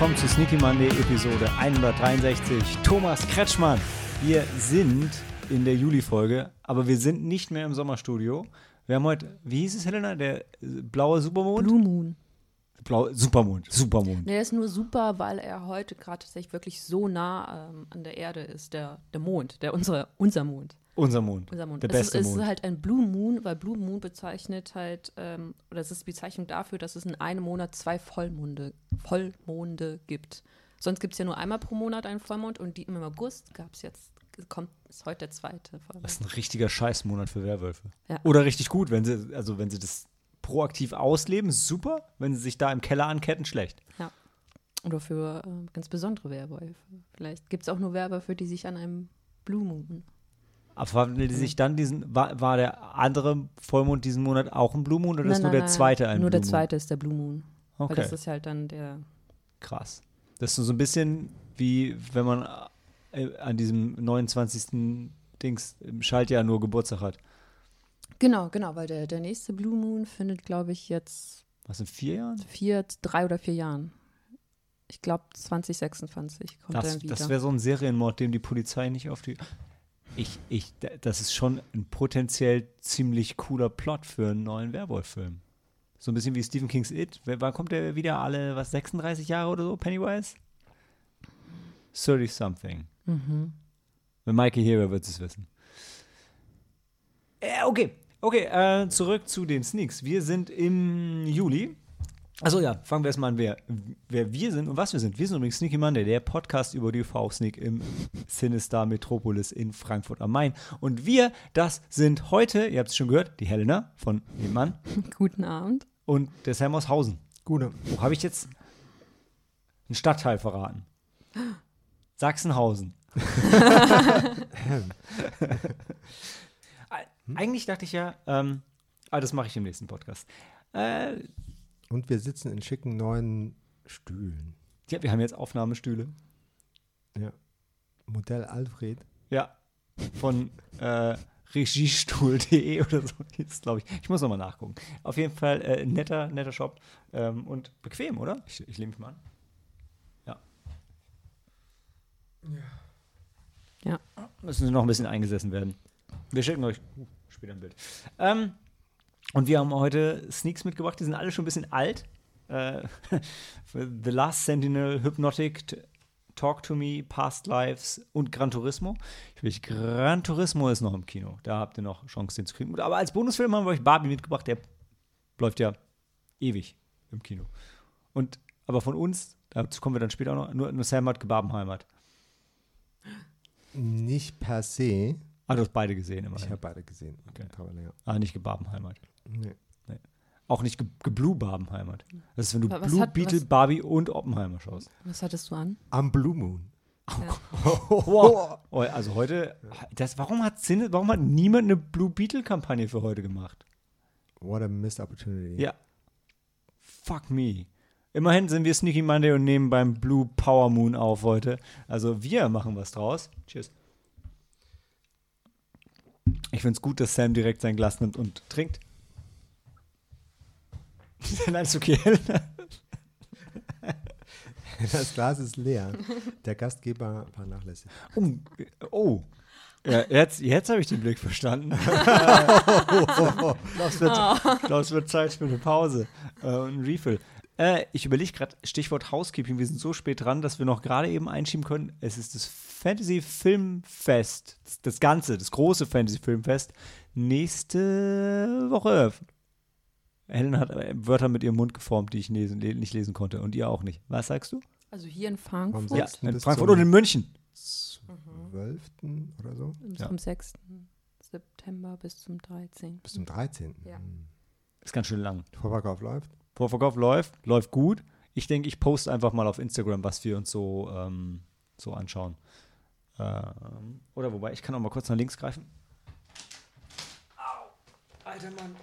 willkommen zu Sneaky Monday Episode 163. Thomas Kretschmann. Wir sind in der Juli-Folge, aber wir sind nicht mehr im Sommerstudio. Wir haben heute, wie hieß es, Helena? Der äh, blaue Supermond? Blue Moon. Blau, Supermond, Supermond. Der ist nur super, weil er heute gerade tatsächlich wirklich so nah ähm, an der Erde ist, der, der Mond, der unsere, unser Mond. Unser Mond. Unser Mond. Der es beste ist, es Mond. ist halt ein Blue Moon, weil Blue Moon bezeichnet halt, ähm, oder es ist die Bezeichnung dafür, dass es in einem Monat zwei Vollmonde, Vollmonde gibt. Sonst gibt es ja nur einmal pro Monat einen Vollmond und die im August gab es jetzt, kommt, ist heute der zweite Vollmond. Das ist ein richtiger Scheißmonat für Werwölfe. Ja. Oder richtig gut, wenn sie, also wenn sie das proaktiv ausleben, super. Wenn sie sich da im Keller anketten, schlecht. Oder für ähm, ganz besondere Werwölfe. Vielleicht gibt es auch nur Werwölfe, die sich an einem Blue Moon. Die sich dann diesen, war, war der andere Vollmond diesen Monat auch ein Blue Moon oder ist Nein, nur nein, der zweite ein Nur Blue der zweite ist der Blue Moon. Weil Okay, das ist halt dann der. krass. Das ist so ein bisschen wie wenn man äh, an diesem 29. Dings im Schaltjahr nur Geburtstag hat. Genau, genau, weil der, der nächste Blue Moon findet, glaube ich, jetzt Was in vier Jahren? vier, drei oder vier Jahren. Ich glaube 2026 kommt Das, er wieder. das wäre so ein Serienmord, dem die Polizei nicht auf die. Ich, ich, das ist schon ein potenziell ziemlich cooler Plot für einen neuen Werwolf-Film. So ein bisschen wie Stephen King's It. Wann kommt der wieder? Alle, was, 36 Jahre oder so, Pennywise? 30 something. mhm. Wenn Mikey hier wäre, wird es wissen. Äh, okay, okay, äh, zurück zu den Sneaks. Wir sind im Juli. Also ja, fangen wir erstmal an, wer, wer wir sind und was wir sind. Wir sind übrigens Sneaky Monday, der Podcast über die V-Sneak im Sinister Metropolis in Frankfurt am Main. Und wir, das sind heute, ihr habt es schon gehört, die Helena von Nebenmann Guten Abend. und der Sam aus Hausen. Gute. Wo habe ich jetzt einen Stadtteil verraten? Sachsenhausen. Eigentlich dachte ich ja, ähm, ah, das mache ich im nächsten Podcast. Äh, Und wir sitzen in schicken neuen Stühlen. ja, wir haben jetzt Aufnahmestühle. Ja. Modell Alfred. Ja, von äh, regiestuhl.de oder so hieß glaube ich. Ich muss nochmal nachgucken. Auf jeden Fall äh, netter, netter Shop ähm, und bequem, oder? Ich, ich lehne mich mal an. Ja. Ja. Müssen sie noch ein bisschen eingesessen werden. Wir schicken euch uh, später ein Bild. Ähm, und wir haben heute Sneaks mitgebracht, die sind alle schon ein bisschen alt. Äh, The Last Sentinel, Hypnotic, Talk to Me, Past Lives und Gran Turismo. Ich will, Gran Turismo ist noch im Kino. Da habt ihr noch Chance, den zu kriegen. Aber als Bonusfilm haben wir euch Barbie mitgebracht. Der läuft ja ewig im Kino. Und aber von uns, dazu kommen wir dann später auch noch, nur, nur Sam hat Gebarbenheimat. Nicht per se. Ah, du hast beide gesehen immer. Ich habe beide gesehen. Okay. ja. Ah, nicht Gebarbenheimat. Nee. Auch nicht Ge Geblu-Barbenheimat. Das ist, wenn du Wa- was Blue hat- Beetle, was- Barbie und Oppenheimer schaust. Was hattest du an? Am Blue Moon. Wow. Oh, also heute, das, warum, hat Cine, warum hat niemand eine Blue Beetle-Kampagne für heute gemacht? What a missed opportunity. Ja. Fuck me. Immerhin sind wir Sneaky Monday und nehmen beim Blue Power Moon auf heute. Also wir machen was draus. Cheers. Ich finde es gut, dass Sam direkt sein Glas nimmt und trinkt. Nein, ist okay. Das Glas ist leer. Der Gastgeber vernachlässigt. Oh, oh. Ja, jetzt jetzt habe ich den Blick verstanden. Klaus, wird, Klaus wird Zeit für eine Pause. Äh, und ein Refill. Äh, ich überlege gerade, Stichwort Housekeeping. Wir sind so spät dran, dass wir noch gerade eben einschieben können. Es ist das Fantasy Filmfest. Das, das Ganze, das große Fantasy Filmfest. Nächste Woche. Helen hat Wörter mit ihrem Mund geformt, die ich lesen, le- nicht lesen konnte. Und ihr auch nicht. Was sagst du? Also hier in Frankfurt Ja, in bis Frankfurt zum und in München. Zwölften oder so? Ja. vom 6. September bis zum 13. Bis zum 13. Ja. Hm. Ist ganz schön lang. Vorverkauf läuft. Vorverkauf läuft, läuft gut. Ich denke, ich poste einfach mal auf Instagram, was wir uns so, ähm, so anschauen. Ähm, oder wobei, ich kann auch mal kurz nach links greifen. Au, alter Mann.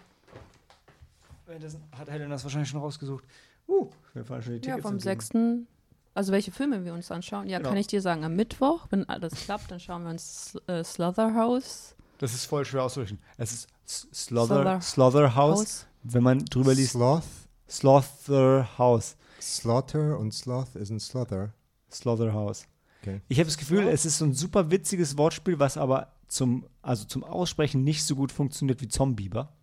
Währenddessen hat Helen das wahrscheinlich schon rausgesucht. Uh, wir fahren schon die Ja, Tickets. vom entgegen. 6. Also welche Filme wir uns anschauen? Ja, Genau. kann ich dir sagen. Am Mittwoch, wenn alles klappt, dann schauen wir uns äh, Slaughterhouse Das ist voll schwer auszusprechen. Es ist Slaughter, Slaughterhouse. House. Wenn man drüber liest, Sloth. Slaughterhouse. Slaughter und Sloth ist ein Slaughter. Slaughterhouse. Okay. Ich habe das Gefühl, es ist so ein super witziges Wortspiel, was aber zum, also zum Aussprechen nicht so gut funktioniert wie Zombieber.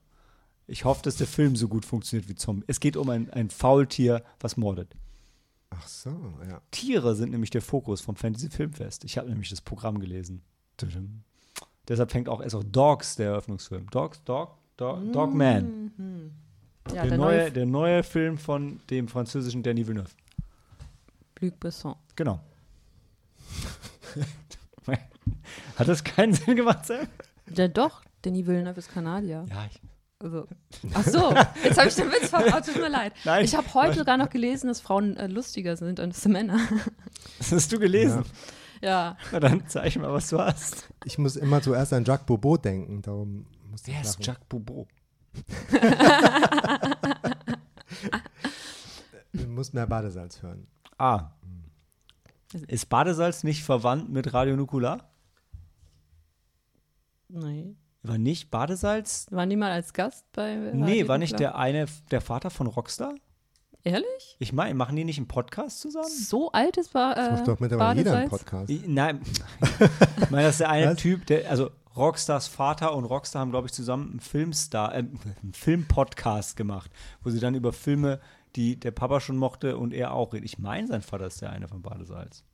Ich hoffe, dass der Film so gut funktioniert wie Zombie. Es geht um ein, ein Faultier, was mordet. Ach so, ja. Tiere sind nämlich der Fokus vom Fantasy Filmfest. Ich habe nämlich das Programm gelesen. Tudum. Deshalb fängt auch erst auch Dogs der Eröffnungsfilm. Dogs, Dog, Dog, Dogman. Mhm. Ja, der, der neue, neue der neue Film von dem französischen Danny Villeneuve. Luc Besson. Genau. Hat das keinen Sinn gemacht, Sam? Ja, doch. Denis Villeneuve ist Kanadier. Ja, ich, Also. Ach so, jetzt habe ich den Witz verpasst. Tut mir leid. Nein. Ich habe heute sogar noch gelesen, dass Frauen äh, lustiger sind als Männer. das hast du gelesen. ja. Na dann zeig mal, was du hast. Ich muss immer zuerst an Jacques Bobo denken, darum musste ich Wer ist. Jacques Boubou? Du musst mehr Badesalz hören. Ah. Ist Badesalz nicht verwandt mit Radionukular? Nee. War nicht Badesalz? War niemand als Gast bei. Nee, war nicht der eine, der Vater von Rockstar? Ehrlich? Ich meine, machen die nicht einen Podcast zusammen? So alt ist war. Das Äh, macht doch mittlerweile jeder einen? Podcast. Ich, nein, ich meine, das ist der eine Was? Typ, der, also Rockstars Vater und Rockstar haben, glaube ich, zusammen einen Filmstar, äh, einen Filmpodcast gemacht, wo sie dann über Filme, die der Papa schon mochte und er auch. Ich meine, sein Vater ist der eine von Badesalz.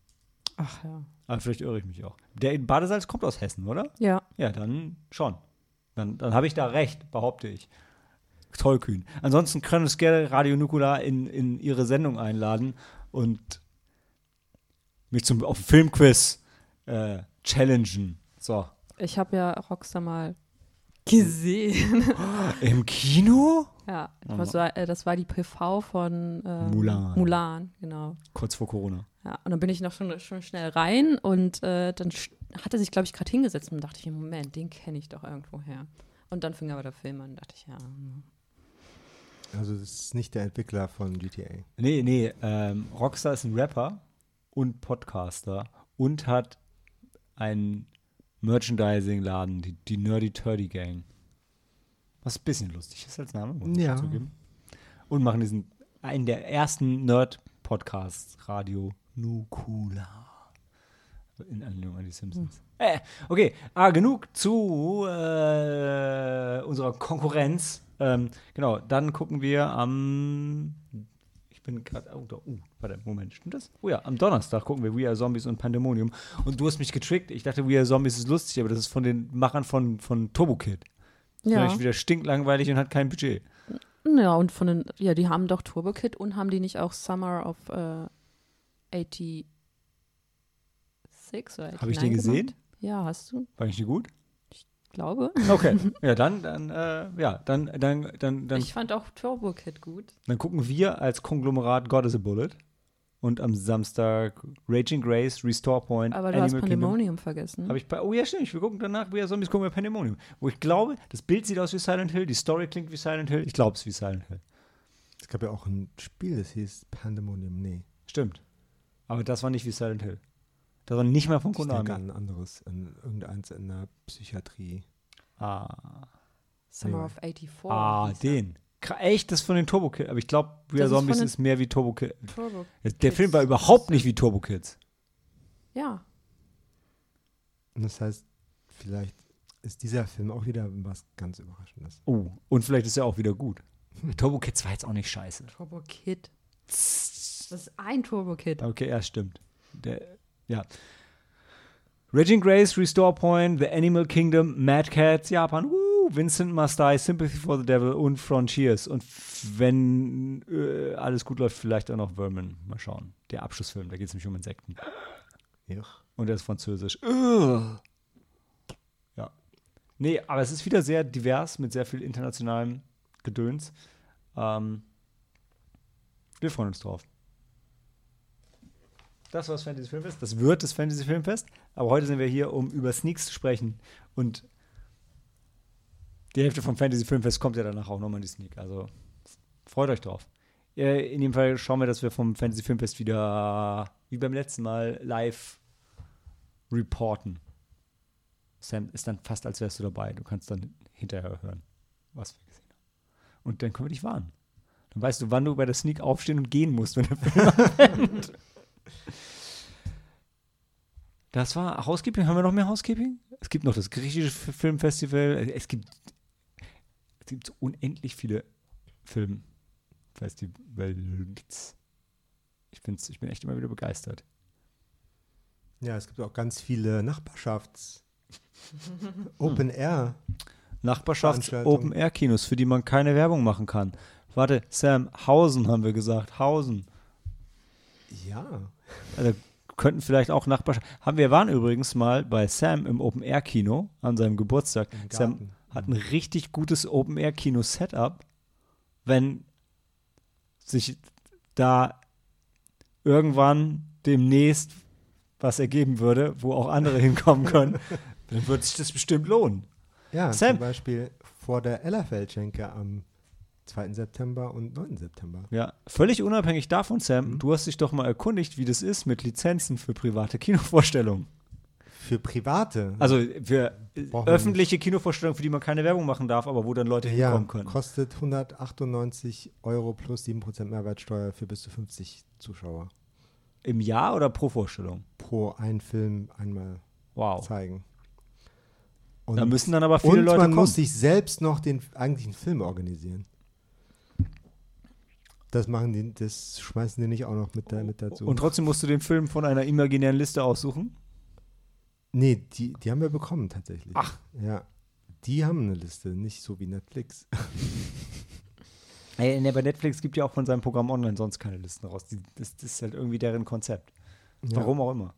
Ach ja. Aber vielleicht irre ich mich auch. Der Badesalz kommt aus Hessen, oder? Ja. Ja, dann schon. Dann, dann habe ich da recht, behaupte ich. Tollkühn. Ansonsten können uns gerne Radio Nukular in, in ihre Sendung einladen und mich zum auf Filmquiz äh, challengen. So. Ich habe ja Rockstar mal gesehen. Im Kino? Ja. Das war, äh, das war die PV von ähm, Mulan. Mulan, genau. Kurz vor Corona. Ja, und dann bin ich noch schon, schon schnell rein und äh, dann hat er sich, glaube ich, gerade hingesetzt und dachte ich, Moment, den kenne ich doch irgendwo her. Und dann fing aber der Film an, dachte ich, ja. hm. Also das ist nicht der Entwickler von GTA. Nee, nee, ähm, Rockstar ist ein Rapper und Podcaster und hat einen Merchandising-Laden, die, die Nerdy Turdy Gang. Was ein bisschen lustig ist als Name, muss ich Ja. zugeben. Und machen diesen, einen der ersten Nerd-Podcasts, Radio Nukula. In Anlehnung an die Simpsons. Äh, okay, ah, genug zu äh, unserer Konkurrenz. Ähm, genau, dann gucken wir am. Ich bin gerade. Oh, oh, warte, Moment, stimmt das? Oh ja, am Donnerstag gucken wir We Are Zombies und Pandemonium. Und du hast mich getrickt. Ich dachte, We Are Zombies ist lustig, aber das ist von den Machern von, von Turbo Kid. Ja. nämlich wieder stinklangweilig und hat kein Budget. ja, und von den, ja, die haben doch Turbo Kid und haben die nicht auch Summer of äh, 86 oder Habe ich 89 den gesehen? gemacht? Ja, hast du, War ich die gut? glaube. Okay. ja, dann, dann, äh, ja, dann, dann, dann, dann, Ich fand auch Turbo Kid gut. dann gucken wir als Konglomerat God is a Bullet. Und am Samstag Raging Grace, Restore Point, Aber du hast Animal Kingdom. Pandemonium vergessen. Habe ich bei, oh ja, stimmt. Wir gucken danach, Are Zombies, gucken wir Pandemonium. Wo ich glaube, das Bild sieht aus wie Silent Hill, die Story klingt wie Silent Hill. Ich glaube es ist wie Silent Hill. Es gab ja auch ein Spiel, das hieß Pandemonium. Nee, Stimmt. Aber das war nicht wie Silent Hill. Das war nicht mal von ich denke an Konami. ein anderes, an irgendeins in der Psychiatrie. Ah, Summer Ja. of 84. ah den. Echt, das ist von den Turbo Kids. Aber ich glaube, We Are ist Zombies den- ist mehr wie Turbo Kids. Turbo. Der Kids. Film war überhaupt nicht wie Turbo Kids. Ja. Und das heißt, vielleicht ist dieser Film auch wieder was ganz Überraschendes. Oh, und vielleicht ist er auch wieder gut. Turbo Kids war jetzt auch nicht scheiße. Turbo Kid. Das ist ein Turbo Kid. Okay, ja, stimmt. Der, ja. Raging Grace, Restore Point, The Animal Kingdom, Mad Cats, Japan, woo, Vincent Must Die, Sympathy for the Devil und Frontiers. Und wenn äh, alles gut läuft, vielleicht auch noch Vermin. Mal schauen. Der Abschlussfilm, da geht es nämlich um Insekten. Ja. Und er ist französisch. Ugh. Ja. Nee, aber es ist wieder sehr divers mit sehr viel internationalem Gedöns. Ähm, wir freuen uns drauf. Das war das Fantasy Filmfest. Das wird das Fantasy Filmfest. Aber heute sind wir hier, um über Sneaks zu sprechen. Und die Hälfte vom Fantasy Filmfest kommt ja danach auch nochmal in die Sneak. Also freut euch drauf. Äh, In dem Fall schauen wir, dass wir vom Fantasy Filmfest wieder, wie beim letzten Mal, live reporten. Sam ist dann fast, als wärst du dabei. Du kannst dann hinterher hören, was wir gesehen haben. Und dann können wir dich warnen. Dann weißt du, wann du bei der Sneak aufstehen und gehen musst, wenn der Film. Das war Housekeeping. Haben wir noch mehr Housekeeping? Es gibt noch das griechische Filmfestival. Es gibt, gibt unendlich viele Filmfestivals. Ich, bin's, ich bin echt immer wieder begeistert. Ja, es gibt auch ganz viele Nachbarschafts- Open Air. Veranstaltung. Nachbarschafts-Open-Air-Kinos, für die man keine Werbung machen kann. Warte, Sam, Hausen haben wir gesagt. Hausen. Ja. Also könnten vielleicht auch Nachbarschaften. Haben wir waren übrigens mal bei Sam im Open Air Kino an seinem Geburtstag. Sam. Hat ein richtig gutes Open Air Kino Setup. Wenn sich da irgendwann demnächst was ergeben würde, wo auch andere hinkommen können, dann wird sich das bestimmt lohnen. Ja, Sam. zum Beispiel vor der Ellerfeldschenke am 2. September und 9. September. Ja, völlig unabhängig davon, Sam, Mhm. du hast dich doch mal erkundigt, wie das ist mit Lizenzen für private Kinovorstellungen. Für Private. Also für äh, Brauchen öffentliche Kinovorstellungen, für die man keine Werbung machen darf, aber wo dann Leute ja, hinkommen können. kostet 198 Euro plus 7% Mehrwertsteuer für bis zu 50 Zuschauer. Im Jahr oder pro Vorstellung? Pro einen Film einmal Wow. zeigen. Und, Da müssen dann aber viele und Leute man kommen. muss sich selbst noch den eigentlichen Film organisieren. Das machen die, das schmeißen die nicht auch noch mit, da, mit dazu. Und trotzdem musst du den Film von einer imaginären Liste aussuchen. Nee, die, die haben wir bekommen tatsächlich. Ach. Ja. Die haben eine Liste, nicht so wie Netflix. Ey, nee, bei Netflix gibt ja auch von seinem Programm online sonst keine Listen raus. Die, das, das ist halt irgendwie deren Konzept. Warum auch immer.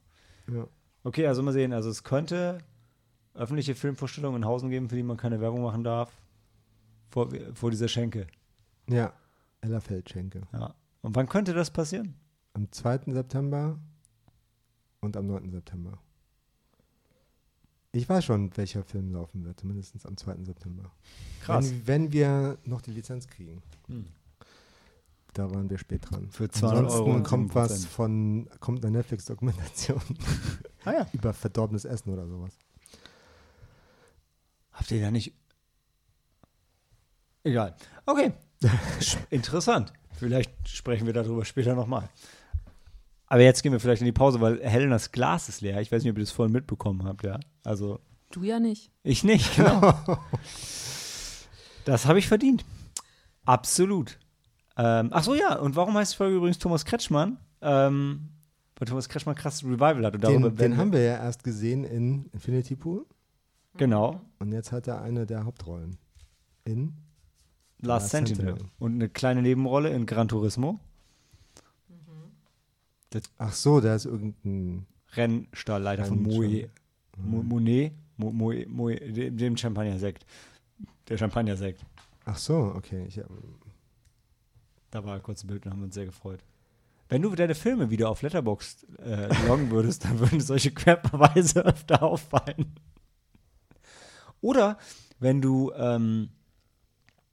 Ja. Okay, also mal sehen. Also es könnte öffentliche Filmvorstellungen in Hausen geben, für die man keine Werbung machen darf. Vor, vor dieser Schenke. Ja, Ellerfeldschenke. Ja. Und wann könnte das passieren? Am 2. September und am 9. September. Ich weiß schon, welcher Film laufen wird, zumindest am 2. September. Krass. Wenn, wenn wir noch die Lizenz kriegen. Hm. Da waren wir spät dran. Für 200 Ansonsten Euro kommt 7%. was von, kommt eine Netflix-Dokumentation Ah ja. über verdorbenes Essen oder sowas. Habt ihr da nicht. Egal. Okay. Interessant. Vielleicht sprechen wir darüber später nochmal. Aber jetzt gehen wir vielleicht in die Pause, weil Helenas Glas ist leer. Ich weiß nicht, ob ihr das vorhin mitbekommen habt, ja. Also, Du ja nicht. ich nicht, genau. das habe ich verdient. Absolut. Ähm, ach so, ja. Und warum heißt die Folge übrigens Thomas Kretschmann? Ähm, weil Thomas Kretschmann krasses Revival hat. Und darüber Den, den haben wir ja erst gesehen in Infinity Pool Genau. und jetzt hat er eine der Hauptrollen in Last Last Sentinel. Sentinel. Und eine kleine Nebenrolle in Gran Turismo. Ach so, da ist irgendein Rennstallleiter von. Moe. Mo- Monet, Mo- Moe, Moe, dem Champagner-Sekt. Der Champagner-Sekt. Ach so, okay. Ich, ähm, Da war kurz ein Bild und haben uns sehr gefreut. Wenn du deine Filme wieder auf Letterboxd äh, loggen würdest, dann würden solche Querverweise öfter auffallen. Oder wenn du ähm,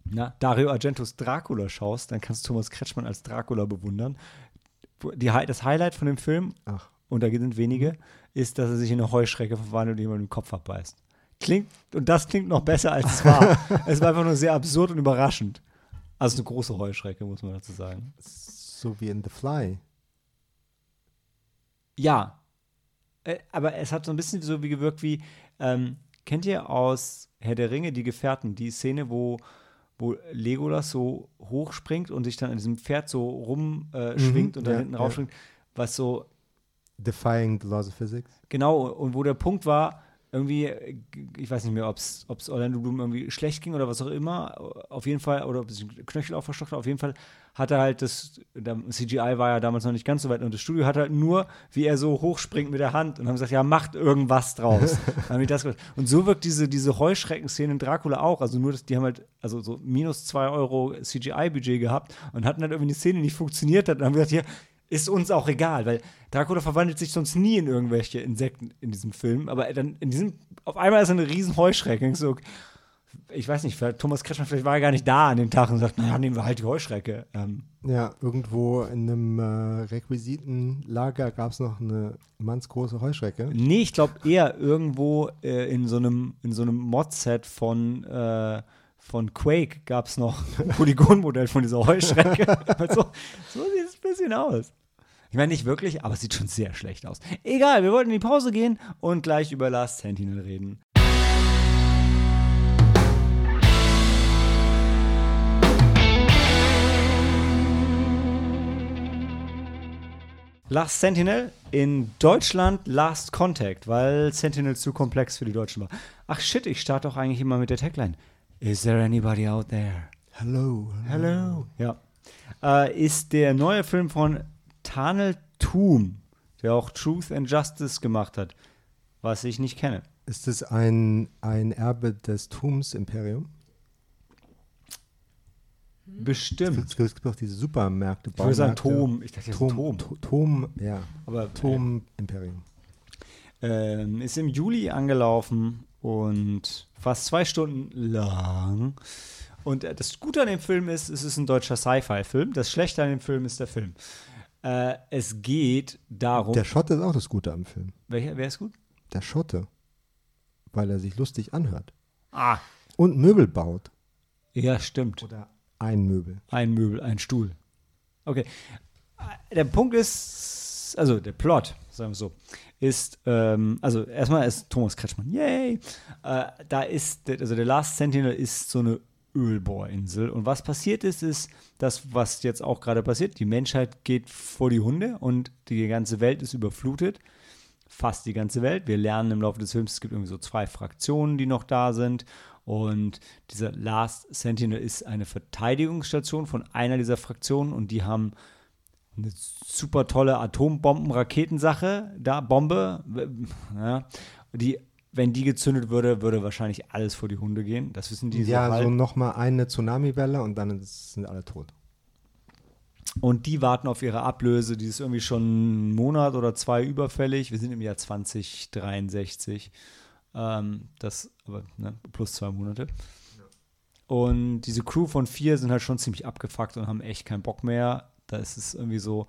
na, Dario Argentos Dracula schaust, dann kannst du Thomas Kretschmann als Dracula bewundern. Die, das Highlight von dem Film ach, und da sind wenige, ist, dass er sich in eine Heuschrecke verwandelt und jemand im Kopf abbeißt. Klingt, und das klingt noch besser, als es war. es war einfach nur sehr absurd und überraschend. Also eine große Heuschrecke, muss man dazu sagen. so wie in The Fly. Ja. Äh, aber es hat so ein bisschen so wie gewirkt wie, ähm, kennt ihr aus Herr der Ringe die Gefährten, die Szene, wo, wo Legolas so hochspringt und sich dann an diesem Pferd so rumschwingt äh, schwingt und dann ja, hinten ja. raufspringt, was so Defying the Laws of Physics. Genau, und wo der Punkt war, irgendwie, äh, ich weiß nicht mehr, ob es Orlando Bloom irgendwie schlecht ging oder was auch immer, auf jeden Fall, oder ob sich ein Knöchel auch verstockt hat, auf jeden Fall hat er halt das, CGI war ja damals noch nicht ganz so weit und das Studio hat halt nur, wie er so hochspringt mit der Hand und haben gesagt, ja, macht irgendwas draus. Haben die das gemacht. Und so wirkt diese, diese Heuschrecken-Szene in Dracula auch, also nur, dass die haben halt, also so minus zwei Euro CGI-Budget gehabt und hatten halt irgendwie eine Szene, die nicht funktioniert hat und haben gesagt, hier, ist uns auch egal, weil Dracula verwandelt sich sonst nie in irgendwelche Insekten in diesem Film, aber dann in diesem, auf einmal ist er eine riesen Heuschrecke. So, ich weiß nicht, vielleicht Thomas Kretschmann, vielleicht war er gar nicht da an dem Tag und sagt, naja, nehmen wir halt die Heuschrecke. Ähm, Ja, irgendwo in einem äh, Requisitenlager gab es noch eine mannsgroße Heuschrecke. nee, ich glaube eher irgendwo äh, in so einem, in so einem Mod-Set von, äh, von Quake gab es noch ein Polygonmodell von dieser Heuschrecke. so, so sieht es ein bisschen aus. Ich meine, nicht wirklich, aber es sieht schon sehr schlecht aus. Egal, wir wollten in die Pause gehen und gleich über Last Sentinel reden. Last Sentinel, in Deutschland Last Contact, weil Sentinel zu komplex für die Deutschen war. Ach shit, ich starte doch eigentlich immer mit der Tagline. Is there anybody out there? Hello. Hello. Ja. Äh, ist der neue Film von Tanel Toom, der auch Truth and Justice gemacht hat, was ich nicht kenne. Ist es ein, ein Erbe des Tums-Imperium? Bestimmt. Es gibt, es gibt auch diese Supermärkte. Ich würde sagen. Tom. Ich dachte, Tom. Tom, Tom. To- Tom, ja. Aber Tom-Imperium. ähm, ist im Juli angelaufen und fast zwei Stunden lang. Und äh, das Gute an dem Film ist, es ist ein deutscher Sci-Fi-Film. Das Schlechte an dem Film ist der Film. Äh, es geht darum. Der Schotte ist auch das Gute am Film. welcher, wer ist gut? Der Schotte. Weil er sich lustig anhört. Ah. Und Möbel baut. Ja, stimmt. Oder ein Möbel. Ein Möbel, ein Stuhl. Okay. Der Punkt ist, also der Plot, sagen wir so, ist, ähm, also erstmal ist Thomas Kretschmann, yay! Äh, da ist, also der Last Sentinel ist so eine Ölbohrinsel. Und was passiert ist, ist das, was jetzt auch gerade passiert. Die Menschheit geht vor die Hunde und die ganze Welt ist überflutet. Fast die ganze Welt. Wir lernen im Laufe des Films, es gibt irgendwie so zwei Fraktionen, die noch da sind. Und dieser Last Sentinel ist eine Verteidigungsstation von einer dieser Fraktionen und die haben eine super tolle Atombomben-Raketensache, da, Bombe, ja, die, wenn die gezündet würde, würde wahrscheinlich alles vor die Hunde gehen. Das wissen die ja, so so halt. nochmal eine Tsunami-Welle und dann sind alle tot. Und die warten auf ihre Ablöse. Die ist irgendwie schon einen Monat oder zwei überfällig. Wir sind im Jahr 2063. Ähm, das, aber ne, plus zwei Monate. Und diese Crew von vier sind halt schon ziemlich abgefuckt und haben echt keinen Bock mehr. Da ist es irgendwie so,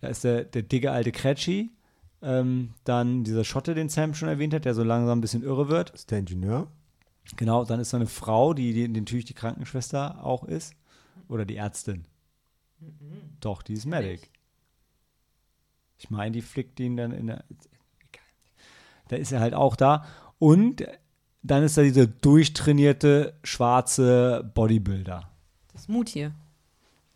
da ist der, der dicke alte Kretschi, ähm, dann dieser Schotte, den Sam schon erwähnt hat, der so langsam ein bisschen irre wird. Das ist der Ingenieur. Genau, dann ist so eine Frau, die, die natürlich die Krankenschwester auch ist. Oder die Ärztin. Doch, die ist Medic. Ich meine, die flickt ihn dann in der. Da ist er halt auch da. Und dann ist da dieser durchtrainierte schwarze Bodybuilder. Das Mut hier.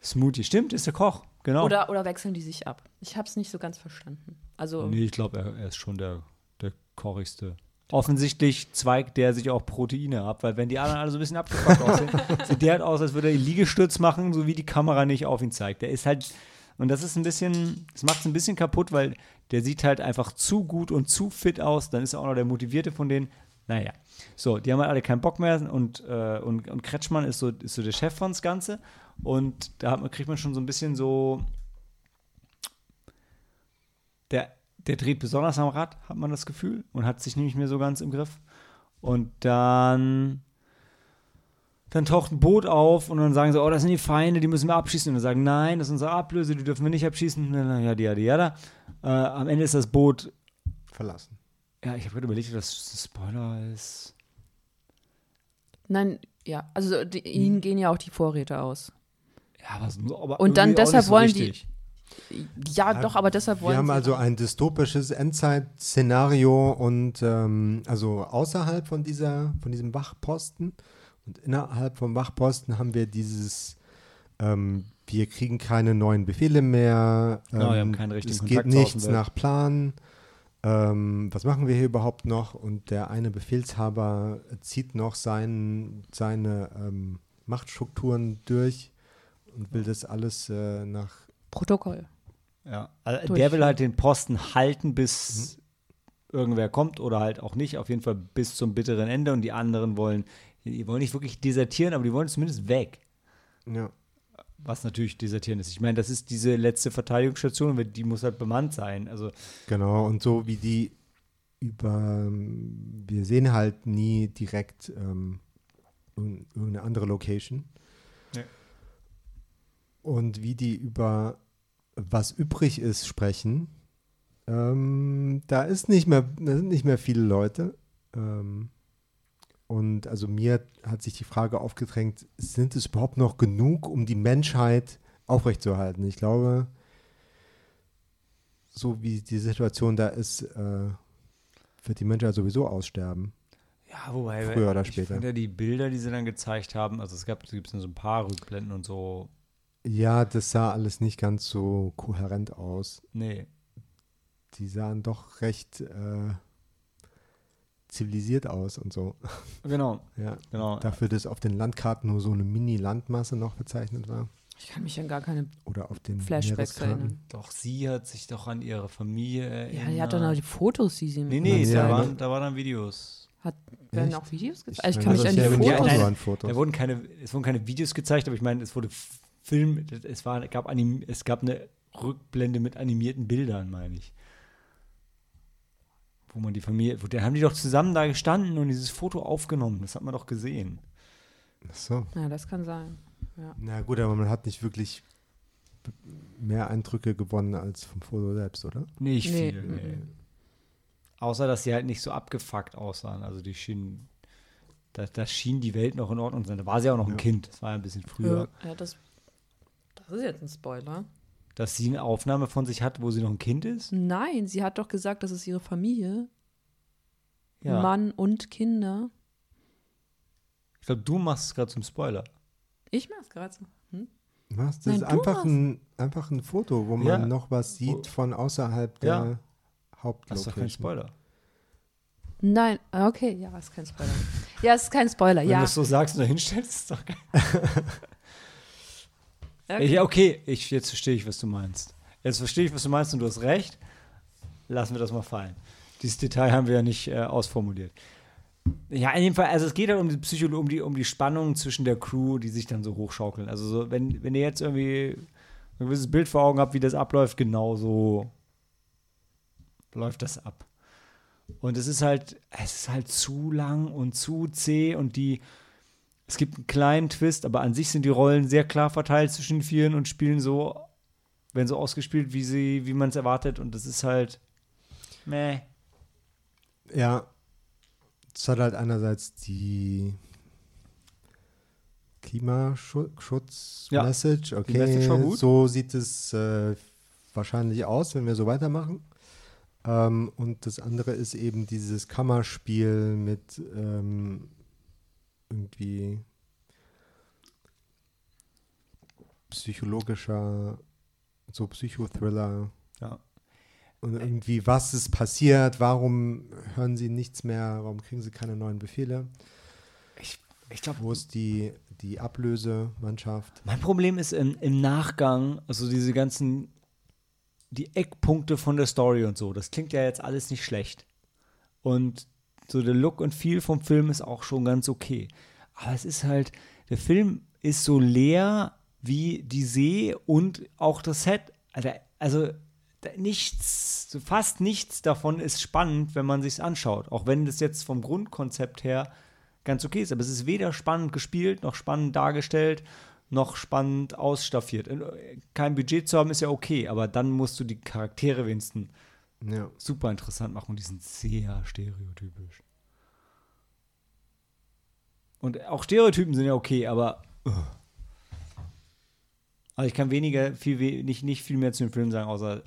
Smoothie, stimmt, ist der Koch. Genau. Oder, oder wechseln die sich ab? Ich habe es nicht so ganz verstanden. Also, Nee, ich glaube, er, er ist schon der, der kochigste. Offensichtlich zweigt der sich auch Proteine ab, weil wenn die anderen alle so ein bisschen abgefuckt aussehen, sieht der halt aus, als würde er Liegestütz machen, so wie die Kamera nicht auf ihn zeigt. Der ist halt, und das ist ein bisschen, das macht es ein bisschen kaputt, weil der sieht halt einfach zu gut und zu fit aus, dann ist er auch noch der Motivierte von denen. Naja, so, die haben halt alle keinen Bock mehr und, äh, und, und Kretschmann ist so, ist so der Chef von das Ganze und da hat man, kriegt man schon so ein bisschen so, der, der dreht besonders am Rad, hat man das Gefühl, und hat sich nicht mehr so ganz im Griff. Und dann, dann taucht ein Boot auf und dann sagen sie, oh, das sind die Feinde, die müssen wir abschießen. Und dann sagen, nein, das ist unsere Ablöse, die dürfen wir nicht abschießen. Ja, die, ja, die, ja, da. Äh, am Ende ist das Boot, Verlassen. ja, ich habe gerade überlegt, ob das Spoiler ist. nein, ja. Also, die, ihnen gehen ja auch die Vorräte aus. Ja, aber, so- aber Und dann deshalb nicht so wollen die- richtig. Ja, doch, aber deshalb wollen Wir haben sie also ein dystopisches Endzeit-Szenario und ähm, also außerhalb von dieser, von diesem Wachposten und innerhalb vom Wachposten haben wir dieses, ähm, wir kriegen keine neuen Befehle mehr, ähm, Genau, wir haben keinen richtigen es Kontakt geht nichts Außenwelt. nach Plan. Ähm, was machen wir hier überhaupt noch? Und der eine Befehlshaber zieht noch sein, seine ähm, Machtstrukturen durch und will das alles äh, nach Protokoll. Ja, also der will halt den Posten halten, bis irgendwer kommt oder halt auch nicht. Auf jeden Fall bis zum bitteren Ende. Und die anderen wollen, die wollen nicht wirklich desertieren, aber die wollen zumindest weg. ja. Was natürlich desertieren ist. Ich meine, das ist diese letzte Verteidigungsstation, die muss halt bemannt sein. Also, Genau, und so wie die über, wir sehen halt nie direkt ähm, irg- irgendeine andere Location. Nee. Und wie die über was übrig ist sprechen, ähm, da ist nicht mehr, da sind nicht mehr viele Leute. Ähm, und also mir hat sich die Frage aufgedrängt, sind es überhaupt noch genug, um die Menschheit aufrechtzuerhalten? Ich glaube, so wie die Situation da ist, äh, wird die Menschheit sowieso aussterben. Ja, wobei, Früher oder ich später. fand ja die Bilder, die sie dann gezeigt haben, also es gab es gibt so ein paar Rückblenden und so. Ja, das sah alles nicht ganz so kohärent aus. Nee. Die sahen doch recht äh, zivilisiert aus und so. Genau, Ja. genau. Dafür, dass auf den Landkarten nur so eine Mini-Landmasse noch bezeichnet war. Ich kann mich an gar keine Oder auf den Flashbacks erinnern. Doch, sie hat sich doch an ihre Familie erinnert. Ja, die hat dann auch die Fotos, die sie Nee, nee, Ja, da, ja. waren, da waren dann Videos. Hat, werden Echt? auch Videos Ich gezeigt? Also ich kann mich das an die ja, Fotos. die Nein, Fotos. Da wurden keine, es wurden keine Videos gezeigt, aber ich meine, es wurde Film, es war, gab anim, es gab eine Rückblende mit animierten Bildern, meine ich. Wo man die Familie, wo, da haben die doch zusammen da gestanden und dieses Foto aufgenommen. Das hat man doch gesehen. Ach so. Ja, das kann sein. Na gut, aber man hat nicht wirklich mehr Eindrücke gewonnen als vom Foto selbst, oder? Nicht Nee, viel, nee. mm. Außer, dass sie halt nicht so abgefuckt aussahen. Also die schienen, da, da schien die Welt noch in Ordnung zu sein. Da war sie auch noch ein Ja. Kind. Das war ja ein bisschen früher. Ja, das, das ist jetzt ein Spoiler. Dass sie eine Aufnahme von sich hat, wo sie noch ein Kind ist. Nein, sie hat doch gesagt, das ist ihre Familie. Ja. Mann und Kinder. Ich glaube, du machst es gerade zum Spoiler. Ich mach's gerade so. Hm? Was? Das Nein, ist du einfach ein, einfach ein Foto, wo man Ja. noch was sieht von außerhalb Ja. der Das ist Hauptlocation. doch kein Spoiler. Nein, okay, ja, ist kein Spoiler. ja, ist kein Spoiler, Wenn ja. du es so sagst und da hinstellst, ist doch geil. Okay. Ja, okay, ich, jetzt verstehe ich, was du meinst. Jetzt verstehe ich, was du meinst und du hast recht. Lassen wir das mal fallen. Dieses Detail haben wir ja nicht äh, ausformuliert. Ja, in jedem Fall, also es geht halt um die Psychologie, um die, um die Spannung zwischen der Crew, die sich dann so hochschaukeln. Also so, wenn, wenn ihr jetzt irgendwie ein gewisses Bild vor Augen habt, wie das abläuft, genau so läuft das ab. Und es ist halt, es ist halt zu lang und zu zäh und die, es gibt einen kleinen Twist, aber an sich sind die Rollen sehr klar verteilt zwischen den Vieren und spielen so, werden so ausgespielt, wie sie, wie man es erwartet. Und das ist halt, meh. Ja, es hat halt einerseits die Ja. Klimaschutz-Message. Okay, Message war gut. so sieht es äh, wahrscheinlich aus, wenn wir so weitermachen. Ähm, und das andere ist eben dieses Kammerspiel mit ähm, irgendwie psychologischer, so Psychothriller. Ja. Und irgendwie, was ist passiert? Warum hören sie nichts mehr? Warum kriegen sie keine neuen Befehle? Ich, ich glaube, Wo ist die, die Ablösemannschaft? Mein Problem ist im, im Nachgang, also diese ganzen, die Eckpunkte von der Story und so, das klingt ja jetzt alles nicht schlecht. Und so der Look und Feel vom Film ist auch schon ganz okay. Aber es ist halt, der Film ist so leer wie die See und auch das Set. Also, also nichts, fast nichts davon ist spannend, wenn man sich anschaut. Auch wenn das jetzt vom Grundkonzept her ganz okay ist. Aber es ist weder spannend gespielt, noch spannend dargestellt, noch spannend ausstaffiert. Äh, Kein Budget zu haben, ist ja okay, aber dann musst du die Charaktere wenigstens Ja. super interessant machen und die sind sehr stereotypisch. Und auch Stereotypen sind ja okay, aber. ugh. Also ich kann weniger, viel nicht, nicht viel mehr zu dem Film sagen, außer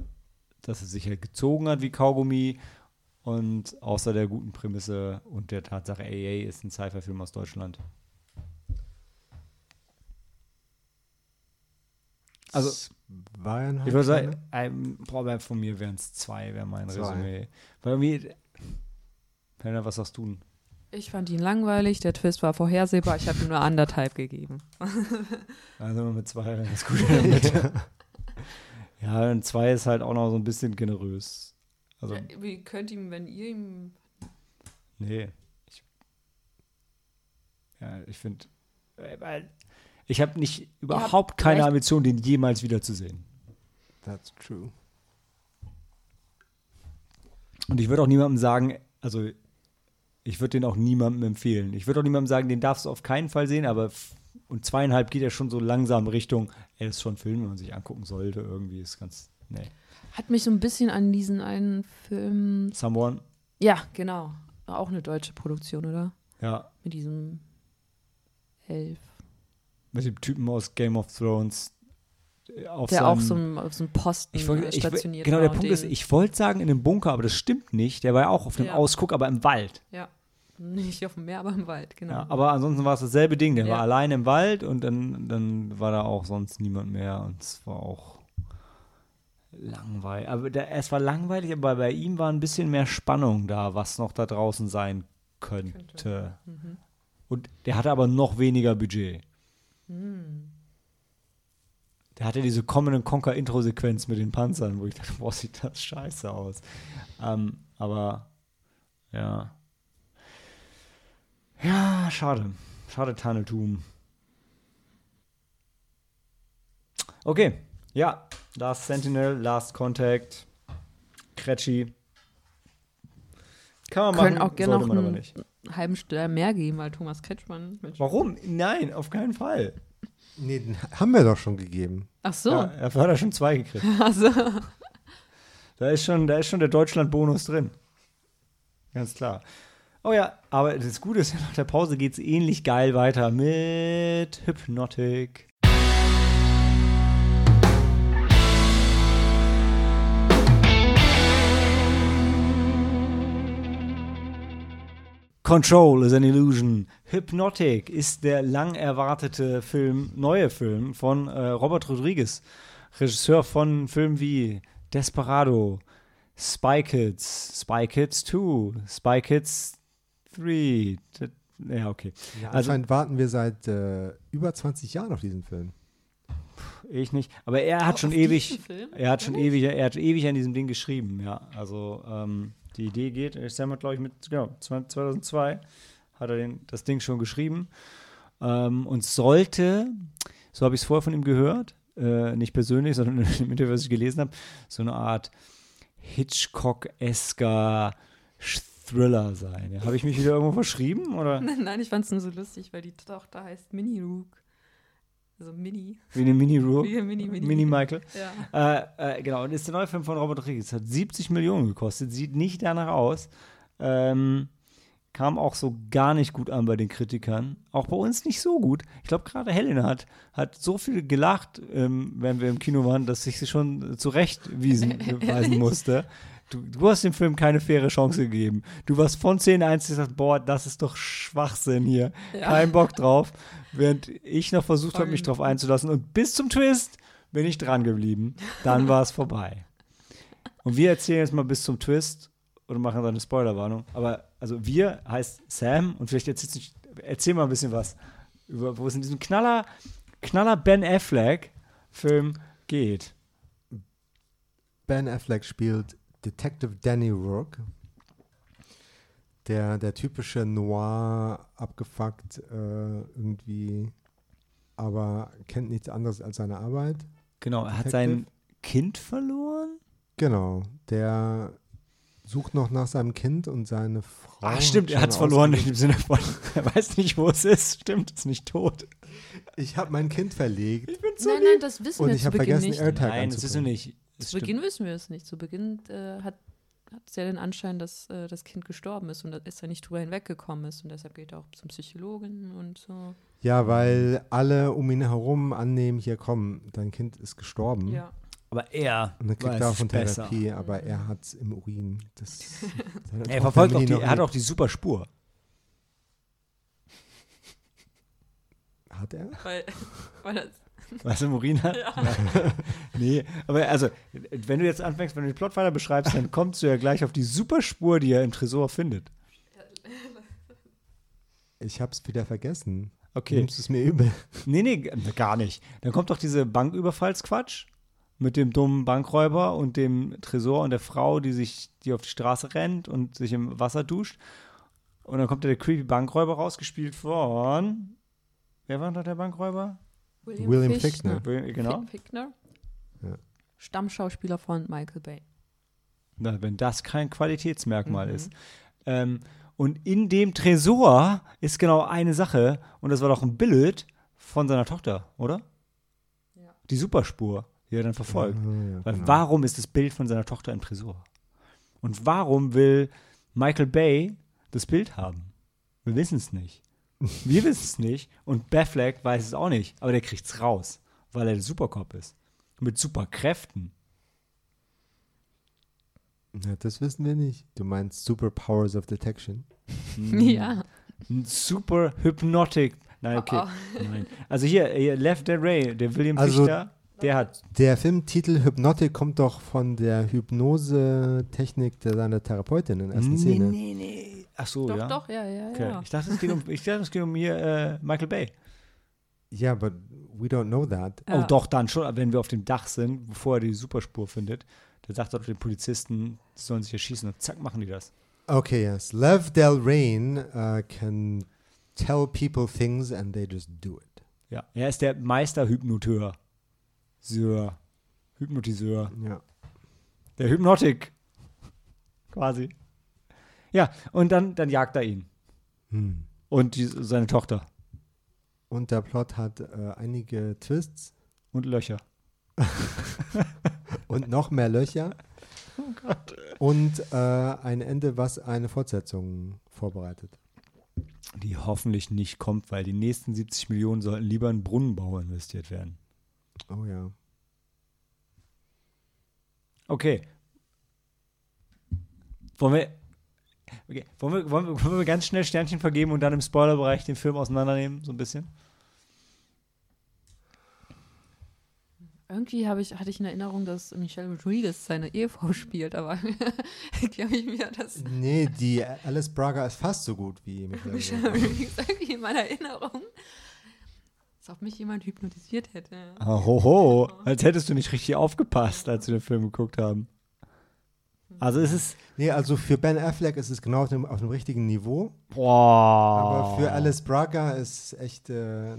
dass es sich halt gezogen hat wie Kaugummi und außer der guten Prämisse und der Tatsache, AA ist ein Sci-Fi-Film aus Deutschland. Also, Zweieinhalb ich würde sagen, boah, bei- von mir wären es zwei, wäre mein Zwei. Resümee. Weil irgendwie, Penner, was sagst du denn? Ich fand ihn langweilig, der Twist war vorhersehbar, ich habe ihm nur anderthalb gegeben. Also mit zwei wäre das gut. in der Mitte. ja, und zwei ist halt auch noch so ein bisschen generös. Also, Wie könnt ihm, wenn ihr ihm. nee. Ich, ja, ich finde, weil ich habe nicht überhaupt keine. Ambition, den jemals wiederzusehen. That's true. Und ich würde auch niemandem sagen, also ich würde den auch niemandem empfehlen. Ich würde auch niemandem sagen, den darfst du auf keinen Fall sehen, aber und zweieinhalb geht ja schon so langsam Richtung, das ist schon ein Film, den man sich angucken sollte. Irgendwie ist ganz, nee. Hat mich so ein bisschen an diesen einen Film. Someone, Ja, genau. Auch eine deutsche Produktion, oder? Ja, Mit diesem Elf. Mit dem Typen aus Game of Thrones. äh, Auf Der seinem, auch so ein, auf so einem Posten ich wollt, äh, ich, stationiert Genau, der Punkt ist, ich wollte sagen in einem Bunker, aber das stimmt nicht. Der war ja auch auf dem Ja. Ausguck, aber im Wald. Ja. Nicht auf dem Meer, aber im Wald, genau. Ja, aber ansonsten war es dasselbe Ding. Der Ja. war allein im Wald und dann, dann war da auch sonst niemand mehr und es war auch langweilig. Aber der, es war langweilig, aber bei ihm war ein bisschen mehr Spannung da, was noch da draußen sein könnte. Mhm. Und der hatte aber noch weniger Budget. Hm. Der hatte diese Common Conquer Intro-Sequenz mit den Panzern, wo ich dachte, boah, sieht das scheiße aus. Ähm, aber ja. Ja, schade. Schade, Tannetum. Okay, ja. Last Sentinel, Last Contact, Kretschi. Kann man Können machen, auch gerne noch man aber nicht. Halben Stern mehr geben, weil Thomas Kretschmann. Warum? Nein, auf keinen Fall. Nee, den haben wir doch schon gegeben. Ach so. Ja, er hat da schon zwei gekriegt. Also, Da ist schon, da ist schon der Deutschland-Bonus drin. Ganz klar. Oh ja, aber das Gute ist, nach der Pause geht es ähnlich geil weiter mit Hypnotic. Control is an Illusion. Hypnotic ist der lang erwartete Film, neue Film von äh, Robert Rodriguez, Regisseur von Filmen wie Desperado, Spy Kids, Spy Kids 2, Spy Kids 3. Das- Ja, okay. Ja, Also- anscheinend warten wir seit äh, über 20 Jahren auf diesen Film. Ich nicht. Aber er hat Auf schon ewig, Film? er hat schon ewig, er hat ewig an diesem Ding geschrieben, ja. Also ähm, die Idee geht, Sam hat glaube ich mit, genau, 2002 hat er den, das Ding schon geschrieben ähm, und sollte, so habe ich es vorher von ihm gehört, äh, nicht persönlich, sondern im Interview, was ich gelesen habe, so eine Art Hitchcock-esker Thriller sein. Ja, habe ich mich wieder irgendwo verschrieben oder Nein, ich fand es nur so lustig, weil die Tochter heißt Mini Rook. Also Mini. wie eine Mini-Rook? Wie Mini, Mini. Mini Michael. Ja. Äh, äh, genau, und ist der neue Film von Robert Rodriguez. Hat 70 Millionen gekostet, sieht nicht danach aus. Ähm, kam auch so gar nicht gut an bei den Kritikern. Auch bei uns nicht so gut. Ich glaube, gerade Helena hat, hat so viel gelacht, ähm, während wir im Kino waren, dass ich sie schon zurechtwiesen weisen musste. Du, du hast dem Film keine faire Chance gegeben. Du warst von Szene 1 gesagt, boah, das ist doch Schwachsinn hier. Ja. Kein Bock drauf. Während ich noch versucht habe, mich drauf einzulassen. Und bis zum Twist bin ich dran geblieben. Dann war es vorbei. Und wir erzählen jetzt mal bis zum Twist oder machen dann eine Spoilerwarnung. Aber also wir heißt Sam und vielleicht erzählst du, erzähl mal ein bisschen was über, wo es in diesem Knaller, Knaller Ben Affleck Film geht. Ben Affleck spielt Detective Danny Rourke. Der, der typische Noir, abgefuckt äh, irgendwie, aber kennt nichts anderes als seine Arbeit. Genau, er hat sein Kind verloren. Genau, der sucht noch nach seinem Kind und seine Frau. Ach, stimmt, er hat es verloren in dem Sinne von, er weiß nicht, wo es ist. Stimmt, ist nicht tot. Ich habe mein Kind verlegt. Ich bin Nein, nein, das wissen Und wir ich zu habe Beginn vergessen, nicht. AirTag Nein, das ist er anzubringen. nicht. Zu stimmt. Beginn wissen wir es nicht. Zu Beginn äh, hat hat es ja den Anschein, dass äh, das Kind gestorben ist und dass er nicht drüber hinweggekommen ist. Und deshalb geht er auch zum Psychologen und so. Ja, weil alle um ihn herum annehmen, hier komm, dein Kind ist gestorben. Ja. Aber er Und dann kriegt er von besser. Therapie, aber er hat es im Urin. Das, Er verfolgt auch die, er hat auch die super Spur. Hat er? Weil, weil das, Was im Urin hat? Ja. nee, aber also, wenn du jetzt anfängst, wenn du den Plot weiter beschreibst, dann kommst du ja gleich auf die super Spur, die er im Tresor findet. Ich hab's wieder vergessen. Okay. Nimmst du es mir übel? Nee, nee, gar nicht. Dann kommt doch diese Banküberfallsquatsch mit dem dummen Bankräuber und dem Tresor und der Frau, die sich, die auf die Straße rennt und sich im Wasser duscht. Und dann kommt da der creepy Bankräuber rausgespielt von. Wer war noch der Bankräuber? William Fichtner. Will- Genau. Fi- Fichtner? Ja. Stammschauspieler von Michael Bay. Na, wenn das kein Qualitätsmerkmal Mhm. ist. Ähm, und in dem Tresor ist genau eine Sache, und das war doch ein Bild von seiner Tochter, oder? Ja. Die Superspur, die er dann verfolgt. Ah, ja, Weil genau. warum ist das Bild von seiner Tochter im Tresor? Und warum will Michael Bay das Bild haben? Wir wissen es nicht. Wir wissen es nicht und Batfleck weiß es auch nicht, aber der kriegt es raus, weil er der Supercop ist. Mit Superkräften. Ja, das wissen wir nicht. Du meinst Superpowers of Detection? Ja. Ein Super Hypnotic. Nein, okay. Oh, Nein. Also hier, hier Left Dead Ray, der William Also- Fichter, der hat. Der Filmtitel Hypnotic kommt doch von der Hypnose-Technik seiner Therapeutin in der ersten nee, Szene. nee, nee. Ach so, Doch, ja. doch, ja, ja, Okay. ja. Ich dachte, es geht um, ich dachte, es geht um hier äh, Michael Bay. Ja, but we don't know that. Ja. Oh, doch, dann schon, wenn wir auf dem Dach sind, bevor er die Superspur findet. Der sagt doch den Polizisten, sie sollen sich erschießen und zack, machen die das. Okay, yes. Lev Del Rain uh, can tell people things and they just do it. Ja. Er ist der Meisterhypnoteur. Sir. Hypnotiseur. Ja. Der Hypnotik. Quasi. Ja, und dann, dann jagt er ihn. Hm. Und die, seine Tochter. Und der Plot hat äh, einige Twists Und Löcher. und noch mehr Löcher. Oh Gott. Und äh, ein Ende, was eine Fortsetzung vorbereitet. Die hoffentlich nicht kommt, weil die nächsten 70 Millionen sollten lieber in Brunnenbau investiert werden. Oh ja. Okay. Wollen wir, okay. Wollen, wir, wollen, wir, wollen wir ganz schnell Sternchen vergeben und dann im Spoilerbereich den Film auseinandernehmen, so ein bisschen? Irgendwie habe ich, hatte ich in Erinnerung, dass Michelle Rodriguez seine Ehefrau spielt, aber irgendwie habe ich mir das Nee, die Alice Braga ist fast so gut wie Michelle Michelle Rodriguez. Irgendwie in meiner Erinnerung. Als ob mich jemand hypnotisiert hätte. Hoho, als hättest du nicht richtig aufgepasst, als wir den Film geguckt haben. Also es ist, Nee, also für Ben Affleck ist es genau auf dem, auf dem richtigen Niveau. boah. Aber für Alice Braga ist es echt äh,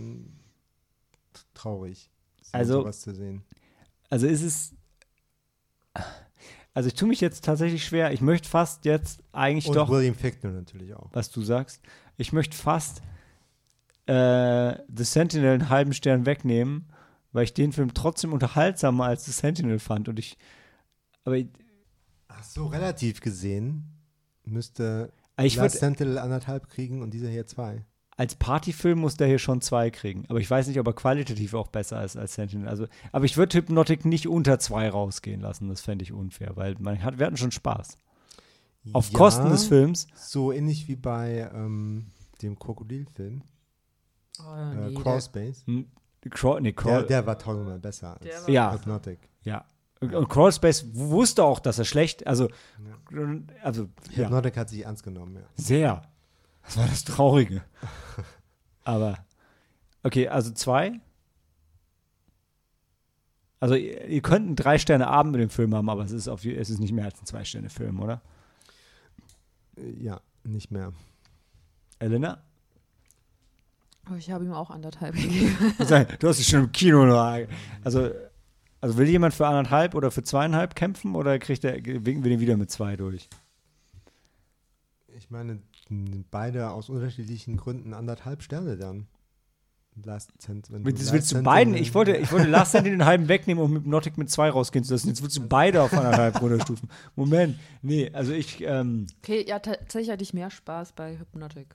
traurig, so Also- sowas zu sehen. Also ist es, also ich tue mich jetzt tatsächlich schwer. Ich möchte fast jetzt eigentlich Und doch William Fichtner natürlich auch. was du sagst. Ich möchte fast äh, The Sentinel einen halben Stern wegnehmen, weil ich den Film trotzdem unterhaltsamer als The Sentinel fand. Und ich, aber ich, Ach so, relativ gesehen müsste ich Last würde, Sentinel anderthalb kriegen und dieser hier zwei. als Partyfilm muss der hier schon zwei kriegen. Aber ich weiß nicht, ob er qualitativ auch besser ist als Sentinel. Also, aber ich würde Hypnotic nicht unter zwei rausgehen lassen. Das fände ich unfair, weil man hat, wir hatten schon Spaß. Auf Ja, Kosten des Films. So ähnlich wie bei ähm, dem Krokodilfilm, Oh, äh, nee, Crawl der- Space. Hm, Crawl, nee, Der, Crawl, der war tausendmal besser als Der war- Ja. Hypnotic. ja. Und und Crawl Space wusste auch, dass er schlecht, also, also ja, Hypnotic hat sich ernst genommen, ja. sehr. Das war das Traurige. Aber, okay, also zwei. Also ihr, ihr könnt einen drei Sterne Abend mit dem Film haben, aber es ist, auf, es ist nicht mehr als ein zwei Sterne Film, oder? Äh, Ja, nicht mehr. Elena? Ich habe ihm auch anderthalb gegeben. Du hast es schon im Kino noch. Also, also will jemand für anderthalb oder für zweieinhalb kämpfen oder kriegt der, winken wir den wieder mit zwei durch? Ich meine, beide aus unterschiedlichen Gründen anderthalb Sterne dann. Last Cent, wenn Das Last willst du beiden? Ich wollte, ich wollte Last Sentinel den halben wegnehmen, um Hypnotic mit zwei rausgehen zu lassen. Jetzt willst du beide auf anderthalb runterstufen. Moment, nee, also ich, ähm, Okay, ja, tatsächlich hatte ich mehr Spaß bei Hypnotic.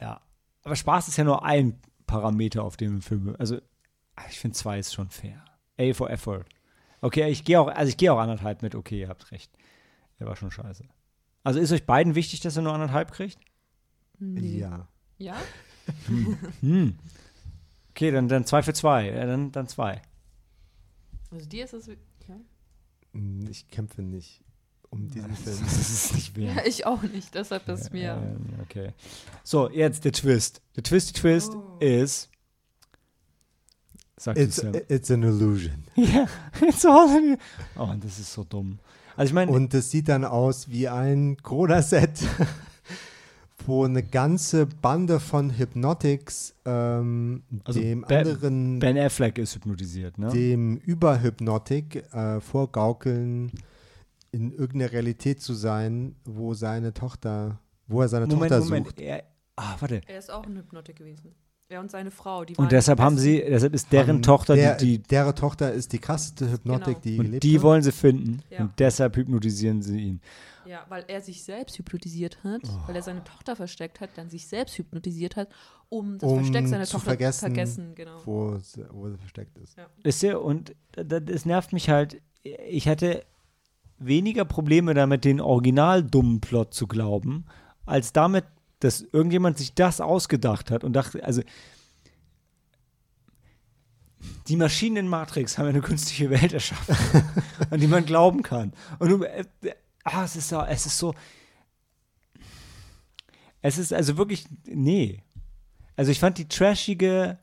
ja. Aber Spaß ist ja nur ein Parameter, auf dem Film, also ich finde zwei ist schon fair. A for effort. Okay, ich gehe auch, also ich gehe auch anderthalb mit, okay, ihr habt recht. Der war schon scheiße. Also ist euch beiden wichtig, dass ihr nur anderthalb kriegt? Nee. Ja. Ja? Hm. Okay, dann, dann zwei für zwei. Ja, dann, dann zwei. Also dir ist es. Ja? M, Ich kämpfe nicht um diesen Film. Das ist nicht wert. ja, ich auch nicht. Deshalb ist mir. Ähm, okay. So, jetzt der Twist. Der Twisty Twist Oh. ist. Sagt It's, Sam. it's an illusion. Ja, it's all in you. Oh, und das ist so dumm. Also ich meine, Und es sieht dann aus wie ein Corona-Set, wo eine ganze Bande von Hypnotics ähm, Also dem Ben- anderen, Ben Affleck ist hypnotisiert, ne? dem Überhypnotik äh, vorgaukeln, in irgendeiner Realität zu sein, wo seine Tochter, wo er seine Moment, Tochter Moment. sucht. Er, ah, warte. Er ist auch ein Hypnotic gewesen. Er und seine Frau, die Und deshalb haben sie, deshalb ist deren Tochter der, die, die Deren Tochter ist die krasseste Hypnotik, Genau. die und gelebt die hat. wollen sie finden. Ja. Und deshalb hypnotisieren sie ihn. Ja, weil er sich selbst hypnotisiert hat, weil er seine Tochter versteckt hat, dann sich selbst hypnotisiert hat, um das Um Versteck seiner zu Tochter vergessen, zu vergessen. Genau. wo, sie, wo sie versteckt ist. Wisst ihr, und das, das nervt mich halt. Ich hatte weniger Probleme damit, den original dummen Plot zu glauben, als damit, dass irgendjemand sich das ausgedacht hat und dachte, also die Maschinen in Matrix haben eine künstliche Welt erschaffen, an die man glauben kann. Und du, äh, ah, es ist so, es ist so, es ist also wirklich, nee. Also ich fand die trashige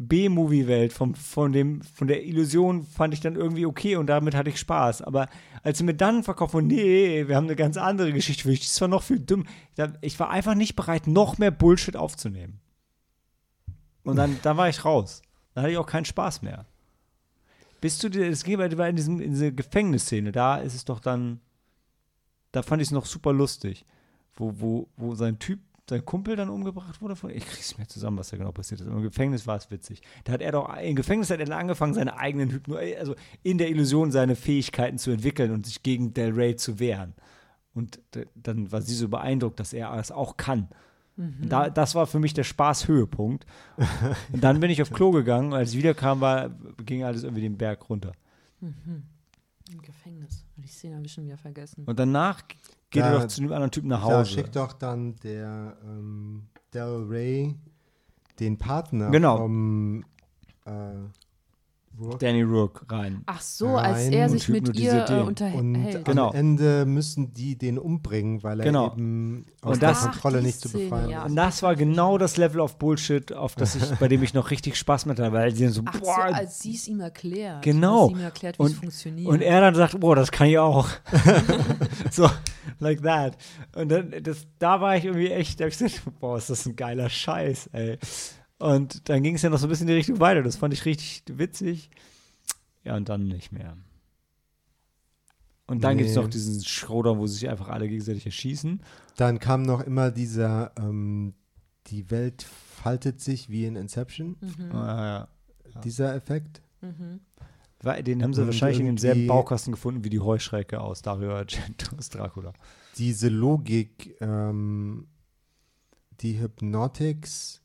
B-Movie-Welt von, dem, von der Illusion fand ich dann irgendwie okay und damit hatte ich Spaß. Aber als sie mir dann verkauft haben, nee, wir haben eine ganz andere Geschichte für dich, das war noch viel dumm. Ich war einfach nicht bereit, noch mehr Bullshit aufzunehmen. Und dann, dann war ich raus. Dann hatte ich auch keinen Spaß mehr. Bis zu dir, es ging bei in, diesem, in dieser Gefängnisszene, da ist es doch dann, da fand ich es noch super lustig, wo, wo, wo sein Typ, sein Kumpel dann umgebracht wurde. Von, ich krieg's mir zusammen, was da genau passiert ist. Im Gefängnis war es witzig. Da hat er doch, im Gefängnis hat er dann angefangen, seine eigenen Hypno, also in der Illusion seine Fähigkeiten zu entwickeln und sich gegen Del Rey zu wehren. Und dann war sie so beeindruckt, dass er das auch kann. Und Da, das war für mich der Spaßhöhepunkt. Und dann bin ich auf Klo gegangen. und Als ich wiederkam, war, ging alles irgendwie den Berg runter. Im Gefängnis. Die Szene habe ich schon wieder vergessen. Und danach geht Da- er doch zu dem anderen Typen nach Da Hause. schickt doch dann der ähm, Del Rey den Partner Genau. vom äh, Rourke Danny Rourke rein. Ach so, als Rein er und sich mit ihr äh, den. und unterhält. Genau. am Ende müssen die den umbringen, weil er Genau. eben aus Und der das- Kontrolle nicht zu befreien ja. ist. Und das war genau das Level of Bullshit, auf das ich, bei dem ich noch richtig Spaß mit hatte, weil sie dann so, Ach so, boah, als sie es ihm erklärt. Genau. Als sie ihm erklärt, wie es Und- funktioniert. Und er dann sagt, boah, das kann ich auch. so, like that. Und dann, das, da war ich irgendwie echt, da hab ich gesagt, boah, ist das ein geiler Scheiß, ey. Und dann ging es ja noch so ein bisschen in die Richtung weiter. Das fand ich richtig witzig. Ja, und dann nicht mehr. Und dann gibt es Nee. noch diesen Schroder, wo sich einfach alle gegenseitig erschießen. Dann kam noch immer dieser, ähm, die Welt faltet sich wie in Inception, Mhm. Ah, dieser Effekt. Mhm. ja. Den haben sie Und wahrscheinlich in demselben Baukasten gefunden wie die Heuschrecke aus Dario Argentos Dracula. Diese Logik, ähm, die Hypnotics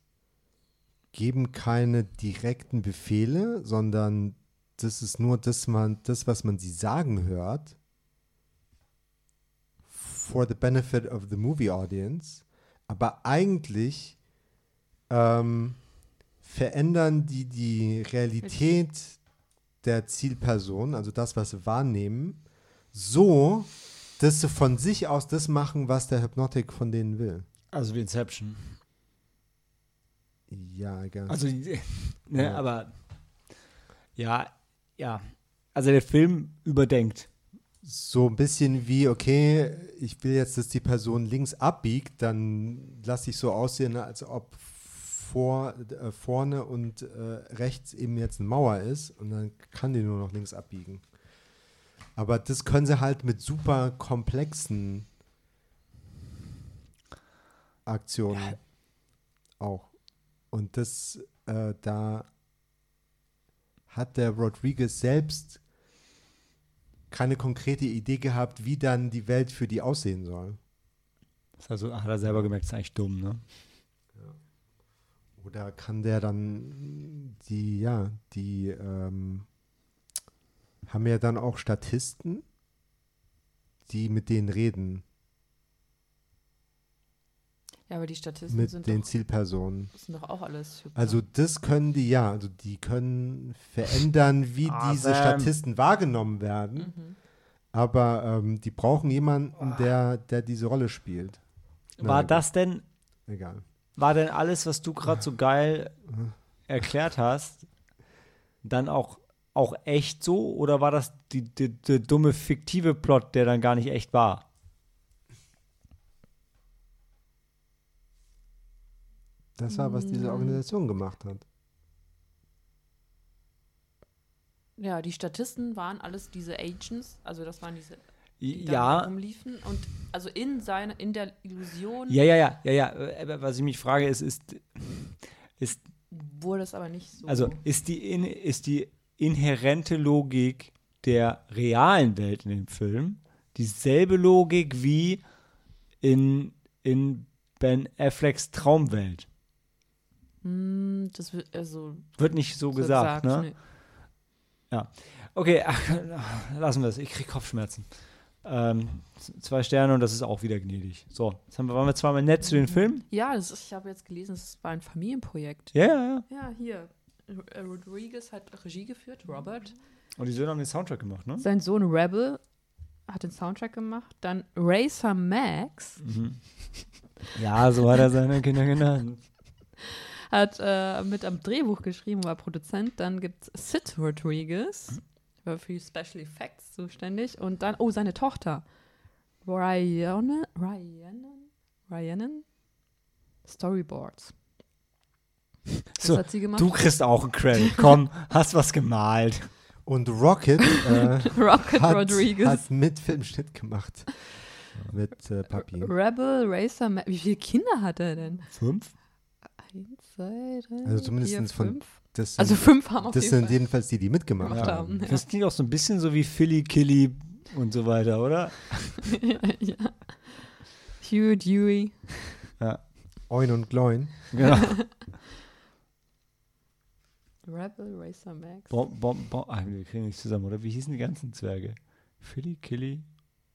geben keine direkten Befehle, sondern das ist nur das, man, das, was man sie sagen hört, for the benefit of the movie audience. Aber eigentlich ähm, verändern die die Realität der Zielperson, also das, was sie wahrnehmen, so, dass sie von sich aus das machen, was der Hypnotik von denen will. Also wie Inception. Ja, guess. Also, ne, Ja. aber ja, ja. Also der Film überdenkt. so ein bisschen wie, okay, ich will jetzt, dass die Person links abbiegt, dann lasse ich so aussehen, als ob vor, äh, vorne und äh, rechts eben jetzt eine Mauer ist und dann kann die nur noch links abbiegen. Aber das können sie halt mit super komplexen Aktionen auch. Und das, äh, da hat der Rodriguez selbst keine konkrete Idee gehabt, wie dann die Welt für die aussehen soll. Das also, hat er selber gemerkt, ist eigentlich dumm, ne? Oder kann der dann die, ja, die ähm, haben ja dann auch Statisten, die mit denen reden, Ja, aber die Statisten mit sind, den doch, Zielpersonen. sind doch auch alles hyper. Also das können die, ja, also die können verändern, wie Ah, diese Sam. Statisten wahrgenommen werden, Mhm. aber ähm, die brauchen jemanden, der, der diese Rolle spielt. Na, War das denn, Egal. war denn alles, was du gerade so geil erklärt hast, dann auch, auch echt so? Oder war das die, die, der dumme fiktive Plot, der dann gar nicht echt war? Das war, was diese Mm. Organisation gemacht hat. Ja, die Statisten waren alles diese Agents, also das waren diese, die da Ja, rumliefen. Und also in seiner, in der Illusion. Ja, ja, ja, ja, ja. äh, Aber was ich mich frage, ist, ist, ist wurde es aber nicht so. Also ist die, in, ist die inhärente Logik der realen Welt in dem Film dieselbe Logik wie in, in Ben Afflecks Traumwelt? Hm, das wird also Wird nicht so so gesagt, ne? nee. Okay, ach, lassen wir es. Ich kriege Kopfschmerzen. Ähm, zwei Sterne und das ist auch wieder gnädig. So, jetzt haben wir, waren wir zweimal nett zu den Filmen. Ja, das ist, ich habe jetzt gelesen, es war ein Familienprojekt. Ja, ja, ja. Ja, hier. R- Rodriguez hat Regie geführt, Robert. Und die Söhne haben den Soundtrack gemacht, ne? Sein Sohn Rebel hat den Soundtrack gemacht. Dann Racer Max Mhm. Ja, so hat er seine Kinder genannt. Hat äh, mit am Drehbuch geschrieben, war Produzent. Dann gibt es Sid Rodriguez, war für die Special Effects zuständig. Und dann, oh, seine Tochter. Ryan, Ryan, Ryan, Storyboards. Das So, hat sie gemacht. Du kriegst auch einen Credit. Komm, hast was gemalt. Und Rocket äh, Rocket hat, Rodriguez. hat mit Filmschnitt gemacht. Mit äh, Papi. Rebel, Racer, Ma wie viele Kinder hat er denn? Fünf? Zwei, drei, Also zumindest vier, von- fünf. Das sind, Also fünf haben auf das jeden sind Fall. jedenfalls die, die mitgemacht Gemacht haben. Ja. Das klingt auch so ein bisschen so wie Philly, Killy und so weiter, oder? ja. Hugh, Dewey. Oin und Gloin. Genau. Rebel, Racer, Max. Bom, bom, bom. Ah, wir kriegen nicht zusammen, oder? Wie hießen die ganzen Zwerge? Philly, Killy,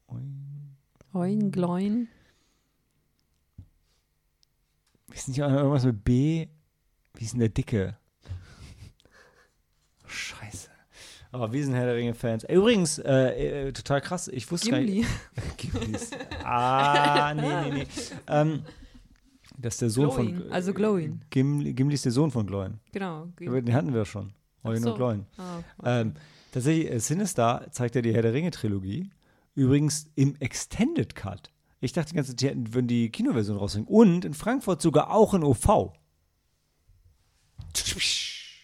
Oin. Oin, Gloin. Ist nicht auch irgendwas mit B? Wie ist denn der Dicke? Scheiße. Aber wir sind Herr der Ringe-Fans. Übrigens, äh, äh, total krass, ich wusste gar Gimli. nicht. Gimlis. Ah, nee, nee, nee. Ähm, das ist der Sohn Glowin, von. also Glowin. Gimli, Gimli ist der Sohn von Gloin. Genau. Aber Den hatten wir schon. Ach so. und Gloin. Ah, okay. Ähm, tatsächlich, äh, Sinister zeigt ja die Herr der Ringe-Trilogie. Übrigens im Extended Cut. Ich dachte die ganze Zeit, die würden die Kinoversion rausbringen. Und in Frankfurt sogar auch in OV.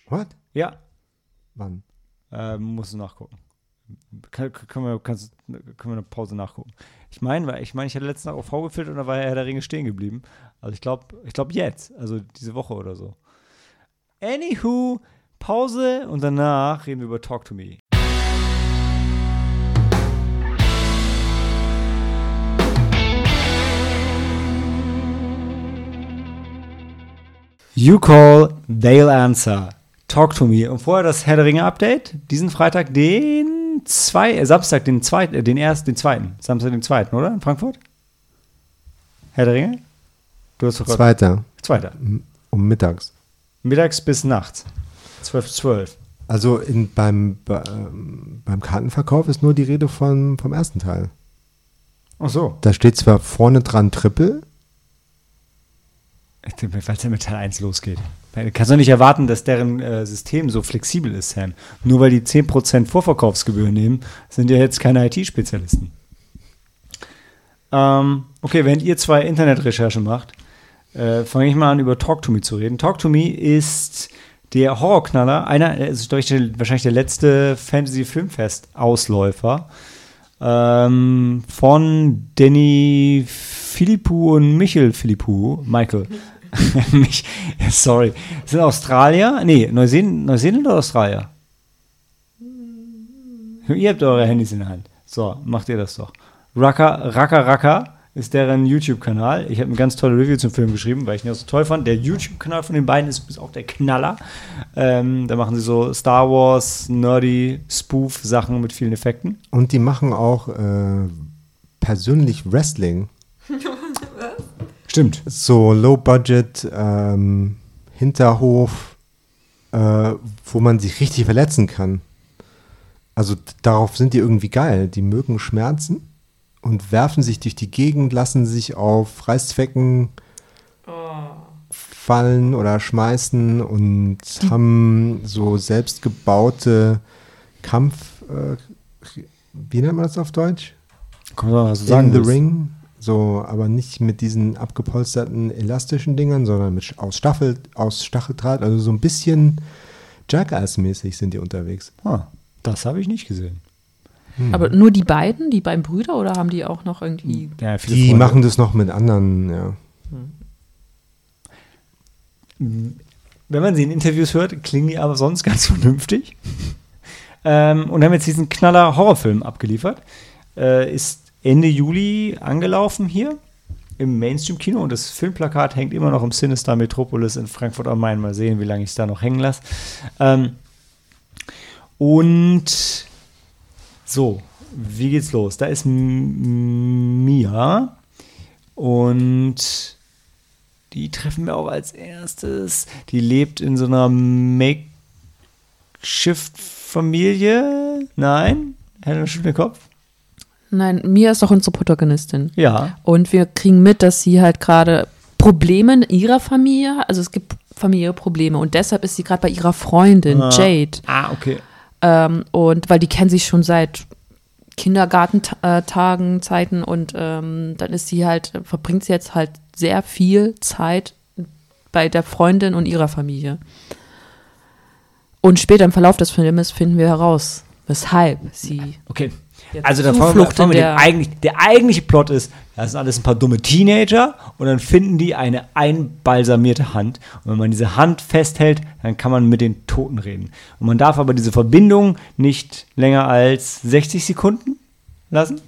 What? Ja, Wann? ähm, musst du nachgucken. Kann, können, wir, kannst, können wir eine Pause nachgucken. Ich meine, ich meine, ich hatte letzten Tag OV gefilmt und da war Herr der Ringe stehen geblieben. Also ich glaube, ich glaube jetzt, also diese Woche oder so. Anywho, Pause und danach reden wir über Talk to Me. You call, they'll answer. Talk to me. Und vorher das Herr der Ringe Update. Diesen Freitag, den zwei, äh, Samstag, den zweiten, äh, den ersten, den zweiten. Samstag, den zweiten, oder? In Frankfurt? Herr der Ringe? Du hast doch. Zweiter. Zweiter. Um mittags. Mittags bis nachts. 12, 12. Also in, beim, be- ähm, beim Kartenverkauf ist nur die Rede von, vom ersten Teil. Ach so. Da steht zwar vorne dran Triple, Es ja mit Teil 1 losgeht. Kannst doch nicht erwarten, dass deren äh, System so flexibel ist, Sam. Nur weil die 10% Vorverkaufsgebühr nehmen, sind ja jetzt keine IT-Spezialisten. Ähm, okay, während ihr zwei Internetrecherche macht, äh, fange ich mal an, über Talk to Me zu reden. Talk to Me ist der Horrorknaller, einer, ich, der, wahrscheinlich der letzte Fantasy-Filmfest-Ausläufer ähm, von Danny Philippou und Michael Philippou, Michael. Mich, sorry. Sind Australier? Nee, Neuseeland, Neuseeland oder Australier? Ihr habt eure Handys in der Hand. So, macht ihr das doch. Raka, Raka Raka ist deren YouTube-Kanal. Ich habe eine ganz tolle Review zum Film geschrieben, weil ich ihn auch so toll fand. Der YouTube-Kanal von den beiden ist übrigens auch der Knaller. Ähm, da machen sie so Star Wars, nerdy Spoof-Sachen mit vielen Effekten. und die machen auch äh, persönlich Wrestling. Stimmt. So Low-Budget, ähm, Hinterhof, äh, wo man sich richtig verletzen kann. Also darauf sind die irgendwie geil. Die mögen Schmerzen und werfen sich durch die Gegend, lassen sich auf Reißzwecken fallen oder schmeißen und haben so selbstgebaute Kampf, äh, wie nennt man das auf Deutsch? Doch was du sagen In the willst. Ring. So, aber nicht mit diesen abgepolsterten elastischen Dingern, sondern mit aus, Staffel, aus Stacheldraht. Also so ein bisschen Jackass-mäßig sind die unterwegs. Ah, das habe ich nicht gesehen. Aber nur die beiden, die beiden Brüder, oder haben die auch noch irgendwie. Ja, viele Die Freunde. machen das noch mit anderen, ja. wenn man sie in Interviews hört, klingen die aber sonst ganz vernünftig. ähm, und haben jetzt diesen Knaller Horrorfilm abgeliefert. Äh, ist Ende Juli angelaufen hier im Mainstream-Kino und das Filmplakat hängt immer noch im Sinister Metropolis in Frankfurt am Main. Mal sehen, wie lange ich es da noch hängen lasse. Ähm, und so, wie geht's los? Da ist Mia und die treffen wir auch als erstes. Die lebt in so einer Makeshift-Familie. Nein? Helen schüttelt den Kopf. Nein, Mia ist doch unsere Protagonistin. Ja. Und wir kriegen mit, dass sie halt gerade Probleme in ihrer Familie, also es gibt Familienprobleme und deshalb ist sie gerade bei ihrer Freundin Ah. Jade. Ah, okay. Ähm, und weil die kennen sich schon seit Kindergartentagen, Zeiten und ähm, dann ist sie halt, verbringt sie jetzt halt sehr viel Zeit bei der Freundin und ihrer Familie. Und später im Verlauf des Filmes finden wir heraus, weshalb sie Okay. Jetzt Also da wir, Zuflucht in wir der, eigentlich, der eigentliche Plot ist, das sind alles ein paar dumme Teenager und dann finden die eine einbalsamierte Hand. Und wenn man diese Hand festhält, dann kann man mit den Toten reden. Und man darf aber diese Verbindung nicht länger als 60 Sekunden lassen.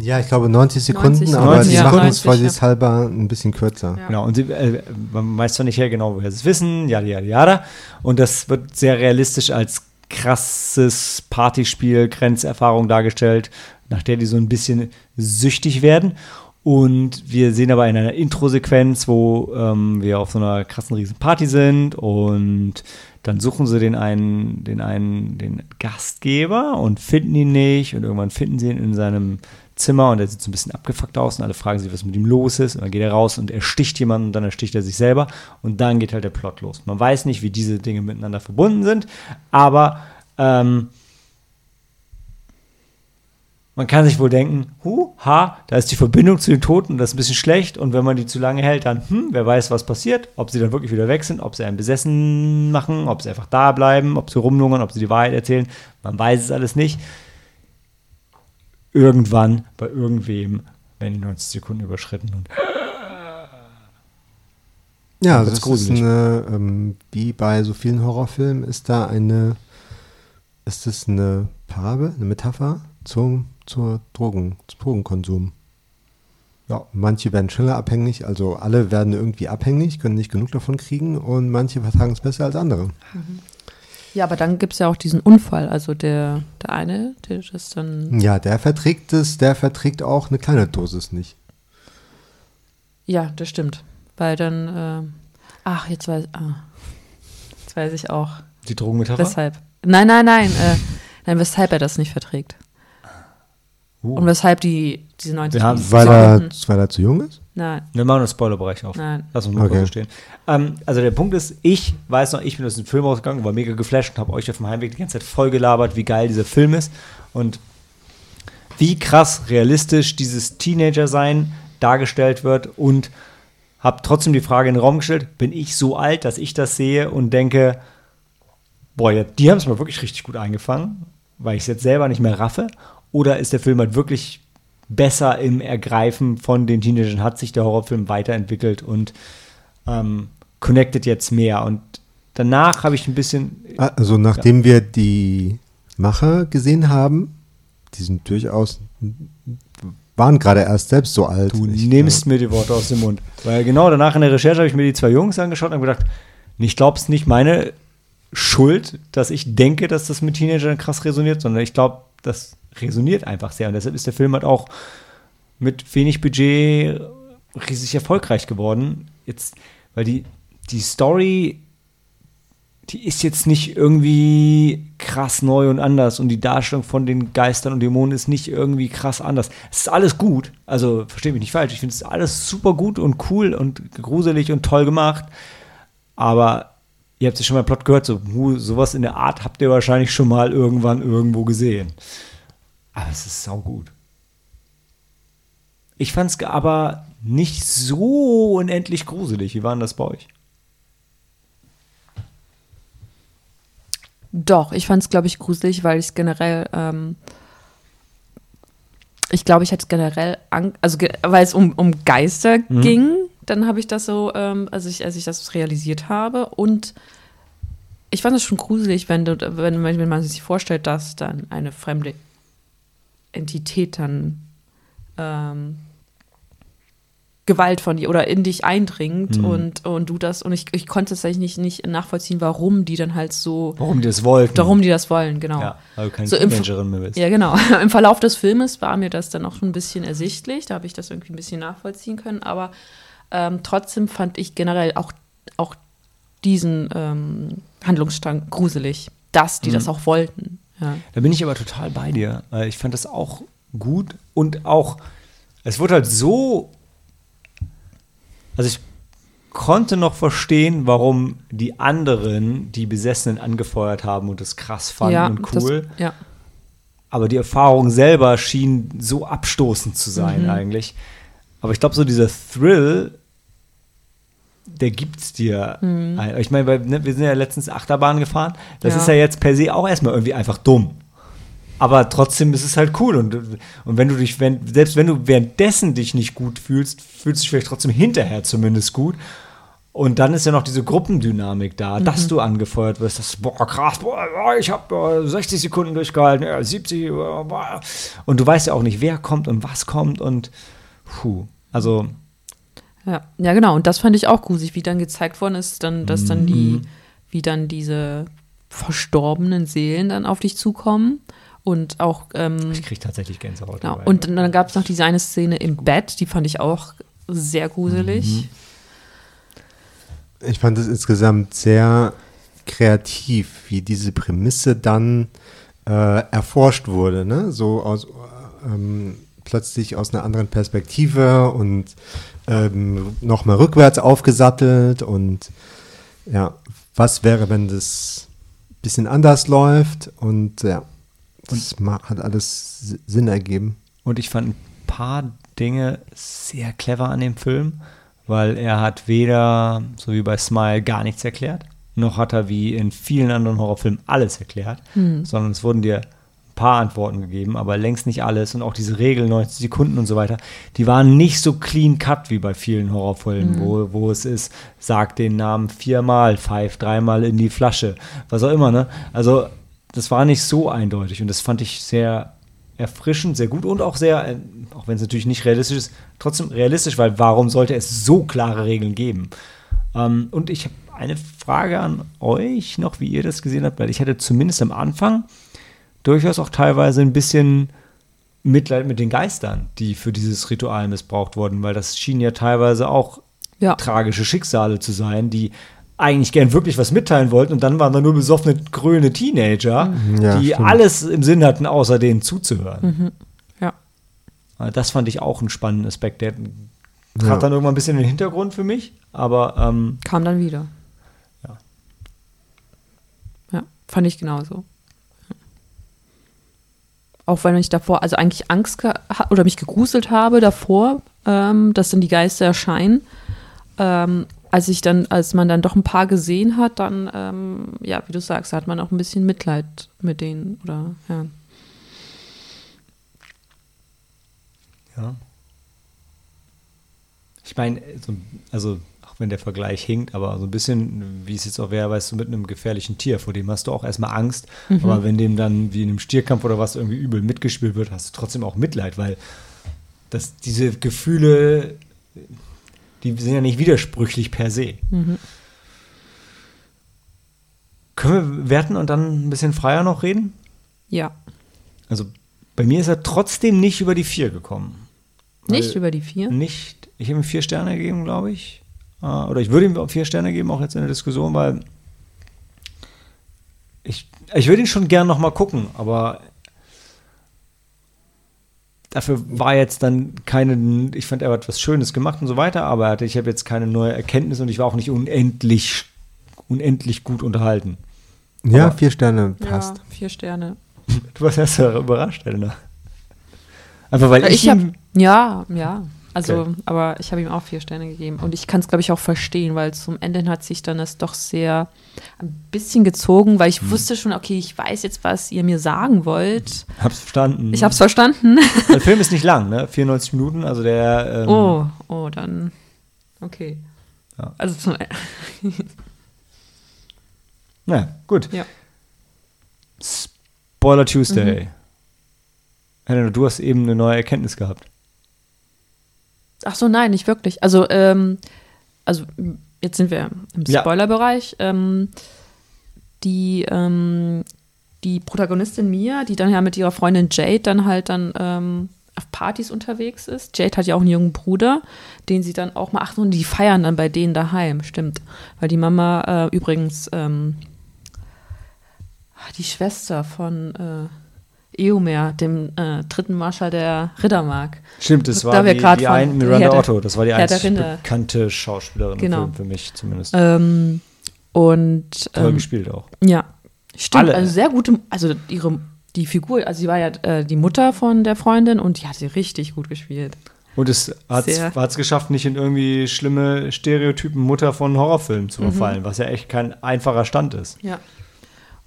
Ja, ich glaube 90 Sekunden, 90 aber Sekunden, die ja. machen es 90, vorsichtshalber ein bisschen kürzer. Ja. Genau, und sie, äh, man weiß zwar nicht her genau, woher sie es wissen, jada, jada, jada. Und das wird sehr realistisch als krasses Partyspiel, Grenzerfahrung dargestellt, nach der die so ein bisschen süchtig werden. Und wir sehen aber in einer Intro-Sequenz, wo ähm, wir auf so einer krassen riesen Party sind und dann suchen sie den einen, den einen, den Gastgeber und finden ihn nicht und irgendwann finden sie ihn in seinem Zimmer und er sieht so ein bisschen abgefuckt aus und alle fragen sich, was mit ihm los ist. Und dann geht er raus und ersticht jemanden und dann ersticht er sich selber und dann geht halt der Plot los. Man weiß nicht, wie diese Dinge miteinander verbunden sind, aber ähm, man kann sich wohl denken, hu, ha, da ist die Verbindung zu den Toten, das ist ein bisschen schlecht und wenn man die zu lange hält, dann, hm, wer weiß, was passiert, ob sie dann wirklich wieder weg sind, ob sie einen besessen machen, ob sie einfach da bleiben, ob sie rumlungern, ob sie die Wahrheit erzählen, man weiß es alles nicht. Irgendwann bei irgendwem werden die 90 Sekunden überschritten und Ja, also es ist gruselig. eine, ähm, wie bei so vielen Horrorfilmen, ist da eine, ist das eine Parabel, eine Metapher zum, zur Drogen, zum Drogenkonsum. Ja, manche werden schneller abhängig, also alle werden irgendwie abhängig, können nicht genug davon kriegen und manche vertragen es besser als andere. Ja, aber dann gibt es ja auch diesen Unfall. Also der, der eine, der das dann. Ja, der verträgt es, der verträgt auch eine kleine Dosis nicht. Ja, das stimmt. Weil dann. ähm, ach, jetzt weiß, ah, jetzt weiß ich auch. die Drogenmetapher. Weshalb? Nein, nein, nein. Äh, nein, weshalb er das nicht verträgt. Uh. Und weshalb die diese 90 Wir haben- Weil er, weil er zu jung ist? Nein, Wir machen den Spoilerbereich auf. nein. Lass uns mal Okay. kurz so stehen. Ähm, also der Punkt ist, ich weiß noch, ich bin aus dem Film rausgegangen, war mega geflasht und habe euch auf dem Heimweg die ganze Zeit voll gelabert, wie geil dieser Film ist und wie krass realistisch dieses Teenager-Sein dargestellt wird und habe trotzdem die Frage in den Raum gestellt, bin ich so alt, dass ich das sehe und denke, boah, ja, die haben es mal wirklich richtig gut eingefangen, weil ich es jetzt selber nicht mehr raffe, oder ist der Film halt wirklich besser im Ergreifen von den Teenagern, hat sich der Horrorfilm weiterentwickelt und ähm, connected jetzt mehr. Und danach habe ich ein bisschen, Also nachdem wir die Macher gesehen haben, die sind durchaus, waren gerade erst selbst so alt. du nimmst mir die Worte aus dem Mund. Weil genau danach in der Recherche habe ich mir die zwei Jungs angeschaut und habe gedacht, ich glaube, es ist nicht meine Schuld, dass ich denke, dass das mit Teenagern krass resoniert, sondern ich glaube, das resoniert einfach sehr. Und deshalb ist der Film halt auch mit wenig Budget riesig erfolgreich geworden. Jetzt, weil die, die Story, die ist jetzt nicht irgendwie krass neu und anders und die Darstellung von den Geistern und Dämonen ist nicht irgendwie krass anders. Es ist alles gut. Also, verstehe mich nicht falsch. Ich finde es alles super gut und cool und gruselig und toll gemacht. Aber ihr habt ja schon mal Plot gehört, so, sowas in der Art habt ihr wahrscheinlich schon mal irgendwann irgendwo gesehen. Aber es ist saugut. Ich fand es aber nicht so unendlich gruselig. Wie war denn das bei euch? Doch, ich fand es, glaube ich, gruselig, weil ich es generell, ähm, ich glaube, ich hätte generell, Angst, also ge weil es um, um Geister Mhm. ging, dann habe ich das so, ähm, also ich, als ich das realisiert habe und ich fand es schon gruselig, wenn, du, wenn, wenn man sich vorstellt, dass dann eine fremde Entität dann ähm, Gewalt von dir oder in dich eindringt Mhm. und, und du das, und ich, ich konnte tatsächlich nicht, nicht nachvollziehen, warum die dann halt so, Warum die das wollten. warum die das wollen, genau. Ja, weil du keine So im- Teenagerin mehr bist. Ja, genau. Im Verlauf des Filmes war mir das dann auch schon ein bisschen ersichtlich. Da habe ich das irgendwie ein bisschen nachvollziehen können. Aber ähm, trotzdem fand ich generell auch, auch diesen ähm, Handlungsstrang gruselig, dass die Mhm. das auch wollten. Ja. Da bin ich aber total bei dir. Ich fand das auch gut und auch, es wurde halt so, also ich konnte noch verstehen, warum die anderen die Besessenen angefeuert haben und das krass fanden ja, und cool. Das, ja. aber die Erfahrung selber schien so abstoßend zu sein Mhm. eigentlich. Aber ich glaube, so dieser Thrill, der gibt's dir. Mhm. Ich meine, ne, wir sind ja letztens Achterbahn gefahren. Das Ja. ist ja jetzt per se auch erstmal irgendwie einfach dumm. Aber trotzdem ist es halt cool. Und, und wenn du dich, wenn, selbst wenn du währenddessen dich nicht gut fühlst, fühlst du dich vielleicht trotzdem hinterher zumindest gut. Und dann ist ja noch diese Gruppendynamik da, Mhm. dass du angefeuert wirst, dass, boah, krass, boah, ich habe äh, 60 Sekunden durchgehalten, ja, 70, äh, boah. und du weißt ja auch nicht, wer kommt und was kommt und puh, also Ja. ja, genau. Und das fand ich auch gruselig, wie dann gezeigt worden ist, dann, dass dann die, Mhm. wie dann diese verstorbenen Seelen dann auf dich zukommen. Und auch, ähm, ich krieg tatsächlich Gänsehaut. Genau. dabei. Und dann, dann gab es noch diese eine Szene im Bett, die fand ich auch sehr gruselig. Ich fand es insgesamt sehr kreativ, wie diese Prämisse dann äh, erforscht wurde, ne? So aus ähm, plötzlich aus einer anderen Perspektive und ähm, nochmal rückwärts aufgesattelt und ja, was wäre, wenn das ein bisschen anders läuft und ja, das ma- hat alles Sinn ergeben. Und ich fand ein paar Dinge sehr clever an dem Film, weil er hat weder, so wie bei Smile, gar nichts erklärt, noch hat er wie in vielen anderen Horrorfilmen alles erklärt, sondern es wurden dir paar Antworten gegeben, aber längst nicht alles und auch diese Regel 90 Sekunden und so weiter, die waren nicht so clean cut wie bei vielen Horrorfilmen, wo, wo es ist, sag den Namen viermal, pfeif dreimal in die Flasche, was auch immer, ne? Also das war nicht so eindeutig und das fand ich sehr erfrischend, sehr gut und auch sehr, äh, auch wenn es natürlich nicht realistisch ist, trotzdem realistisch, weil warum sollte es so klare Regeln geben? Ähm, und ich habe eine Frage an euch noch, wie ihr das gesehen habt, weil ich hatte zumindest am Anfang durchaus auch teilweise ein bisschen Mitleid mit den Geistern, die für dieses Ritual missbraucht wurden, weil das schien ja teilweise auch Ja. tragische Schicksale zu sein, die eigentlich gern wirklich was mitteilen wollten und dann waren da nur besoffene, grüne Teenager, Ja, die stimmt. alles im Sinn hatten, außer denen zuzuhören. Ja. Äh, Das fand ich auch einen spannenden Aspekt. Der Ja. hat dann irgendwann ein bisschen in den Hintergrund für mich, aber ähm, Kam dann wieder. Ja. Ja, fand ich genauso. Auch wenn ich davor, also eigentlich Angst oder mich gegruselt habe davor, ähm, dass dann die Geister erscheinen. Ähm, als ich dann, als man dann doch ein paar gesehen hat, dann, ähm, ja, wie du sagst, hat man auch ein bisschen Mitleid mit denen oder ja. ja. Ich meine, so, also auch wenn der Vergleich hinkt, aber so ein bisschen, wie es jetzt auch wäre, weißt du, mit einem gefährlichen Tier, vor dem hast du auch erstmal Angst, aber wenn dem dann wie in einem Stierkampf oder was irgendwie übel mitgespielt wird, hast du trotzdem auch Mitleid, weil das, diese Gefühle, die sind ja nicht widersprüchlich per se. Können wir werten und dann ein bisschen freier noch reden? Ja. Also bei mir ist er trotzdem nicht über die vier gekommen. Nicht über die vier? Nicht, ich habe ihm vier Sterne gegeben, glaube ich. Äh, Oder ich würde ihm vier Sterne geben, auch jetzt in der Diskussion, weil ich, ich würde ihn schon gern noch mal gucken, aber dafür war jetzt dann keine, ich fand, er hat was Schönes gemacht und so weiter, aber er ich habe jetzt keine neue Erkenntnis und ich war auch nicht unendlich, unendlich gut unterhalten. Ja, Aber- vier Sterne passt. Ja, vier Sterne. Du warst erst überrascht, Elena. Einfach weil ich, ich hab- ihm, Ja, ja. Also, Okay. aber ich habe ihm auch vier Sterne gegeben. Und ich kann es, glaube ich, auch verstehen, weil zum Ende hat sich dann das doch sehr ein bisschen gezogen, weil ich Hm. wusste schon, okay, ich weiß jetzt, was ihr mir sagen wollt. hab's verstanden. Ich habe es verstanden. Der Film ist nicht lang, ne? 94 Minuten, also der. Ähm, Oh, oh, dann. Okay. Ja. Also zum, Na, gut. Ja. Spoiler Tuesday. Mhm. Helena, du hast eben eine neue Erkenntnis gehabt. Ach so, nein, nicht wirklich. Also, ähm, also jetzt sind wir im Ja. Spoilerbereich. Ähm, die, ähm, die Protagonistin Mia, die dann ja mit ihrer Freundin Jade dann halt dann ähm, auf Partys unterwegs ist. Jade hat ja auch einen jungen Bruder, den sie dann auch mal, ach so, die feiern dann bei denen daheim, stimmt. Weil die Mama äh, übrigens ähm, die Schwester von äh, Eomer, dem äh, dritten Marschall der Rittermark. Stimmt, das Da war die, die ein, Miranda der- Otto. Das war die Herr der einzig Ringe. bekannte Schauspielerin Genau. im Film, für mich zumindest. Ähm, und Toll ähm, gespielt auch. ja, stimmt. Alle. Also sehr gute, also ihre die Figur, also sie war ja äh, die Mutter von der Freundin und die hat sie richtig gut gespielt. Und es hat es geschafft, nicht in irgendwie schlimme Stereotypen Mutter von Horrorfilmen Mhm. zu verfallen, was ja echt kein einfacher Stand ist. Ja.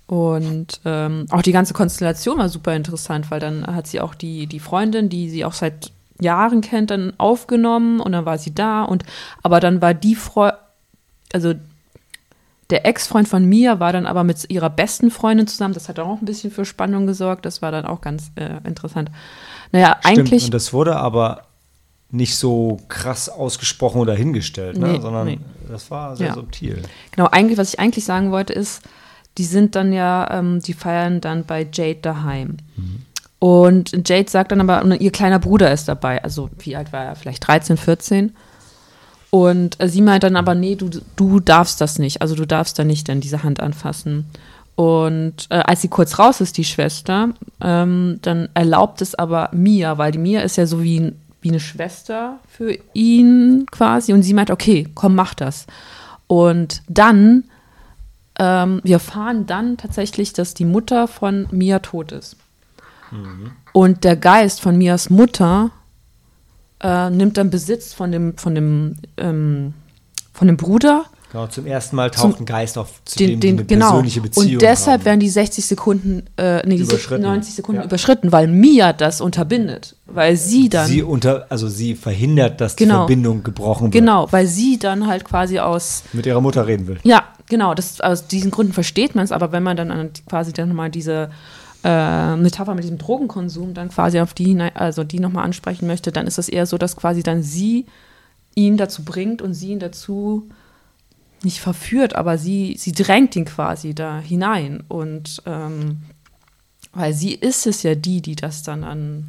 Und ähm, auch die ganze Konstellation war super interessant, weil dann hat sie auch die, die Freundin, die sie auch seit Jahren kennt, dann aufgenommen und dann war sie da und aber dann war die Frau, also der Ex-Freund von Mia war dann aber mit ihrer besten Freundin zusammen. Das hat auch ein bisschen für Spannung gesorgt. Das war dann auch ganz äh, interessant. Naja, Stimmt, eigentlich. und das wurde aber nicht so krass ausgesprochen oder hingestellt, ne? Nee, sondern nee. das war sehr Ja. subtil. Genau, eigentlich, was ich eigentlich sagen wollte, ist, die sind dann ja, ähm, die feiern dann bei Jade daheim. Und Jade sagt dann aber, und ihr kleiner Bruder ist dabei. Also, wie alt war er? Vielleicht 13, 14. Und äh, sie meint dann aber, nee, du, du darfst das nicht. Also, du darfst da nicht dann diese Hand anfassen. Und äh, als sie kurz raus ist, die Schwester, ähm, dann erlaubt es aber Mia, weil die Mia ist ja so wie, wie eine Schwester für ihn quasi. Und sie meint, okay, komm, mach das. Und dann, ähm, wir erfahren dann tatsächlich, dass die Mutter von Mia tot ist. Und der Geist von Mias Mutter äh, nimmt dann Besitz von dem, von dem, ähm, von dem Bruder Genau, zum ersten Mal Zum- taucht ein Geist auf, zu den, dem die den, eine genau. persönliche Beziehung Und deshalb haben. werden die 60 Sekunden, äh, nee, die Überschritten. 90 Sekunden Ja. überschritten, weil Mia das unterbindet. Weil sie dann, sie unter, also sie verhindert, dass die Genau. Verbindung gebrochen wird. genau, weil sie dann halt quasi aus, Mit ihrer Mutter reden will. ja, genau, das, aus diesen Gründen versteht man es, aber wenn man dann an, quasi dann mal diese äh, Metapher mit diesem Drogenkonsum dann quasi auf die, hinein- also die nochmal ansprechen möchte, dann ist es eher so, dass quasi dann sie ihn dazu bringt und sie ihn dazu nicht verführt, aber sie, sie drängt ihn quasi da hinein. Und ähm, weil sie ist es ja die, die das dann an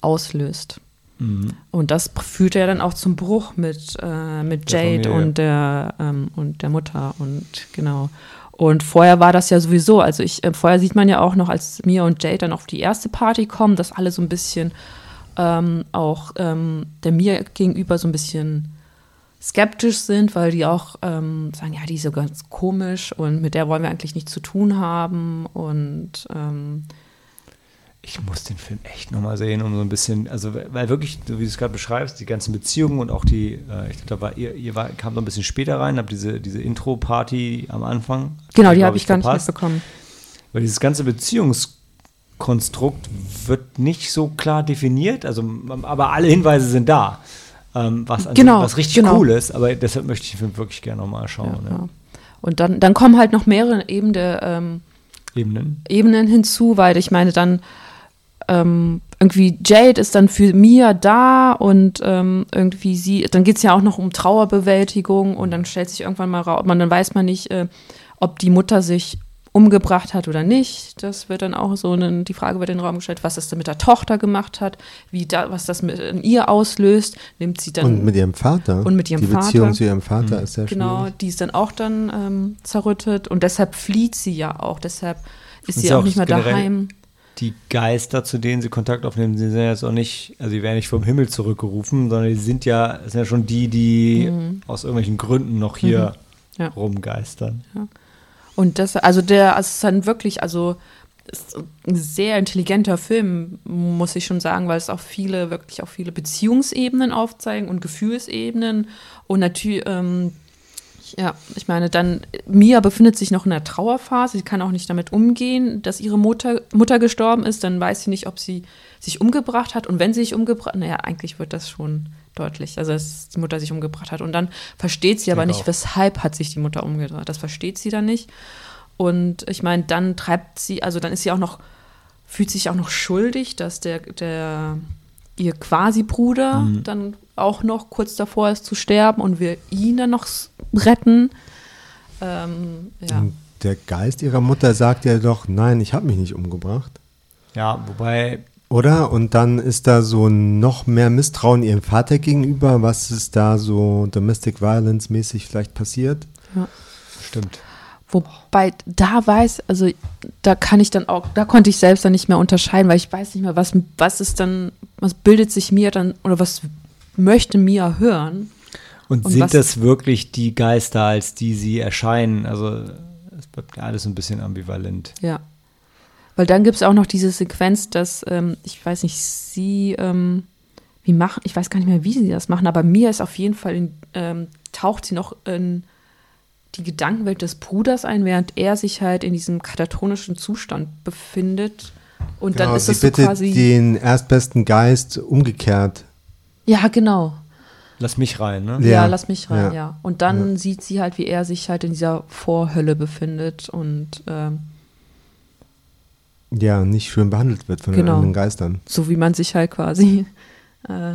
auslöst. Mhm. Und das führt ja dann auch zum Bruch mit, äh, mit Der Jade Familie. und der, ähm, und der Mutter und genau. Und vorher war das ja sowieso, also ich, äh, vorher sieht man ja auch noch, als Mia und Jade dann auf die erste Party kommen, dass alle so ein bisschen ähm, auch ähm, der Mia gegenüber so ein bisschen skeptisch sind, weil die auch ähm, sagen, ja, die ist so ganz komisch und mit der wollen wir eigentlich nichts zu tun haben und ähm, Ich muss den Film echt nochmal sehen, um so ein bisschen, also weil wirklich, so wie du es gerade beschreibst, die ganzen Beziehungen und auch die, äh, ich glaube, da war ihr, ihr war, kam so ein bisschen später rein, habt diese, diese Intro-Party am Anfang. genau, die habe ich gar nicht verpasst. mitbekommen. Weil dieses ganze Beziehungskonstrukt wird nicht so klar definiert, also aber alle Hinweise sind da. Ähm, was, Genau, was richtig genau. cool ist, aber deshalb möchte ich den Film wirklich gerne nochmal schauen. Ja, Ja. Und dann, dann kommen halt noch mehrere Ebenen, der, ähm, Ebenen. Ebenen hinzu, weil ich meine, dann ähm, irgendwie Jade ist dann für Mia da und ähm, irgendwie sie, dann geht es ja auch noch um Trauerbewältigung und dann stellt sich irgendwann mal raus, man, dann weiß man nicht, äh, ob die Mutter sich umgebracht hat oder nicht. Das wird dann auch so, eine, die Frage wird in den Raum gestellt, was das dann mit der Tochter gemacht hat, wie da, was das mit in ihr auslöst, nimmt sie dann Und mit ihrem Vater. Und mit ihrem Die Beziehung Vater. zu ihrem Vater ist sehr Genau, schwierig. die ist dann auch dann ähm, zerrüttet und deshalb flieht sie ja auch. Deshalb ist Und sie sie auch auch nicht mehr daheim. Die Geister, zu denen sie Kontakt aufnehmen, die sind jetzt auch nicht, also die werden nicht vom Himmel zurückgerufen, sondern die sind ja, sind ja schon die, die aus irgendwelchen Gründen noch hier Mhm. Ja. rumgeistern. Und das, also der, also ist dann wirklich, also ein sehr intelligenter Film, muss ich schon sagen, weil es auch viele, wirklich auch viele Beziehungsebenen aufzeigen und Gefühlsebenen. Und natürlich, ähm, ja, ich meine, dann, Mia befindet sich noch in der Trauerphase, sie kann auch nicht damit umgehen, dass ihre Mutter, Mutter gestorben ist, dann weiß sie nicht, ob sie sich umgebracht hat. Und wenn sie sich umgebracht, naja, eigentlich wird das schon deutlich, also dass die Mutter sich umgebracht hat und dann versteht sie aber denke nicht, auch. weshalb hat sich die Mutter umgebracht. Das versteht sie dann nicht. Und ich meine, dann treibt sie, also dann ist sie auch noch, fühlt sich auch noch schuldig, dass der, der ihr quasi Bruder Mhm. dann auch noch kurz davor ist zu sterben und wir ihn dann noch retten. Ähm, ja. Und der Geist ihrer Mutter sagt ja doch, nein, ich habe mich nicht umgebracht. Ja, wobei, Oder? Und dann ist da so noch mehr Misstrauen ihrem Vater gegenüber. Was ist da so Domestic Violence mäßig vielleicht passiert? stimmt. Wobei da weiß, also da kann ich dann auch, da konnte ich selbst dann nicht mehr unterscheiden, weil ich weiß nicht mehr, was, was ist dann, was bildet sich mir dann oder was möchte Mia hören. Und, Und sind was- das wirklich die Geister, als die sie erscheinen? Also, es bleibt ja alles ein bisschen ambivalent. Ja. Weil dann gibt es auch noch diese Sequenz, dass, ähm, ich weiß nicht, sie, ähm, wie machen, ich weiß gar nicht mehr, wie sie das machen, aber Mia ist auf jeden Fall, in, ähm, taucht sie noch in die Gedankenwelt des Bruders ein, während er sich halt in diesem katatonischen Zustand befindet. Und dann Genau, ist sie das so bittet quasi. den erstbesten Geist umgekehrt. ja, genau. Lass mich rein, ne? Ja, Ja, lass mich rein, ja. ja. Und dann sieht sie halt, wie er sich halt in dieser Vorhölle befindet und ähm, Ja, nicht schön behandelt wird von den Genau. anderen Geistern. so wie man sich halt quasi äh,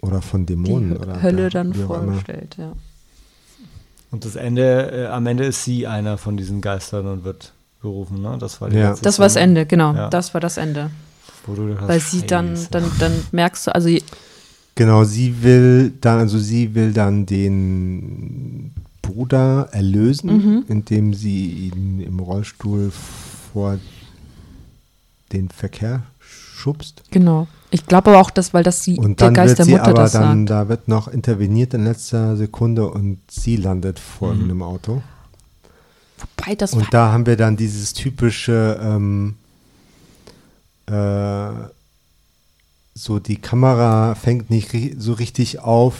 Oder von die Dämonen. Hö- oder Hölle ja, dann vorstellt, ja. Und das Ende, äh, am Ende ist sie einer von diesen Geistern und wird gerufen, ne? Das war die Ja. Das war das Ende, genau. Ja. Das war das Ende. Wo du dachtest, Weil sie dann, Scheiße. dann, dann merkst du, also Genau, sie will dann, also sie will dann den Bruder erlösen, Mhm. indem sie ihn im Rollstuhl vor den Verkehr schubst. genau. Ich glaube aber auch, dass, weil das die, Und der Geist der sie Mutter aber das dann, sagt. da wird noch interveniert in letzter Sekunde und sie landet vor Mhm. einem Auto. Wobei das Und da haben wir dann dieses typische, ähm, äh, so die Kamera fängt nicht ri so richtig auf,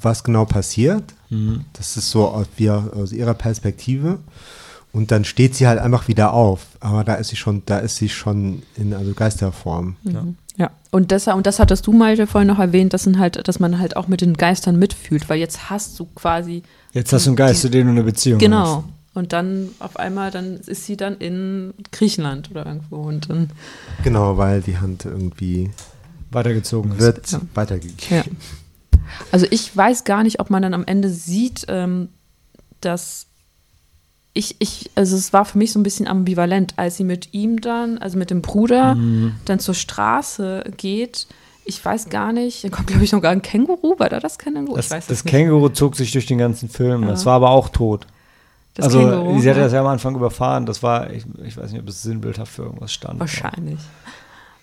was genau passiert. Mhm. Das ist so aus, wie aus ihrer Perspektive. Und dann steht sie halt einfach wieder auf. Aber da ist sie schon, da ist sie schon in also Geisterform. Ja. Mhm. Ja, und das, und das hattest du mal vorhin noch erwähnt, dass, halt, dass man halt auch mit den Geistern mitfühlt, weil jetzt hast du quasi, Jetzt hast du einen Geist, Die- zu dem du eine Beziehung genau, und dann auf einmal, dann ist sie dann in Griechenland oder irgendwo und dann, Genau, weil die Hand irgendwie hast. Weitergezogen ist. wird Ja. weitergegeben. ja. Also ich weiß gar nicht, ob man dann am Ende sieht, ähm, dass ich, ich, also es war für mich so ein bisschen ambivalent, als sie mit ihm dann, also mit dem Bruder, Mhm. dann zur Straße geht. Ich weiß gar nicht, da kommt, glaube ich, noch gar ein Känguru. War da das Känguru? Das, das. Känguru zog sich durch den ganzen Film. Ja. Das war aber auch tot. Das also, Känguru, sie hatte das ja am Anfang überfahren. Das war, ich, ich weiß nicht, ob es sinnbildhaft für irgendwas stand. Wahrscheinlich.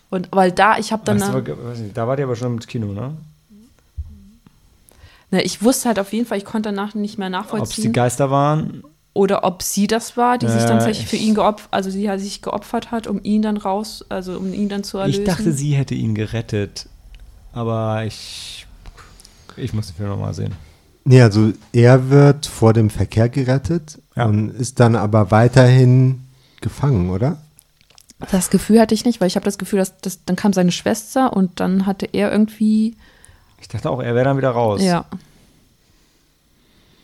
Und weil da, ich habe dann, Weißt du, nicht, da war die aber schon im Kino, ne? ne, ich wusste halt auf jeden Fall, ich konnte danach nicht mehr Ob es die nachvollziehen. Geister waren. Oder ob sie das war, die sich Ja, dann tatsächlich für ihn geopfert, also sie hat sich geopfert hat, um ihn dann raus, also um ihn dann zu erlösen. Ich dachte, sie hätte ihn gerettet. Aber ich. Ich muss den Film nochmal sehen. Nee, also er wird vor dem Verkehr gerettet Ja. und ist dann aber weiterhin gefangen, oder? Das Gefühl hatte ich nicht, weil ich habe das Gefühl, dass das, dann kam seine Schwester und dann hatte er irgendwie, Ich dachte auch, er wäre dann wieder raus. ja,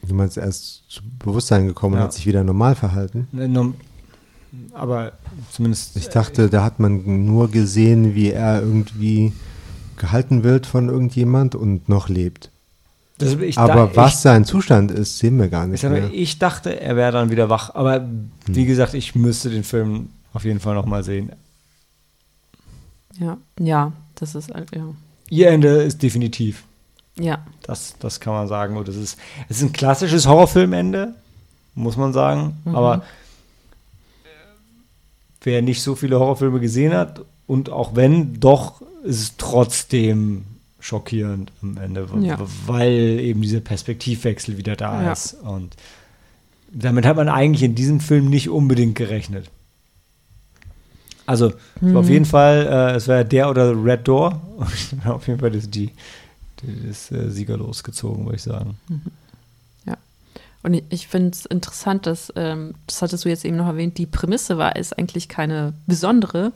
Du meinst, er ist zu Bewusstsein gekommen Ja. und hat sich wieder normal verhalten? Ne, Aber zumindest. Ich dachte, da hat man nur gesehen, wie er irgendwie gehalten wird von irgendjemand und noch lebt. Das, ich, Aber da, was sein Zustand ist, sehen wir gar Ich, ich, nicht mal, mehr. ich dachte, er wäre dann wieder wach. Aber wie gesagt, ich müsste den Film auf jeden Fall nochmal sehen. ja, ja, das ist, halt, ja, Ihr Ende ist definitiv. Ja, Das, das kann man sagen. Und das ist, es ist ein klassisches Horrorfilmende, muss man sagen. Mhm. Aber wer nicht so viele Horrorfilme gesehen hat und auch wenn, doch ist es trotzdem schockierend am Ende, Ja. weil eben dieser Perspektivwechsel wieder da Ja. ist. Und damit hat man eigentlich in diesem Film nicht unbedingt gerechnet. Also es war auf Mhm. jeden Fall, äh, es war der oder Red Door. Auf jeden Fall ist die ist äh, siegerlos gezogen, würde ich sagen. Und ich, ich finde es interessant, dass, ähm, das hattest du jetzt eben noch erwähnt, die Prämisse war, ist eigentlich keine besondere.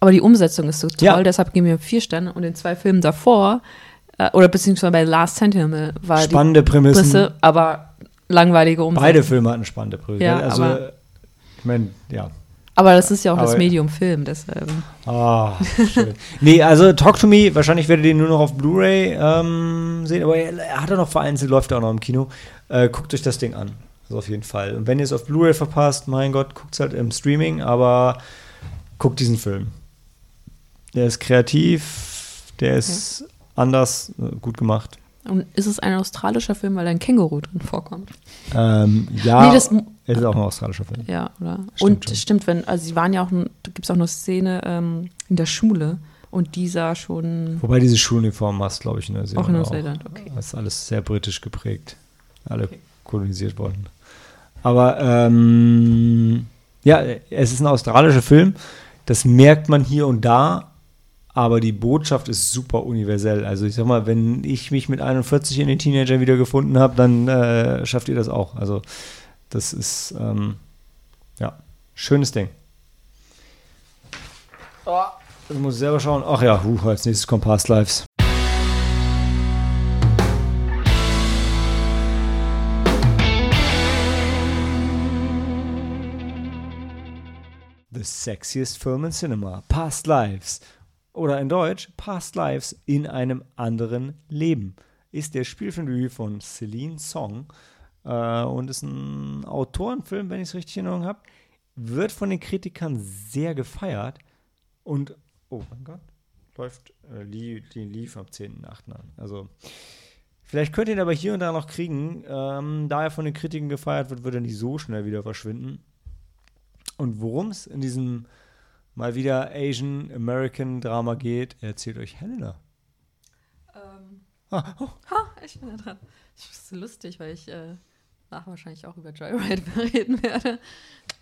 Aber die Umsetzung ist so toll, Ja. deshalb geben wir vier Sterne. Und in zwei Filmen davor, äh, oder beziehungsweise bei Last Sentinel, war Spannende die Prämissen. Presse, aber langweilige Umsetzung. Beide Filme hatten spannende Prämissen. Ja, also, ich meine, ja. Aber das ist ja auch das Aber- Medium Film, deshalb. Ah, schön. nee, also Talk to Me, wahrscheinlich werdet ihr nur noch auf Blu-ray ähm, sehen, aber er, hat er noch vereinzelt, läuft er auch noch im Kino. Äh, guckt euch das Ding an. Also auf jeden Fall. Und wenn ihr es auf Blu-ray verpasst, mein Gott, guckt es halt im Streaming, aber guckt diesen Film. Der ist kreativ, der ist anders, äh, gut gemacht. Und ist es ein australischer Film, weil da ein Känguru drin vorkommt? Ähm, ja, Nee, das, es ist auch ein australischer Film. ja, oder? Stimmt und schon. stimmt, wenn, also sie waren ja auch, da gibt es auch eine Szene ähm, in der Schule und die sah schon Wobei diese Schuluniform hast, glaube ich, in Neuseeland. auch in Neuseeland, okay. Das ist alles sehr britisch geprägt. Alle kolonisiert worden. Aber ähm, ja, es ist ein australischer Film. Das merkt man hier und da. Aber die Botschaft ist super universell. Also ich sag mal, wenn ich mich mit 41 in den Teenager wieder gefunden habe, dann äh, schafft ihr das auch. Also das ist ähm, ja schönes Ding. Oh, ich muss selber schauen. Ach ja, huh, als nächstes kommt Past Lives. The sexiest film in cinema, Past Lives. Oder in Deutsch, Past Lives in einem anderen Leben. Ist der Spielfilmdebüt von Celine Song äh, und ist ein Autorenfilm, wenn ich es richtig in Erinnerung habe. Wird von den Kritikern sehr gefeiert und, oh mein Gott, läuft, äh, li die lief am 10.8. an. Also, vielleicht könnt ihr ihn aber hier und da noch kriegen. Ähm, da er von den Kritikern gefeiert wird, wird er nicht so schnell wieder verschwinden. Und worum es in diesem mal wieder Asian American Drama geht, erzählt euch Helena. Ähm, Ah, oh, ha, ich bin da dran. Das ist so lustig, weil ich äh, nachher wahrscheinlich auch über Joyride reden werde.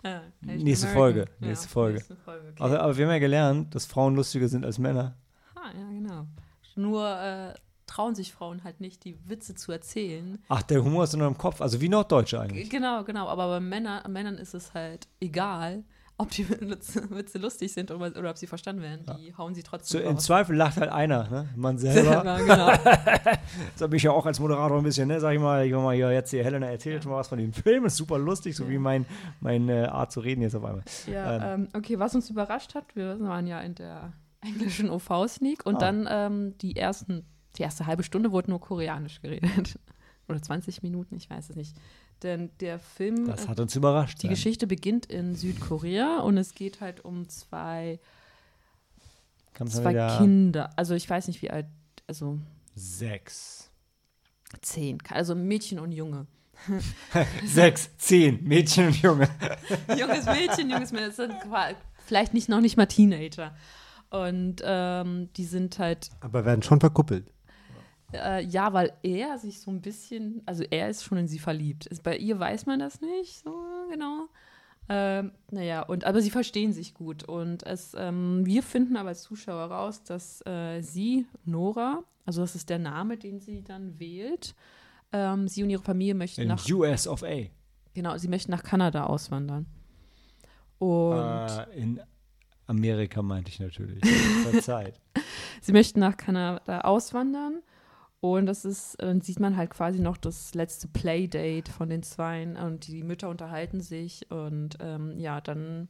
Äh, Nächste. Folge, nächste Folge. Nächste Folge okay. also, aber wir haben ja gelernt, dass Frauen lustiger sind als Männer. ah, ja, genau. Nur äh, trauen sich Frauen halt nicht, die Witze zu erzählen. Ach, der Humor ist in eurem Kopf, also wie Norddeutsche eigentlich. Genau, genau. Aber bei Männer, Männern ist es halt egal, ob die Witze, lustig sind oder, oder ob sie verstanden werden. Die hauen sie So, trotzdem Im raus. Zweifel lacht halt einer, ne? Man selber. Selber, genau. Das habe ich ja auch als Moderator ein bisschen, ne? Sag ich mal, ich war mal hier jetzt hier, Helena erzählt jetzt mal was von dem Film, ist super lustig, so Ja. wie mein, meine Art zu reden jetzt auf einmal. Ja, ähm, okay, was uns überrascht hat, wir waren ja in der englischen OV-Sneak und Ah. dann ähm, die ersten, die erste halbe Stunde wurde nur koreanisch geredet. Oder 20 Minuten, ich weiß es nicht. Denn der Film, Das äh, hat uns überrascht. die dann. Geschichte beginnt in Südkorea und es geht halt um zwei, Kannst zwei Kinder. Also ich weiß nicht, wie alt, also sechs. zehn, also Mädchen und Junge. Sechs, zehn, Mädchen und Junge. junges Mädchen, junges Mädchen, das sind vielleicht nicht noch nicht mal Teenager. Und ähm, die sind halt Aber werden schon verkuppelt. Äh, ja, weil er sich so ein bisschen, also er ist schon in sie verliebt. Ist, bei ihr weiß man das nicht so genau. Ähm, naja, und aber sie verstehen sich gut. Und es, ähm, wir finden aber als Zuschauer raus, dass äh, sie, Nora, also das ist der Name, den sie dann wählt, ähm, sie und ihre Familie möchten In nach, US of A. genau, sie möchten nach Kanada auswandern. Und Äh, in Amerika meinte ich natürlich. Verzeiht. Sie möchten nach Kanada auswandern. Und das ist, dann sieht man halt quasi noch das letzte Playdate von den Zweien und die Mütter unterhalten sich und ähm, ja, dann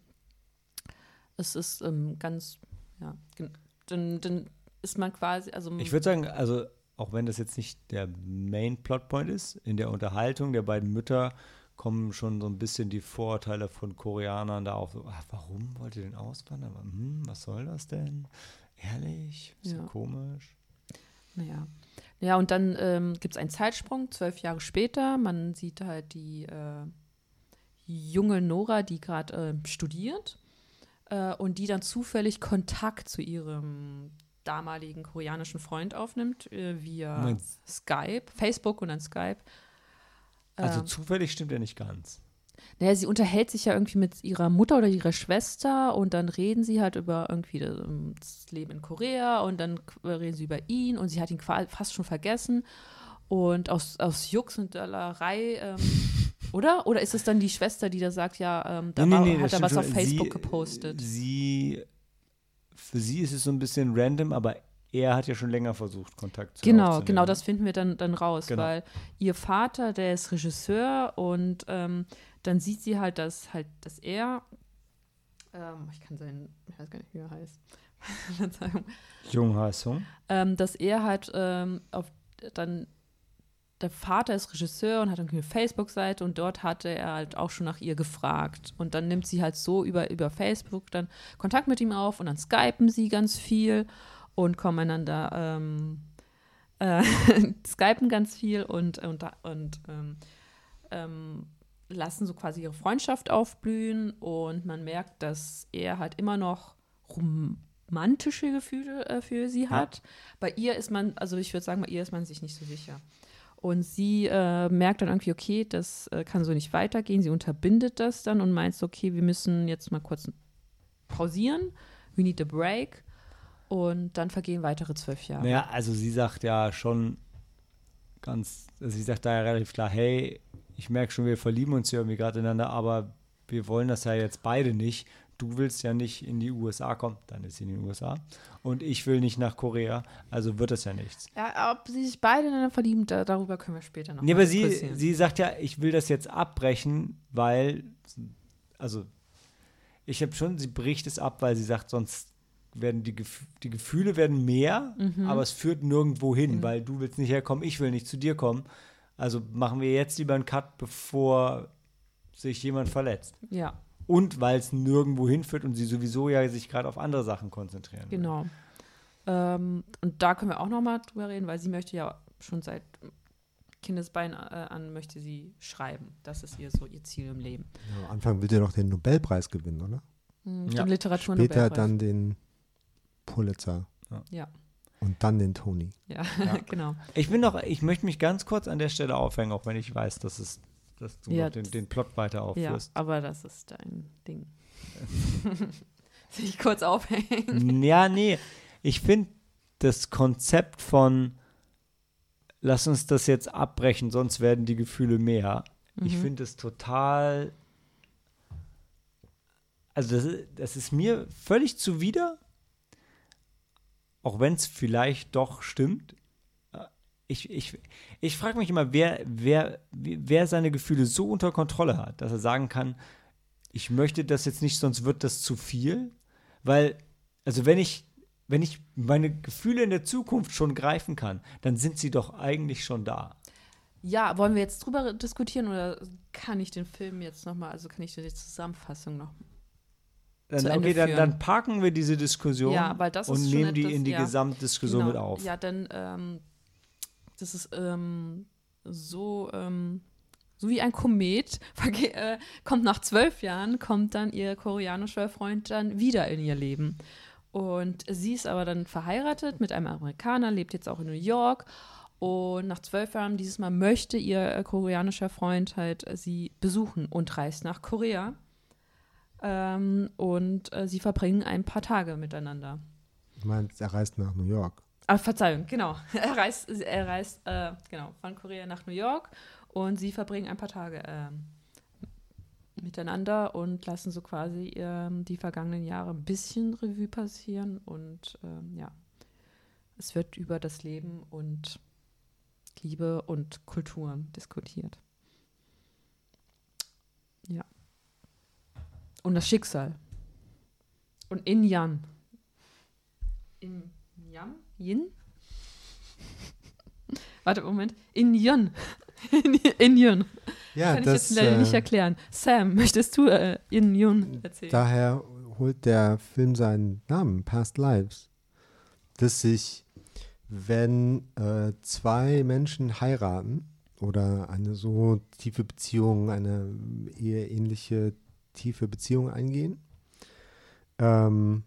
es ist ähm, ganz, ja, dann, dann ist man quasi, also Ich würde sagen, also auch wenn das jetzt nicht der Main Plotpoint ist, in der Unterhaltung der beiden Mütter kommen schon so ein bisschen die Vorurteile von Koreanern da auf. So, ach, warum wollt ihr denn auswandern? Aber, Hm, was soll das denn? Ehrlich? Ist ja Ja. komisch. Naja. Ja, und dann ähm, gibt es einen Zeitsprung, zwölf Jahre später. Man sieht halt die äh, junge Nora, die gerade äh, studiert äh, und die dann zufällig Kontakt zu ihrem damaligen koreanischen Freund aufnimmt, äh, via Moment. Skype, Facebook und dann Skype. Also Ähm, zufällig stimmt er nicht ganz. Naja, sie unterhält sich ja irgendwie mit ihrer Mutter oder ihrer Schwester und dann reden sie halt über irgendwie das, ähm, Leben in Korea und dann k- reden sie über ihn und sie hat ihn fast schon vergessen. Und aus, aus Jux und Dollerei, ähm, oder? Oder ist es dann die Schwester, die da sagt, ja, ähm, da war, hat das er was auf. Facebook sie, gepostet? Sie für sie ist es so ein bisschen random, aber er hat ja schon länger versucht, Kontakt zu Genau, genau, das finden wir dann, dann raus, Genau. weil ihr Vater, der ist Regisseur und ähm, dann sieht sie halt, dass halt, dass er, ähm, ich kann seinen, ich weiß gar nicht, wie er heißt, Verzeihung, Jung Ha-sung. ähm, dass er halt ähm, auf dann der Vater ist Regisseur und hat eine Facebook-Seite und dort hatte er halt auch schon nach ihr gefragt. Und dann nimmt sie halt so über, über Facebook dann Kontakt mit ihm auf und dann skypen sie ganz viel und kommen einander ähm, äh, skypen ganz viel und, und, und ähm, ähm, lassen so quasi ihre Freundschaft aufblühen und man merkt, dass er halt immer noch romantische Gefühle äh, für sie hat. Bei ihr ist man, also ich würde sagen, bei ihr ist man sich nicht so sicher. Und sie äh, merkt dann irgendwie, okay, das äh, kann so nicht weitergehen. Sie unterbindet das dann und meint okay, wir müssen jetzt mal kurz pausieren. We need a break. Und dann vergehen weitere zwölf Jahre. Naja, also sie sagt ja schon ganz, also sie sagt da ja relativ klar, hey, ich merke schon, wir verlieben uns hier irgendwie gerade ineinander, aber wir wollen das ja jetzt beide nicht. Du willst ja nicht in die USA kommen, dann ist sie in den USA. Und ich will nicht nach Korea, also wird das ja nichts. Ja, ob sie sich beide ineinander verlieben, da, darüber können wir später noch Nee, aber sie, sie sagt ja, ich will das jetzt abbrechen, weil, also, ich habe schon, sie bricht es ab, weil sie sagt, sonst werden die, Gef die Gefühle werden mehr, Mhm. aber es führt nirgendwo hin, weil du willst nicht herkommen, ich will nicht zu dir kommen. Also machen wir jetzt lieber einen Cut, bevor sich jemand verletzt. Ja, Und weil es nirgendwo hinführt und sie sowieso ja sich gerade auf andere Sachen konzentrieren. genau. Ähm, und da können wir auch noch mal drüber reden, weil sie möchte ja schon seit Kindesbein äh, an möchte sie schreiben. Das ist ihr so ihr Ziel im Leben. Ja, am Anfang will der noch den Nobelpreis gewinnen, oder? Mhm, Ja. Den Literatur Später dann den Pulitzer Ja, und dann den Tony. ja, Ja. genau. Ich bin noch, ich möchte mich ganz kurz an der Stelle aufhängen, auch wenn ich weiß, dass es, dass du Ja, noch den, den Plot weiter Ja, aufführst. aber das ist dein Ding. Sich kurz aufhängen. Ja, nee. Ich finde das Konzept von lass uns das jetzt abbrechen, sonst werden die Gefühle mehr. Ich Mhm. finde es total. Also, das das ist mir völlig zuwider, auch wenn es vielleicht doch stimmt. Äh, Ich, ich, ich frage mich immer, wer, wer, wer seine Gefühle so unter Kontrolle hat, dass er sagen kann, ich möchte das jetzt nicht, sonst wird das zu viel. Weil, also wenn ich, wenn ich meine Gefühle in der Zukunft schon greifen kann, dann sind sie doch eigentlich schon da. Ja, wollen wir jetzt drüber diskutieren oder kann ich den Film jetzt nochmal, also kann ich die Zusammenfassung noch? Dann, okay, dann, dann parken wir diese Diskussion Ja, und nehmen die etwas- in die ja. Gesamtdiskussion Genau. mit auf. Ja, dann, ähm, das ist ähm, so, ähm, so wie ein Komet, äh, kommt nach zwölf Jahren, kommt dann ihr koreanischer Freund dann wieder in ihr Leben. Und sie ist aber dann verheiratet mit einem Amerikaner, lebt jetzt auch in New York. Und nach zwölf Jahren dieses Mal möchte ihr äh, koreanischer Freund halt äh, sie besuchen und reist nach Korea. Ähm, und äh, sie verbringen ein paar Tage miteinander. Ich meine, er reist nach New York. Ah, Verzeihung, genau. Er reist, er reist äh, genau, von Korea nach New York und sie verbringen ein paar Tage ähm, miteinander und lassen so quasi ähm, die vergangenen Jahre ein bisschen Revue passieren und ähm, ja, es wird über das Leben und Liebe und Kulturen diskutiert. Ja. Und das Schicksal. Und in Jan. In Yam? Yin? Warte, Moment. In Yun. In, in Yun. Ja, Kann ich jetzt leider äh, nicht erklären. Sam, möchtest du äh, in Yun erzählen? Daher holt der Film seinen Namen, Past Lives. Dass sich, wenn äh, zwei Menschen heiraten oder eine so tiefe Beziehung, eine eheähnliche tiefe Beziehung eingehen, ähm,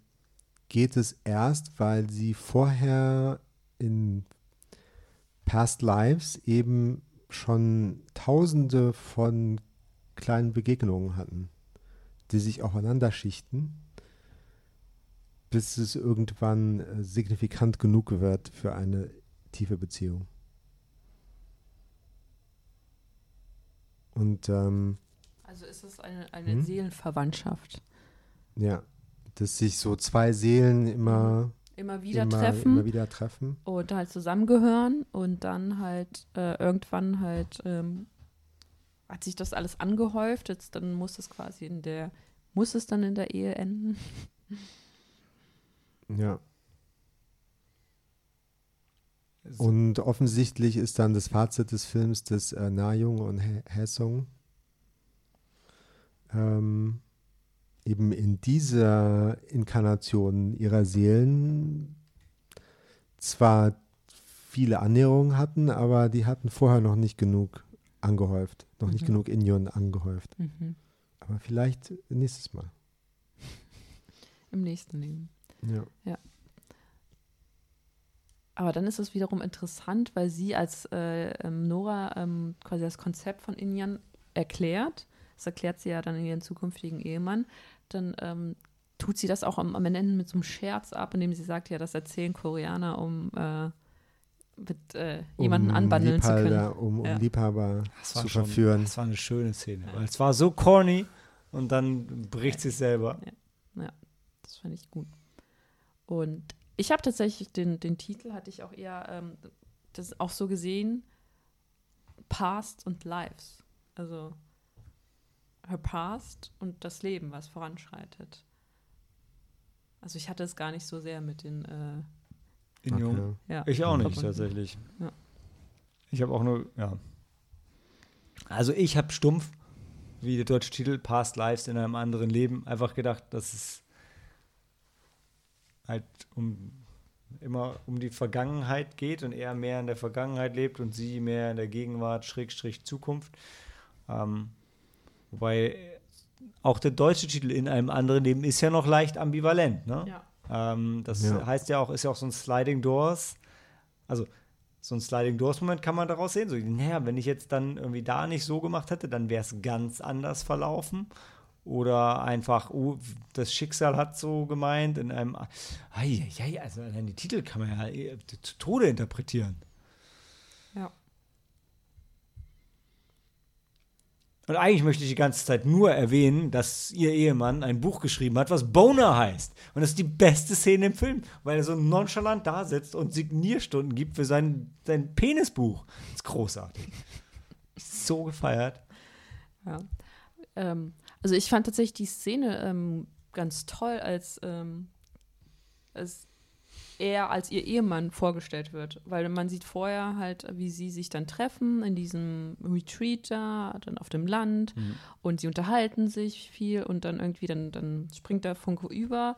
geht es erst, weil sie vorher in Past Lives eben schon tausende von kleinen Begegnungen hatten, die sich aufeinander schichten, bis es irgendwann äh, signifikant genug wird für eine tiefe Beziehung. Und ähm, Also ist es eine, eine Hm? Seelenverwandtschaft. ja, dass sich so zwei Seelen immer, Immer wieder immer, treffen immer wieder treffen. und halt zusammengehören und dann halt äh, irgendwann halt ähm, hat sich das alles angehäuft. Jetzt dann muss es quasi in der, muss es dann in der Ehe enden. Ja. Und offensichtlich ist dann das Fazit des Films, dass äh, Na-Jung und He- Haesung ähm, eben in dieser Inkarnation ihrer Seelen zwar viele Annäherungen hatten, aber die hatten vorher noch nicht genug angehäuft, noch nicht Mhm. genug Inyon angehäuft. Mhm. Aber vielleicht nächstes Mal. Im nächsten Leben. Ja. Aber dann ist es wiederum interessant, weil sie als äh, ähm, Nora ähm, quasi das Konzept von Inyan erklärt. Das erklärt sie ja dann in ihren zukünftigen Ehemann. Dann ähm, tut sie das auch am, am Ende mit so einem Scherz ab, indem sie sagt, ja, das erzählen Koreaner, um äh, mit äh, jemanden um anbandeln zu können. Liebhaber, Um, um Ja. Liebhaber zu schon- verführen. Das war eine schöne Szene. Weil es war so corny und dann bricht sie es selber. Das fand ich gut. Und ich habe tatsächlich den, den Titel, hatte ich auch eher ähm, das auch so gesehen, Past und Lives. Also her Past und das Leben, was voranschreitet. Also ich hatte es gar nicht so sehr mit den, äh, In Jung. Okay. ja. Ich auch nicht, verbunden. tatsächlich. Ja. Ich habe auch nur, ja. Also ich habe stumpf, wie der deutsche Titel, Past Lives in einem anderen Leben, einfach gedacht, dass es halt um immer um die Vergangenheit geht und er mehr in der Vergangenheit lebt und sie mehr in der Gegenwart, Schrägstrich Zukunft. Ähm, wobei auch der deutsche Titel in einem anderen Leben ist ja noch leicht ambivalent, ne? Ja. Ähm, das Ja. heißt ja auch, ist ja auch so ein Sliding Doors. Also so ein Sliding Doors Moment kann man daraus sehen. So, naja, wenn ich jetzt dann irgendwie da nicht so gemacht hätte, dann wäre es ganz anders verlaufen. Oder einfach, oh, das Schicksal hat so gemeint in einem. Ei, ei, ei, also allein die Titel kann man ja eh zu Tode interpretieren. Und eigentlich möchte ich die ganze Zeit nur erwähnen, dass ihr Ehemann ein Buch geschrieben hat, was Boner heißt. Und das ist die beste Szene im Film, weil er so nonchalant da sitzt und Signierstunden gibt für sein, sein Penisbuch. Das ist großartig. So gefeiert. Ja. Ähm, also ich fand tatsächlich die Szene ähm, ganz toll, als, ähm, als er als ihr Ehemann vorgestellt wird. Weil man sieht vorher halt, wie sie sich dann treffen in diesem Retreat da, dann auf dem Land. Und sie unterhalten sich viel und dann irgendwie, dann, dann springt der Funke über.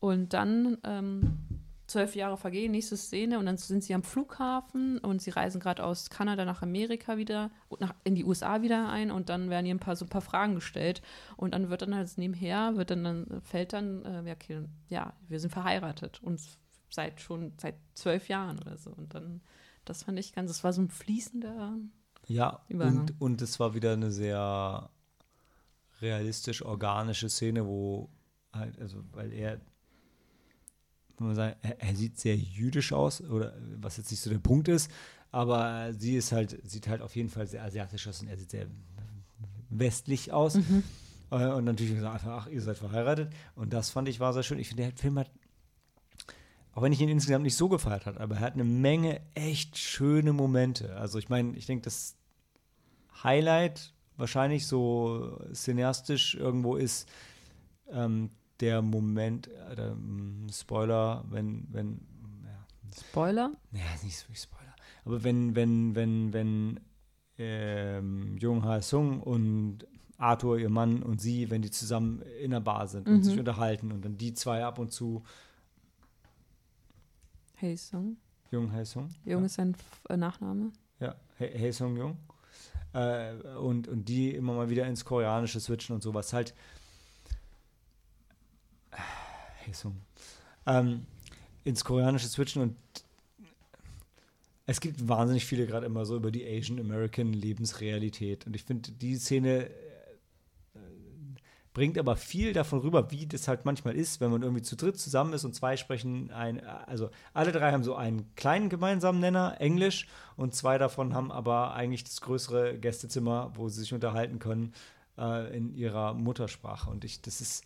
Und dann ähm, zwölf Jahre vergehen, nächste Szene. Und dann sind sie am Flughafen und sie reisen gerade aus Kanada nach Amerika wieder, und nach, in die USA wieder ein. Und dann werden ihr ein paar so ein paar Fragen gestellt. Und dann wird dann halt nebenher, wird dann, dann fällt dann, äh, ja, okay, ja, wir sind verheiratet. Und seit schon seit zwölf Jahren oder so und dann, das fand ich ganz, das war so ein fließender, Ja, Übergang. und, und es war wieder eine sehr realistisch organische Szene, wo halt, also weil er, wenn man sagt, er, er sieht sehr jüdisch aus, oder was jetzt nicht so der Punkt ist, aber sie ist halt, sieht halt auf jeden Fall sehr asiatisch aus und er sieht sehr westlich aus. Äh, Und natürlich gesagt, ach, ihr seid verheiratet. Und das fand ich war sehr schön. Ich finde, der Film hat, auch wenn ich ihn insgesamt nicht so gefeiert habe, aber er hat eine Menge echt schöne Momente. Also ich meine, ich denke, das Highlight wahrscheinlich so cineastisch irgendwo ist ähm, der Moment, äh, ähm, Spoiler, wenn, wenn, ja, Spoiler, ja, ist nicht so wirklich Spoiler. Aber wenn, wenn, wenn, wenn ähm, Jung Ha Sung und Arthur, ihr Mann und sie, wenn die zusammen in der Bar sind und Mhm. sich unterhalten und dann die zwei ab und zu Hey Song, Jung Ha Sung. Jung ist sein äh, Nachname. Ja, He Hye Sung Jung. Äh, und, und die immer mal wieder ins Koreanische switchen und sowas halt. Hye Sung. Ähm, ins Koreanische switchen und es gibt wahnsinnig viele gerade immer so über die Asian American Lebensrealität. Und ich finde, die Szene bringt aber viel davon rüber, wie das halt manchmal ist, wenn man irgendwie zu dritt zusammen ist und zwei sprechen ein, also alle drei haben so einen kleinen gemeinsamen Nenner, Englisch, und zwei davon haben aber eigentlich das größere Gästezimmer, wo sie sich unterhalten können äh, in ihrer Muttersprache. Und ich, das ist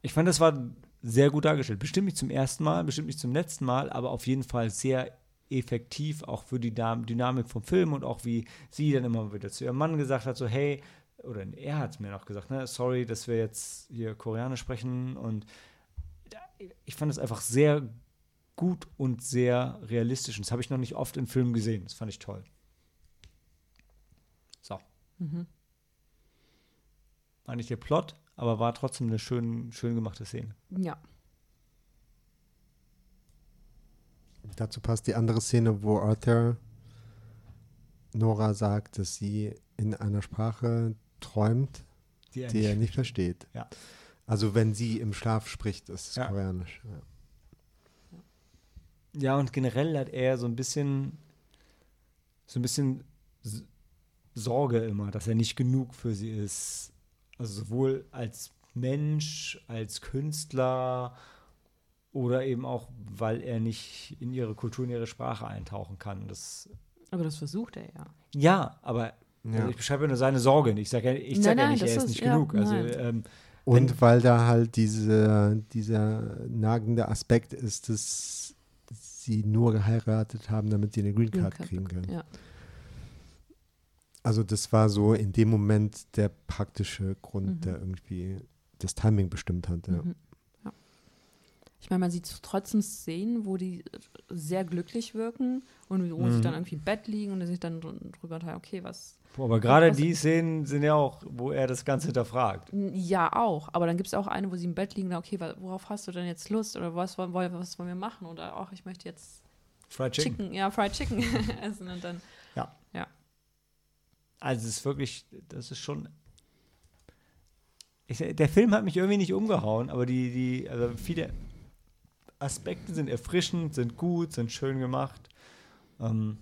Ich fand, das war sehr gut dargestellt. Bestimmt nicht zum ersten Mal, bestimmt nicht zum letzten Mal, aber auf jeden Fall sehr effektiv, auch für die Dynamik vom Film und auch wie sie dann immer wieder zu ihrem Mann gesagt hat, so hey, oder er hat es mir noch gesagt, ne, sorry, dass wir jetzt hier Koreanisch sprechen und ich fand es einfach sehr gut und sehr realistisch. Und das habe ich noch nicht oft in Filmen gesehen. Das fand ich toll. So. Mhm. War nicht der Plot, aber war trotzdem eine schön, schön gemachte Szene. Ja. Dazu passt die andere Szene, wo Arthur Nora sagt, dass sie in einer Sprache träumt, Die, die er nicht versteht. Ja. Also wenn sie im Schlaf spricht, ist es Ja. koreanisch. Ja. Ja, und generell hat er so ein bisschen, so ein bisschen Sorge immer, dass er nicht genug für sie ist. Also sowohl als Mensch, als Künstler oder eben auch, weil er nicht in ihre Kultur, in ihre Sprache eintauchen kann. Das, Aber das versucht er ja. ja, aber Ja. also ich beschreibe nur seine Sorge. Ich sage ja, ich Nein, sag ja nein, nicht, er ist ist- nicht ja, genug. Also, ähm, Und weil da halt diese, dieser nagende Aspekt ist, dass sie nur geheiratet haben, damit sie eine Green Green Card Card kriegen können. Ja. Also das war so in dem Moment der praktische Grund, Mhm. der irgendwie das Timing bestimmt hat. Ja. Mhm. Ja. Ich meine, man sieht trotzdem Szenen, wo die sehr glücklich wirken und wo sie Mhm. dann irgendwie im Bett liegen und sich dann dr- drüber unterhalten, okay, was. boah, aber gerade Was- die Szenen sind ja auch, wo er das Ganze hinterfragt. Ja, auch. Aber dann gibt es auch eine, wo sie im Bett liegen, na, okay, worauf hast du denn jetzt Lust? Oder was, wollen- was wollen wir machen? Oder auch, ich möchte jetzt Fried Chicken. Chicken, ja, Fried Chicken essen und dann. Also es ist wirklich, das ist schon. Ich, der Film hat mich irgendwie nicht umgehauen, aber die, die, also viele Aspekte sind erfrischend, sind gut, sind schön gemacht. Ähm,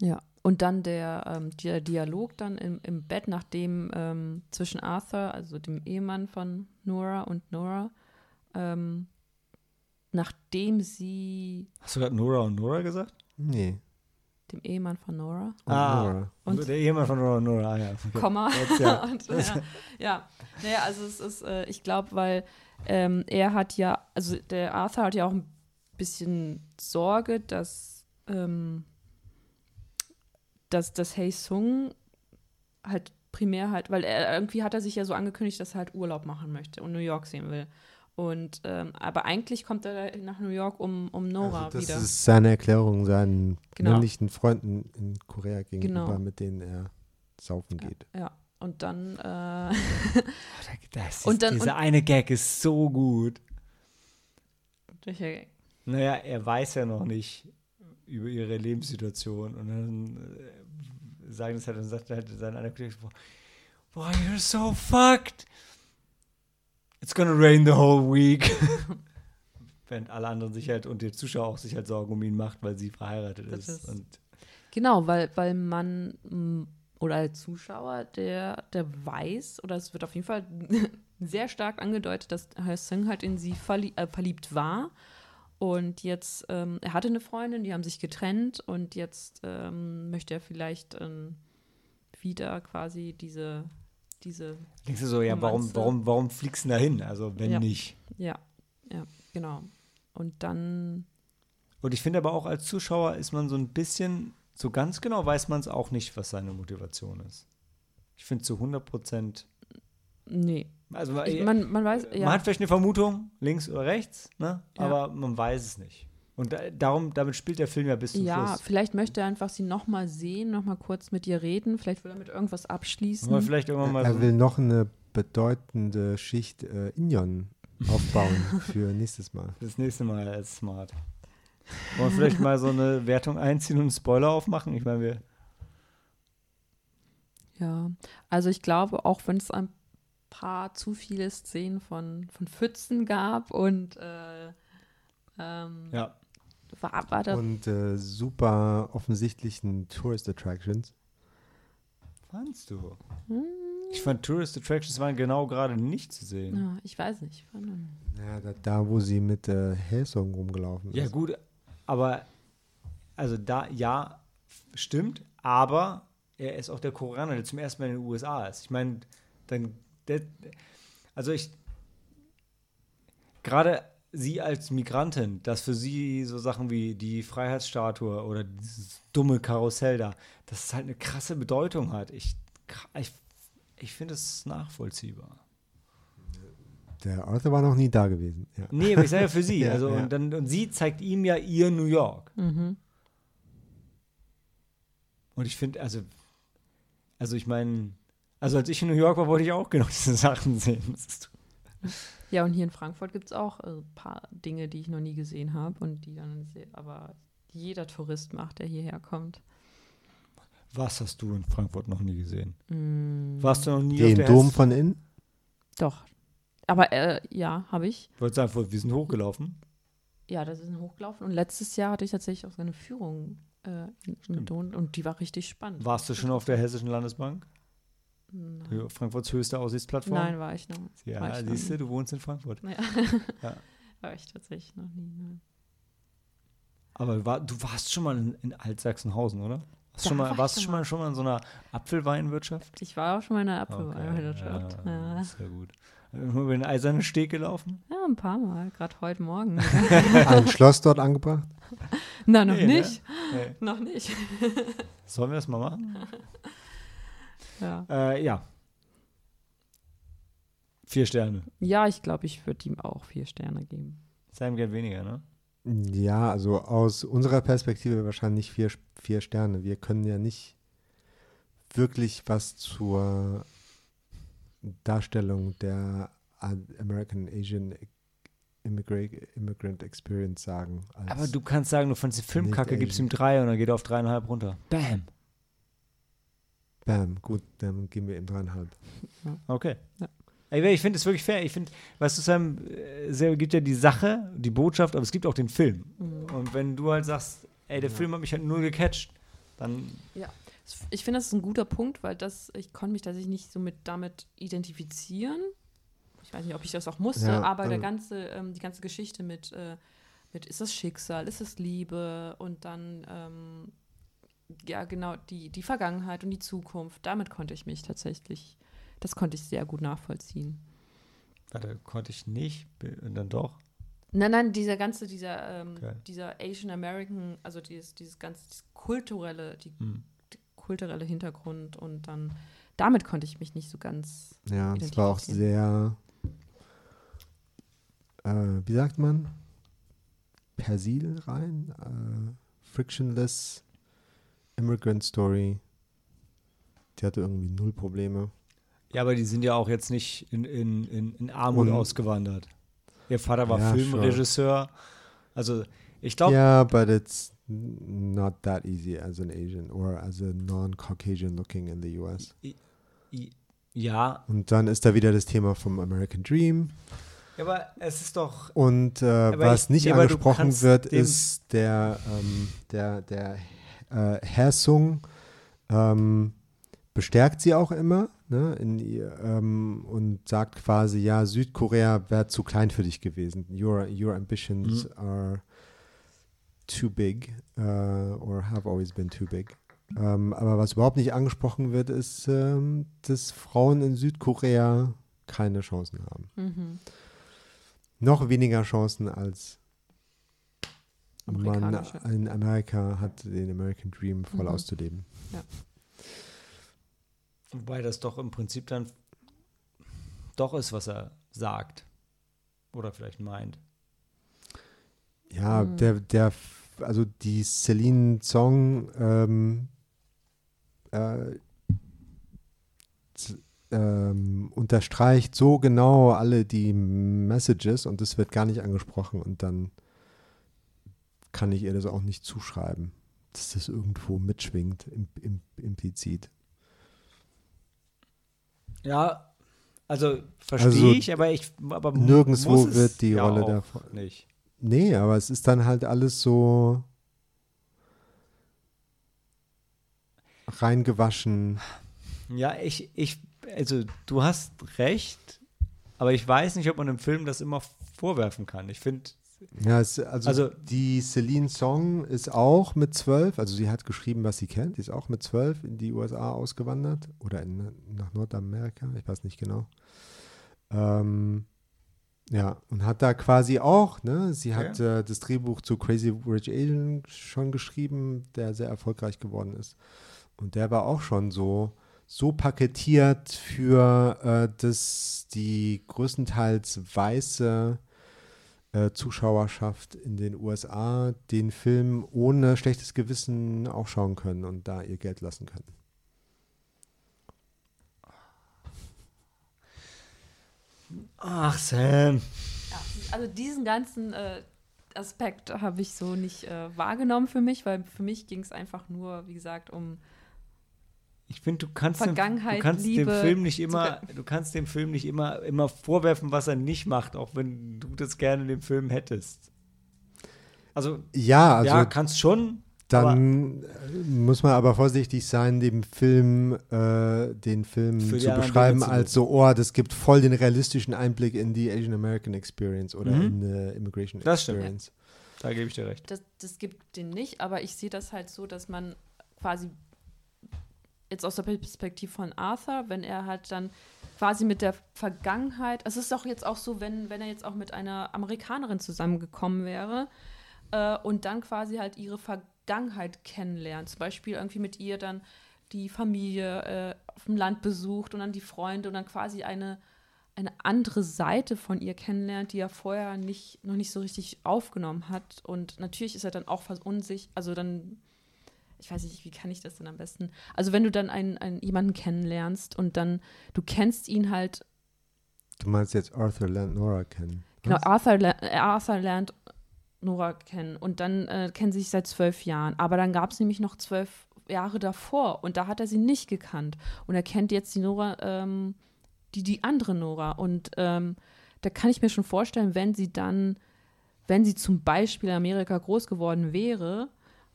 Ja, und dann der, ähm, der Dialog dann im, im Bett, nachdem ähm, zwischen Arthur, also dem Ehemann von Nora und Nora, ähm, nachdem sie, hast du gerade Nora und Nora gesagt? Nee. dem Ehemann von Nora, Und Ah. Nora. Und- der Ehemann von Nora und Nora, ah, ja. Okay. Komma, Jetzt, ja. und, ja, ja, naja, also es ist, äh, ich glaube, weil ähm, er hat ja, also der Arthur hat ja auch ein bisschen Sorge, dass, ähm, dass, dass Hei Sung halt primär halt, weil er irgendwie hat er sich ja so angekündigt, dass er halt Urlaub machen möchte und New York sehen will. Und ähm, aber eigentlich kommt er nach New York, um, um Nora also das wieder. ist seine Erklärung seinen Genau. männlichen Freunden in Korea gegenüber, Genau. mit denen er saufen geht. ja. Und dann äh, Das ist, dann- dieser eine Gag ist so gut. welcher- Naja, er weiß ja noch nicht über ihre Lebenssituation und dann äh, sagen es halt und sagt halt sein einer Kollege, boah, you're so fucked. It's gonna rain the whole week. Während alle anderen sich halt und der Zuschauer auch sich halt Sorgen um ihn macht, weil sie verheiratet Das ist. ist- Genau, weil, weil man oder als Zuschauer, der, der weiß, oder es wird auf jeden Fall sehr stark angedeutet, dass Herr Sung halt in sie verlie äh, verliebt war. Und jetzt, ähm, er hatte eine Freundin, die haben sich getrennt und jetzt ähm, möchte er vielleicht ähm, wieder quasi diese, diese, denkst du so, ja, warum, warum, warum fliegst du da hin? Also wenn Ja. nicht. ja, ja, genau. Und dann, Und ich finde aber auch als Zuschauer ist man so ein bisschen, so ganz genau weiß man es auch nicht, was seine Motivation ist. Ich finde zu 100 Prozent, nee. also Ich, man, man weiß, ja. man hat vielleicht eine Vermutung, links oder rechts, ne? Ja. aber man weiß es nicht. Und da, darum, damit spielt der Film ja bis zum Ja, Schluss. vielleicht möchte er einfach sie nochmal sehen, nochmal kurz mit ihr reden. Vielleicht will er mit irgendwas abschließen. Aber vielleicht irgendwann mal er so, will noch eine bedeutende Schicht äh, Inyon aufbauen für nächstes Mal. das nächste Mal als smart. Wollen wir vielleicht mal so eine Wertung einziehen und einen Spoiler aufmachen? Ich meine, wir. Ja, also ich glaube, auch wenn es ein paar zu viele Szenen von, von Pfützen gab und äh, ähm, Ja. war, war da. Und äh, super offensichtlichen Tourist Attractions. Fandst du? Hm, Ich fand Tourist Attractions waren genau gerade nicht zu sehen. ja, ich weiß nicht. War nur- Ja, da, da wo sie mit äh, Hellsong rumgelaufen ist. Ja, gut, aber also da, ja, stimmt, aber er ist auch der Koreaner, der zum ersten Mal in den USA ist. Ich meine, dann, der, also ich, gerade sie als Migrantin, dass für sie so Sachen wie die Freiheitsstatue oder dieses dumme Karussell da, dass es halt eine krasse Bedeutung hat. Ich, ich, ich finde es nachvollziehbar. Der Arthur war noch nie da gewesen. Ja. Nee, aber ich sage ja für sie. Ja, also, ja. Und, dann, und sie zeigt ihm ja ihr New York. Mhm. Und ich finde, also, also ich meine, also als ich in New York war, wollte ich auch genau diese Sachen sehen. Ja, und hier in Frankfurt gibt es auch ein äh, paar Dinge, die ich noch nie gesehen habe und die dann aber jeder Tourist macht, der hierher kommt. was hast du in Frankfurt noch nie gesehen? Mm, Warst du noch nie auf Den der Dom Hess- von innen? Doch. Aber äh, ja, habe ich. Wollte sagen, wir sind hochgelaufen. Ja, das ist Hochgelaufen. Und letztes Jahr hatte ich tatsächlich auch so eine Führung äh, mit Don und die war richtig spannend. Warst du schon auf der Hessischen Landesbank? Nein, Frankfurts höchste Aussichtsplattform? Nein war ich noch. war Ja, ich siehst du, du wohnst in Frankfurt. Ja. Ja. War ich tatsächlich noch nie. Nein. Aber war, du warst schon mal in, in Altsachsenhausen, oder? Warst, schon war mal, ich warst du schon mal, schon mal in so einer Apfelweinwirtschaft? Ich war auch schon mal in der Okay, Apfelweinwirtschaft. Ja, Ja. sehr gut. Über den eisernen Steg gelaufen? ja, ein paar Mal, gerade heute Morgen. Ein Schloss dort angebracht? Na, noch Nee, ne? nicht. Nee. Noch nicht. Sollen wir das mal machen? Ja, Äh, ja. Vier Sterne. ja ich glaube, ich würde ihm auch vier Sterne geben. Sam geht weniger, ne? Ja, also aus unserer Perspektive wahrscheinlich vier, vier Sterne. Wir können ja nicht wirklich was zur Darstellung der American Asian Immigrant, Experience sagen. als- Aber du kannst sagen, du fandest die Filmkacke, gibst ihm drei und dann geht er auf dreieinhalb runter. Bam. Bam, gut, dann geben wir ihm dreieinhalb. Okay. Ja. Ey, Ich finde es wirklich fair. Ich finde, weißt du, Sam, äh, es gibt ja die Sache, die Botschaft, aber es gibt auch den Film. Und wenn du halt sagst, ey, der Film hat mich halt nur gecatcht, dann Ich finde, das ist ein guter Punkt, weil das, ich konnte mich tatsächlich nicht so mit damit identifizieren. Ich weiß nicht, ob ich das auch musste, Ja, aber der ähm, ganze, ähm, die ganze Geschichte mit, äh, mit ist das Schicksal, ist es Liebe und dann ähm, ja genau die, die Vergangenheit und die Zukunft, damit konnte ich mich tatsächlich, das konnte ich sehr gut nachvollziehen. warte, konnte ich nicht, und dann doch. Nein, nein, dieser ganze, dieser, ähm, Okay. dieser Asian American, also dieses, dieses ganze dieses kulturelle, die, Hm. Kulturelle Hintergrund und dann damit konnte ich mich nicht so ganz. Ja, es war auch sehr, äh, wie sagt man, persil rein, äh, frictionless Immigrant Story. Die hatte irgendwie null Probleme. Ja, aber die sind ja auch jetzt nicht in, in, in, in Armut Und- ausgewandert. Ihr Vater war Ja, Filmregisseur. Also, ich glaube, Yeah, but it's not that easy as an Asian or as a non-Caucasian looking in the US. ja, Und dann ist da wieder das Thema vom American Dream. aber es ist doch. Und äh, was ich- nicht ja, angesprochen wird, ist der, ähm, der, der äh, Hersung ähm, bestärkt sie auch immer ne, in ähm, und sagt quasi, ja, Südkorea wäre zu klein für dich gewesen. Your, your ambitions Mhm. are too big uh, or have always been too big. Ähm, aber was überhaupt nicht angesprochen wird, ist, ähm, dass Frauen in Südkorea keine Chancen haben Mhm. noch weniger Chancen als man in Amerika hat, den American Dream voll Mhm. auszuleben. Wobei das doch im Prinzip dann doch ist, was er sagt. Oder vielleicht meint. Ja, Mhm. der, der, also die Celine Song ähm, äh, ähm, unterstreicht so genau alle die Messages und das wird gar nicht angesprochen und dann kann ich ihr das auch nicht zuschreiben, dass das irgendwo mitschwingt, im, im, implizit. Ja, also verstehe Also, ich, aber ich. Aber nirgendwo wird die ja Rolle davon- Nicht. Nee, aber es ist dann halt alles so reingewaschen. Ja, ich, ich, also du hast recht, aber ich weiß nicht, ob man im Film das immer vorwerfen kann. Ich finde, Ja, es, also, Also- die Celine Song ist auch mit zwölf, also sie hat geschrieben, was sie kennt, die ist auch mit zwölf in die USA ausgewandert oder in, nach Nordamerika, ich weiß nicht genau. Ähm, Ja, und hat da quasi auch, ne, sie hat Ja. äh, das Drehbuch zu Crazy Rich Asian schon geschrieben, der sehr erfolgreich geworden ist. Und der war auch schon so, so paketiert für äh, das, die größtenteils weiße äh, Zuschauerschaft in den USA den Film ohne schlechtes Gewissen auch schauen können und da ihr Geld lassen können. Ach, Sam. Ja, also diesen ganzen äh, Aspekt habe ich so nicht äh, wahrgenommen für mich, weil für mich ging es einfach nur, wie gesagt, um Ich finde, du kannst, dem, Vergangenheit, du kannst Liebe, dem Film nicht immer, du kannst dem Film nicht immer, immer vorwerfen, was er nicht macht, auch wenn du das gerne in dem Film hättest. Also, Ja, also ja, kannst schon. Dann äh, muss man aber vorsichtig sein, dem Film, äh, den Film zu beschreiben als so, oh, das gibt voll den realistischen Einblick in die Asian American Experience oder Mhm. in die Immigration Das stimmt. Experience. Da gebe ich dir recht. das, das gibt den nicht, aber ich sehe das halt so, dass man quasi jetzt aus der Perspektive von Arthur, wenn er halt dann quasi mit der Vergangenheit, es ist doch jetzt auch so, wenn, wenn er jetzt auch mit einer Amerikanerin zusammengekommen wäre äh, und dann quasi halt ihre Vergangenheit kennenlernt, zum Beispiel irgendwie mit ihr dann die Familie äh, auf dem Land besucht und dann die Freunde und dann quasi eine eine andere Seite von ihr kennenlernt, die er vorher nicht, noch nicht so richtig aufgenommen hat. Und natürlich ist er dann auch verunsichert, also dann, ich weiß nicht, wie kann ich das denn am besten? Also wenn du dann einen, einen jemanden kennenlernst und dann, du kennst ihn halt, Du meinst jetzt Arthur Land Nora kennen. genau? Arthur, äh, Arthur lernt Nora kennen und dann äh, kennen sie sich seit zwölf Jahren. Aber dann gab es nämlich noch zwölf Jahre davor und da hat er sie nicht gekannt. Und er kennt jetzt die Nora, ähm, die, die andere Nora. Und ähm, da kann ich mir schon vorstellen, wenn sie dann, wenn sie zum Beispiel in Amerika groß geworden wäre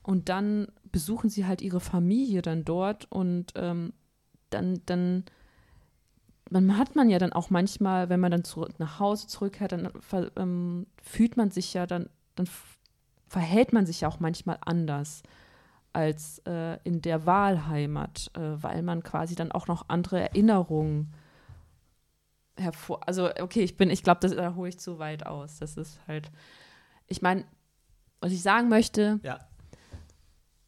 und dann besuchen sie halt ihre Familie dann dort und ähm, dann, dann man hat man ja dann auch manchmal, wenn man dann zurück nach Hause zurückkehrt, dann ähm, fühlt man sich ja dann, dann verhält man sich ja auch manchmal anders als äh, in der Wahlheimat, äh, weil man quasi dann auch noch andere Erinnerungen hervor. Also, okay, ich bin, ich glaube, das da hole ich zu weit aus. Das ist halt, ich meine, was ich sagen möchte, Ja.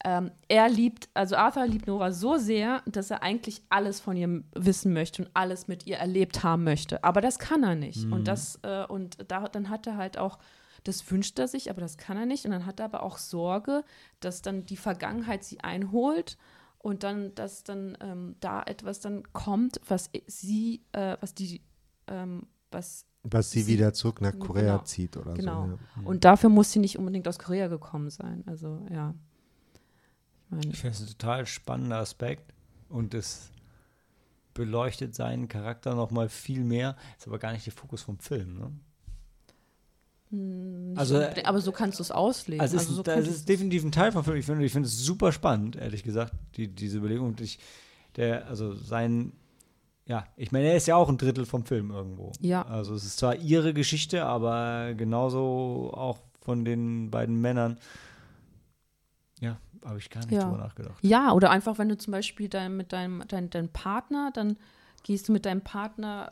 ähm, er liebt, also Arthur liebt Nora so sehr, dass er eigentlich alles von ihr wissen möchte und alles mit ihr erlebt haben möchte. Aber das kann er nicht. Mhm. Und das, äh, und da, dann hat er halt auch, das wünscht er sich, aber das kann er nicht. Und dann hat er aber auch Sorge, dass dann die Vergangenheit sie einholt und dann, dass dann ähm, da etwas dann kommt, was sie, äh, was die, ähm, was Was sie, Sie- wieder zurück nach Korea Genau. zieht oder Genau. so. Ja. und dafür muss sie nicht unbedingt aus Korea gekommen sein. Also ja. Ich meine, Ich finde es ein total spannender Aspekt und es beleuchtet seinen Charakter noch mal viel mehr. Ist aber gar nicht der Fokus vom Film. Ne? Hm, Also, aber so kannst du es auslegen. Also, es Also ist, so das ist definitiv ein Teil vom Film. Ich finde ich finde es super spannend, ehrlich gesagt, die, diese Überlegung. Und ich, der, also sein, ja, ich meine, er ist ja auch ein Drittel vom Film irgendwo. Ja. Also es ist zwar ihre Geschichte, aber genauso auch von den beiden Männern. Ja, habe ich gar nicht Ja. drüber nachgedacht. Ja, oder einfach, wenn du zum Beispiel dein, mit deinem dein, dein Partner, dann gehst du mit deinem Partner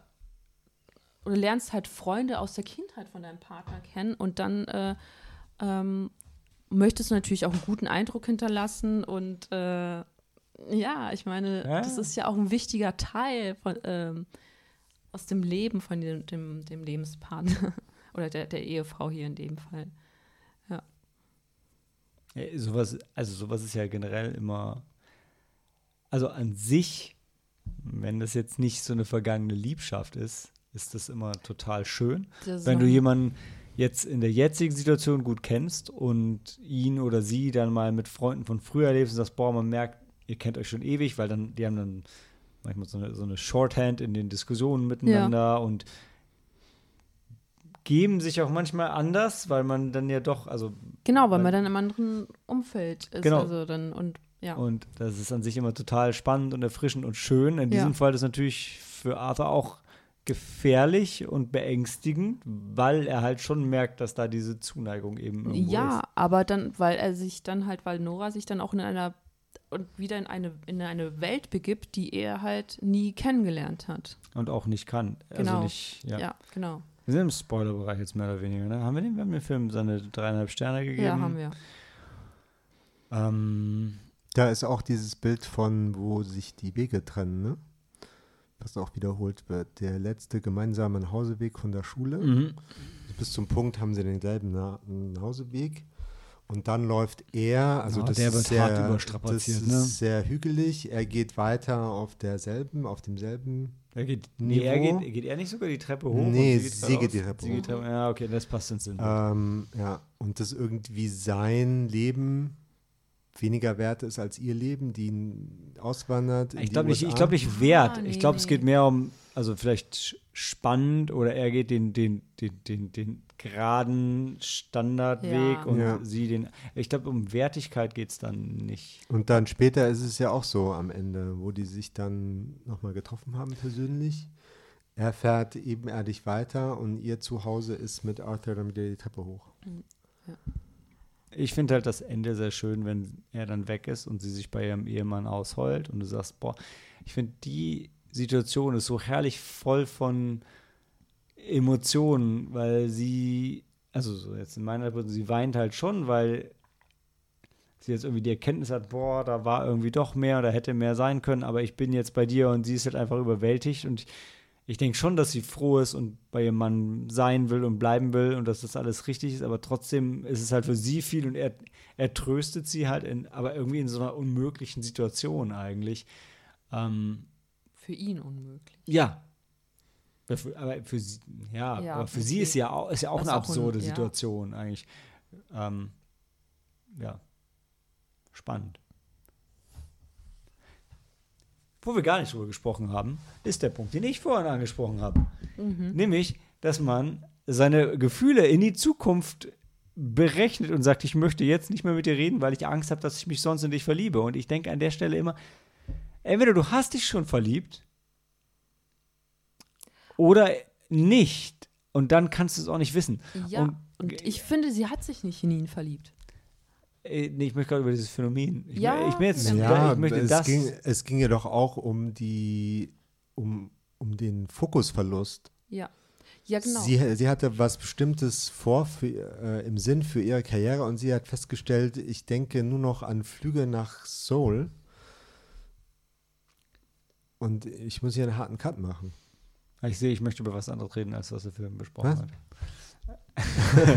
oder lernst halt Freunde aus der Kindheit von deinem Partner kennen und dann äh, ähm, möchtest du natürlich auch einen guten Eindruck hinterlassen und äh, ja, ich meine, Ja. das ist ja auch ein wichtiger Teil von, ähm, aus dem Leben von dem, dem, dem Lebenspartner oder der, der Ehefrau hier in dem Fall. Ja, sowas, also sowas ist ja generell immer, also an sich, wenn das jetzt nicht so eine vergangene Liebschaft ist, ist das immer total schön. Wenn du jemanden jetzt in der jetzigen Situation gut kennst und ihn oder sie dann mal mit Freunden von früher erlebst und sagst, boah, man merkt, ihr kennt euch schon ewig, weil dann, die haben dann manchmal so eine, so eine Shorthand in den Diskussionen miteinander und geben sich auch manchmal anders, weil man dann ja doch, also Genau, weil Weil- man dann im anderen Umfeld ist. Genau. Also dann, und ja. Und das ist an sich immer total spannend und erfrischend und schön. In Ja. diesem Fall ist natürlich für Arthur auch gefährlich und beängstigend, weil er halt schon merkt, dass da diese Zuneigung eben irgendwo ja, ist. aber dann, weil er sich dann halt, weil Nora sich dann auch in einer und wieder in eine, in eine Welt begibt, die er halt nie kennengelernt hat. Und auch nicht kann. Genau. Also nicht, ja. Ja, genau. Wir sind im Spoilerbereich jetzt mehr oder weniger, ne? Haben wir den? Wir haben dem Film seine dreieinhalb Sterne gegeben. Ja, haben wir. Ähm, Da ist auch dieses Bild von, wo sich die Wege trennen, ne? Was auch wiederholt wird. Der letzte gemeinsame Nachhauseweg von der Schule. mhm. Bis zum Punkt haben sie denselben Na Nachhauseweg. Und dann läuft er, also Ja, das der ist wird sehr, das ist ne? sehr hügelig. Er geht weiter auf derselben, auf demselben. Er geht, nee, er geht, geht er nicht sogar die Treppe hoch? Nee, und sie geht die Treppe sie geht hoch. Ja, okay, das passt ins Sinn. Ähm, ja, und dass irgendwie sein Leben weniger wert ist als ihr Leben, die auswandert. in ich die glaube nicht, ich glaube nicht wert. Ah, nee, ich glaube, es nee. geht mehr um, also vielleicht spannend oder er geht den, den, den, den, den geraden Standardweg Ja. und Ja. sie den. Ich glaube, um Wertigkeit geht es dann nicht. Und dann später ist es ja auch so am Ende, wo die sich dann nochmal getroffen haben persönlich. Er fährt ebenerdig weiter und ihr Zuhause ist mit Arthur dann wieder die Treppe hoch. Ich finde halt das Ende sehr schön, wenn er dann weg ist und sie sich bei ihrem Ehemann ausheult und du sagst, boah, ich finde die Situation ist so herrlich voll von Emotionen, weil sie, also so jetzt in meiner Person, sie weint halt schon, weil sie jetzt irgendwie die Erkenntnis hat, boah, da war irgendwie doch mehr oder hätte mehr sein können, aber ich bin jetzt bei dir und sie ist halt einfach überwältigt und ich denke schon, dass sie froh ist und bei ihrem Mann sein will und bleiben will und dass das alles richtig ist, aber trotzdem ist es halt für sie viel und er, er tröstet sie halt, in, aber irgendwie in so einer unmöglichen Situation eigentlich. Ähm, Für ihn unmöglich. ja. Aber für sie, ja, Ja, aber für sie ist ja auch, ist ja auch eine ist auch ein- absurde ja. Situation eigentlich. Ähm, ja. Spannend. Wo wir gar nicht drüber gesprochen haben, ist der Punkt, den ich vorhin angesprochen habe. Mhm. Nämlich, dass man seine Gefühle in die Zukunft berechnet und sagt, ich möchte jetzt nicht mehr mit dir reden, weil ich Angst habe, dass ich mich sonst in dich verliebe. Und ich denke an der Stelle immer, entweder du hast dich schon verliebt oder nicht. Und dann kannst du es auch nicht wissen. Ja, Und- und, ich finde, sie hat sich nicht in ihn verliebt. Äh, Nee, ich möchte gerade über dieses Phänomen. Ich, Ja, ich bin jetzt, Ja, ich möchte es, das. ging, es ging ja doch auch um die, um, um den Fokusverlust. Ja. Ja, genau. Sie, sie hatte was Bestimmtes vor für, äh, im Sinn für ihre Karriere und sie hat festgestellt, ich denke nur noch an Flüge nach Seoul. Und ich muss hier einen harten Cut machen. ich sehe, ich möchte über was anderes reden, als was der Film besprochen Was? hat.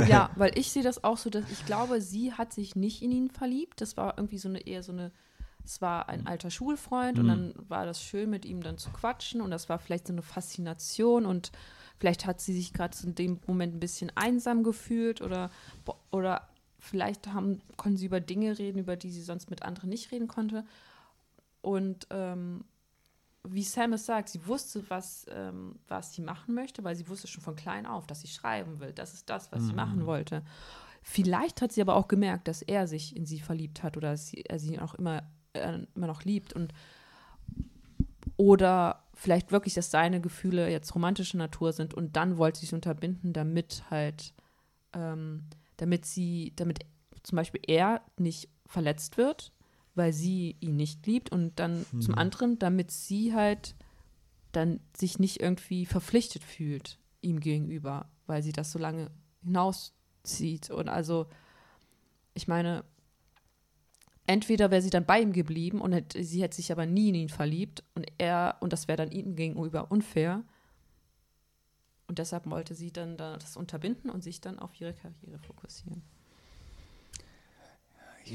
Ja, weil ich sehe das auch so, dass ich glaube, sie hat sich nicht in ihn verliebt. Das war irgendwie so eine eher so eine, es war ein alter Schulfreund und Mhm. dann war das schön mit ihm dann zu quatschen und das war vielleicht so eine Faszination und vielleicht hat sie sich gerade in dem Moment ein bisschen einsam gefühlt oder oder vielleicht haben, konnten sie über Dinge reden, über die sie sonst mit anderen nicht reden konnte. Und ähm, wie Sam es sagt, sie wusste, was, ähm, was sie machen möchte, weil sie wusste schon von klein auf, dass sie schreiben will. Das ist das, was sie machen wollte. Vielleicht hat sie aber auch gemerkt, dass er sich in sie verliebt hat oder dass sie, er sie auch immer, äh, immer noch liebt. Und oder vielleicht wirklich, dass seine Gefühle jetzt romantische Natur sind und dann wollte sie sich unterbinden, damit halt, ähm, damit sie, damit zum Beispiel er nicht verletzt wird, weil sie ihn nicht liebt und dann zum anderen, damit sie halt dann sich nicht irgendwie verpflichtet fühlt ihm gegenüber, weil sie das so lange hinauszieht. Und also, ich meine, entweder wäre sie dann bei ihm geblieben und hätte, sie hätte sich aber nie in ihn verliebt und er, und das wäre dann ihm gegenüber unfair. Und deshalb wollte sie dann da das unterbinden und sich dann auf ihre Karriere fokussieren.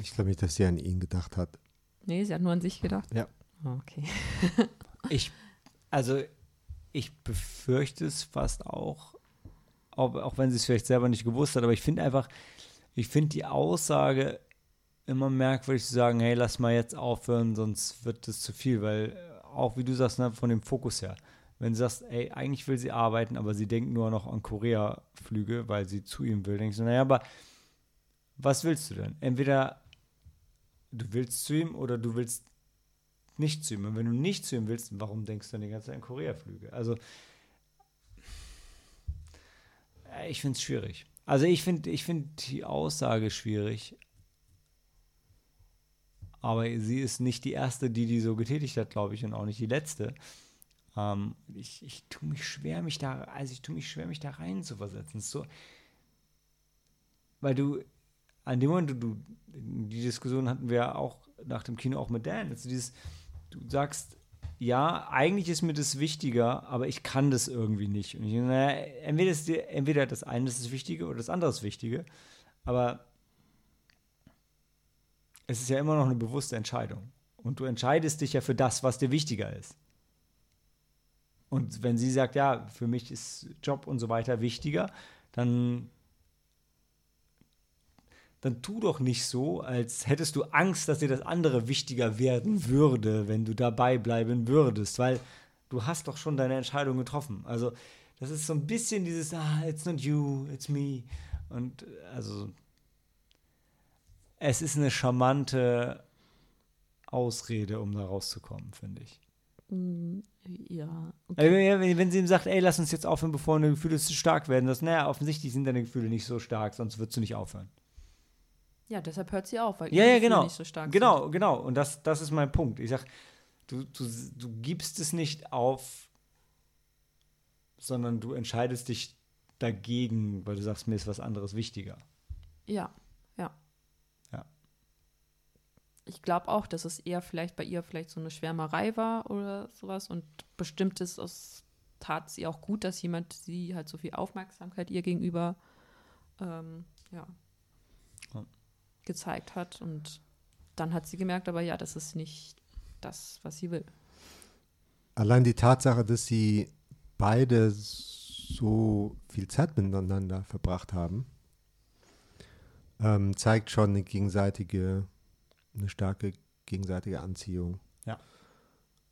Ich glaube nicht, dass sie an ihn gedacht hat. Nee, sie hat nur an sich gedacht. Ja. Ah, Okay. Ich, also, ich befürchte es fast auch, auch, auch wenn sie es vielleicht selber nicht gewusst hat, aber ich finde einfach, ich finde die Aussage immer merkwürdig zu sagen, hey, lass mal jetzt aufhören, sonst wird es zu viel, weil äh, auch wie du sagst, ne, von dem Fokus her, wenn du sagst, ey, eigentlich will sie arbeiten, aber sie denkt nur noch an Korea-Flüge, weil sie zu ihm will, denkst du, naja, aber was willst du denn? Entweder du willst zu ihm oder du willst nicht zu ihm. Und wenn du nicht zu ihm willst, warum denkst du dann die ganze Zeit an Korea-Flüge? Also, äh, ich finde es schwierig. Also, ich finde ich find die Aussage schwierig. Aber sie ist nicht die erste, die die so getätigt hat, glaube ich, und auch nicht die letzte. Ähm, ich, ich tue mich schwer, mich da, also ich tue mich schwer, mich da rein zu versetzen. So, weil du, an dem Moment, du, du, die Diskussion hatten wir auch nach dem Kino auch mit Dan, also dieses, du sagst, ja, eigentlich ist mir das wichtiger, aber ich kann das irgendwie nicht. Und ich, naja, entweder, ist die, entweder das eine ist das Wichtige oder das andere ist das Wichtige, aber es ist ja immer noch eine bewusste Entscheidung. Und du entscheidest dich ja für das, was dir wichtiger ist. Und wenn sie sagt, ja, für mich ist Job und so weiter wichtiger, dann, dann tu doch nicht so, als hättest du Angst, dass dir das andere wichtiger werden würde, wenn du dabei bleiben würdest, weil du hast doch schon deine Entscheidung getroffen. Also das ist so ein bisschen dieses, ah, it's not you, it's me. Und also es ist eine charmante Ausrede, um da rauszukommen, finde ich. Mm, ja. Also, wenn, wenn sie ihm sagt, ey, lass uns jetzt aufhören, bevor deine Gefühle zu stark werden, das, naja, offensichtlich sind deine Gefühle nicht so stark, sonst würdest du nicht aufhören. Ja, deshalb hört sie auf, weil ja, ja, genau. nicht so stark genau, sind. genau. Und das, das ist mein Punkt. Ich sag, du, du, du gibst es nicht auf, sondern du entscheidest dich dagegen, weil du sagst, mir ist was anderes wichtiger. Ja, ja. Ja. Ich glaube auch, dass es eher vielleicht bei ihr vielleicht so eine Schwärmerei war oder sowas und bestimmt ist es tat sie auch gut, dass jemand sie halt so viel Aufmerksamkeit ihr gegenüber ähm, Ja. Gezeigt hat und dann hat sie gemerkt, aber ja, das ist nicht das, was sie will. Allein die Tatsache, dass sie beide so viel Zeit miteinander verbracht haben, ähm, zeigt schon eine gegenseitige, eine starke gegenseitige Anziehung. Ja.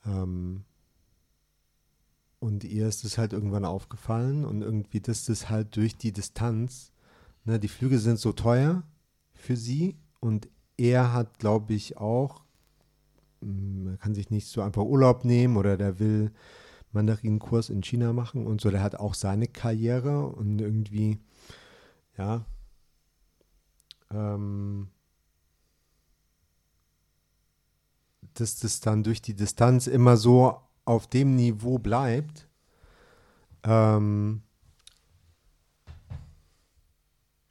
Ähm, und ihr ist es halt irgendwann aufgefallen und irgendwie, dass das halt durch die Distanz, ne, die Flüge sind so teuer für sie und er hat, glaube ich, auch, mm, er kann sich nicht so einfach Urlaub nehmen oder der will Mandarinenkurs in China machen und so, der hat auch seine Karriere und irgendwie, ja, ähm, dass das dann durch die Distanz immer so auf dem Niveau bleibt. Ähm,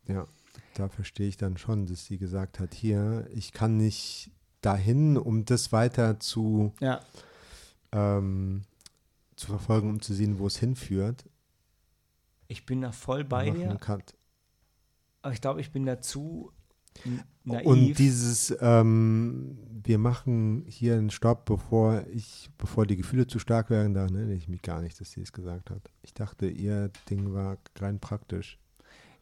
ja, da verstehe ich dann schon, dass sie gesagt hat, hier, ich kann nicht dahin, um das weiter zu, Ja. ähm, zu verfolgen, um zu sehen, wo es hinführt. Ich bin da voll bei dir, aber ich glaube, ich bin dazu n- naiv. Und dieses, ähm, wir machen hier einen Stopp, bevor ich, bevor die Gefühle zu stark werden, da erinnere ich mich gar nicht, dass sie es gesagt hat. Ich dachte, ihr Ding war rein praktisch.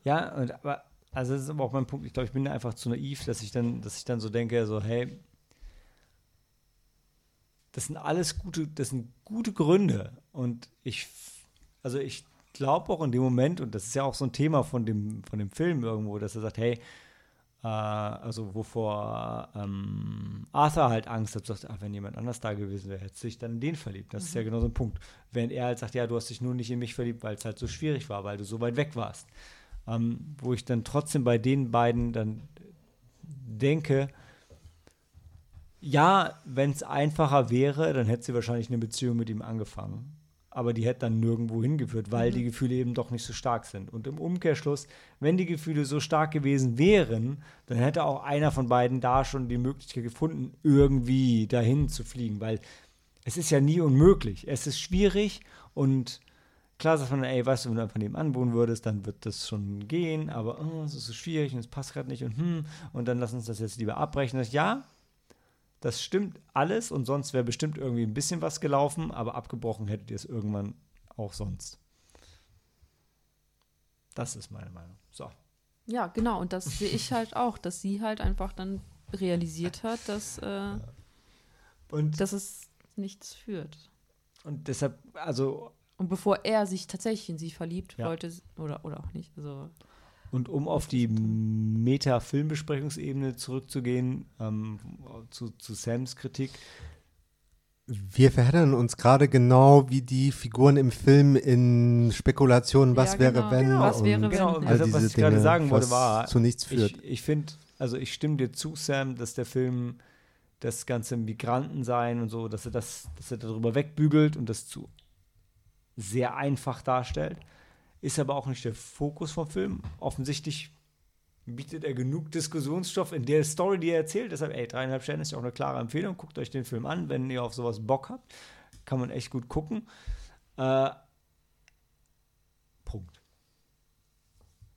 Ja, und, aber, also das ist aber auch mein Punkt. Ich glaube, ich bin da einfach zu naiv, dass ich dann, dass ich dann so denke, so, hey, das sind alles gute, das sind gute Gründe. Und ich, also ich glaube auch in dem Moment, und das ist ja auch so ein Thema von dem, von dem Film irgendwo, dass er sagt, hey, äh, also wovor ähm, Arthur halt Angst hat, sagt, ach, wenn jemand anders da gewesen wäre, hätte sich dann in den verliebt. Das ist ja genau so ein Punkt. Während er halt sagt, ja, du hast dich nur nicht in mich verliebt, weil es halt so schwierig war, weil du so weit weg warst. Ähm, wo ich dann trotzdem bei den beiden dann denke, ja, wenn es einfacher wäre, dann hätte sie wahrscheinlich eine Beziehung mit ihm angefangen. Aber die hätte dann nirgendwo hingeführt, weil die Gefühle eben doch nicht so stark sind. Und im Umkehrschluss, wenn die Gefühle so stark gewesen wären, dann hätte auch einer von beiden da schon die Möglichkeit gefunden, irgendwie dahin zu fliegen. Weil es ist ja nie unmöglich. Es ist schwierig und klar sagt man, ey, weißt du, wenn du einfach nebenan wohnen würdest, dann wird das schon gehen, aber oh, es ist so schwierig und es passt gerade nicht und hm, und dann lass uns das jetzt lieber abbrechen. Das, ja, das stimmt alles und sonst wäre bestimmt irgendwie ein bisschen was gelaufen, aber abgebrochen hättet ihr es irgendwann auch sonst. Das ist meine Meinung. So. Ja, genau. Und das sehe ich halt auch, dass sie halt einfach dann realisiert hat, dass, äh, Und, dass es nichts führt. und deshalb, also, Und bevor er sich tatsächlich in sie verliebt, Ja. wollte, oder, oder auch nicht, also und um auf die Meta-Filmbesprechungsebene zurückzugehen, ähm, zu, zu Sams Kritik, Wir verheddern uns gerade genau wie die Figuren im Film in Spekulationen, was Ja, wäre, genau. wenn. Was und wäre, wenn, Genau, ja. all also, was ich gerade Dinge, sagen wollte, was war, zu nichts führt. Ich, ich finde, also ich stimme dir zu, Sam, dass der Film das ganze Migranten sein und so, dass er das, dass er darüber wegbügelt und das zu sehr einfach darstellt. Ist aber auch nicht der Fokus vom Film. Offensichtlich bietet er genug Diskussionsstoff in der Story, die er erzählt. Deshalb, ey, dreieinhalb Sterne ist ja auch eine klare Empfehlung. Guckt euch den Film an, wenn ihr auf sowas Bock habt. Kann man echt gut gucken. Äh, Punkt.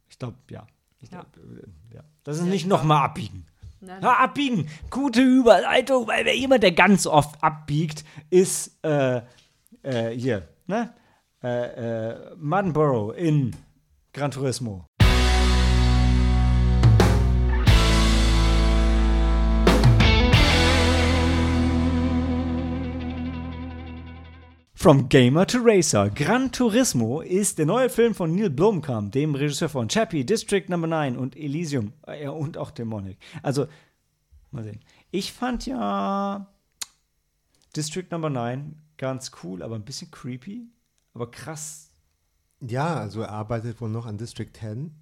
Ich glaube, ja. Ich Ja. glaub, äh, ja. Das ist nicht ich nochmal abbiegen. Nein. Ja, abbiegen. Gute Überleitung, weil wer jemand, der ganz oft abbiegt, ist äh, äh, hier, ne? Äh, äh, Martinborough in Gran Turismo. From Gamer to Racer. Gran Turismo ist der neue Film von Neil Blomkamp, dem Regisseur von Chappie, District Number 9 und Elysium. Äh, und auch Demonic. Also, mal sehen. Ich fand ja District Number 9 ganz cool, aber ein bisschen creepy. Aber krass. Ja, also er arbeitet wohl noch an District 10,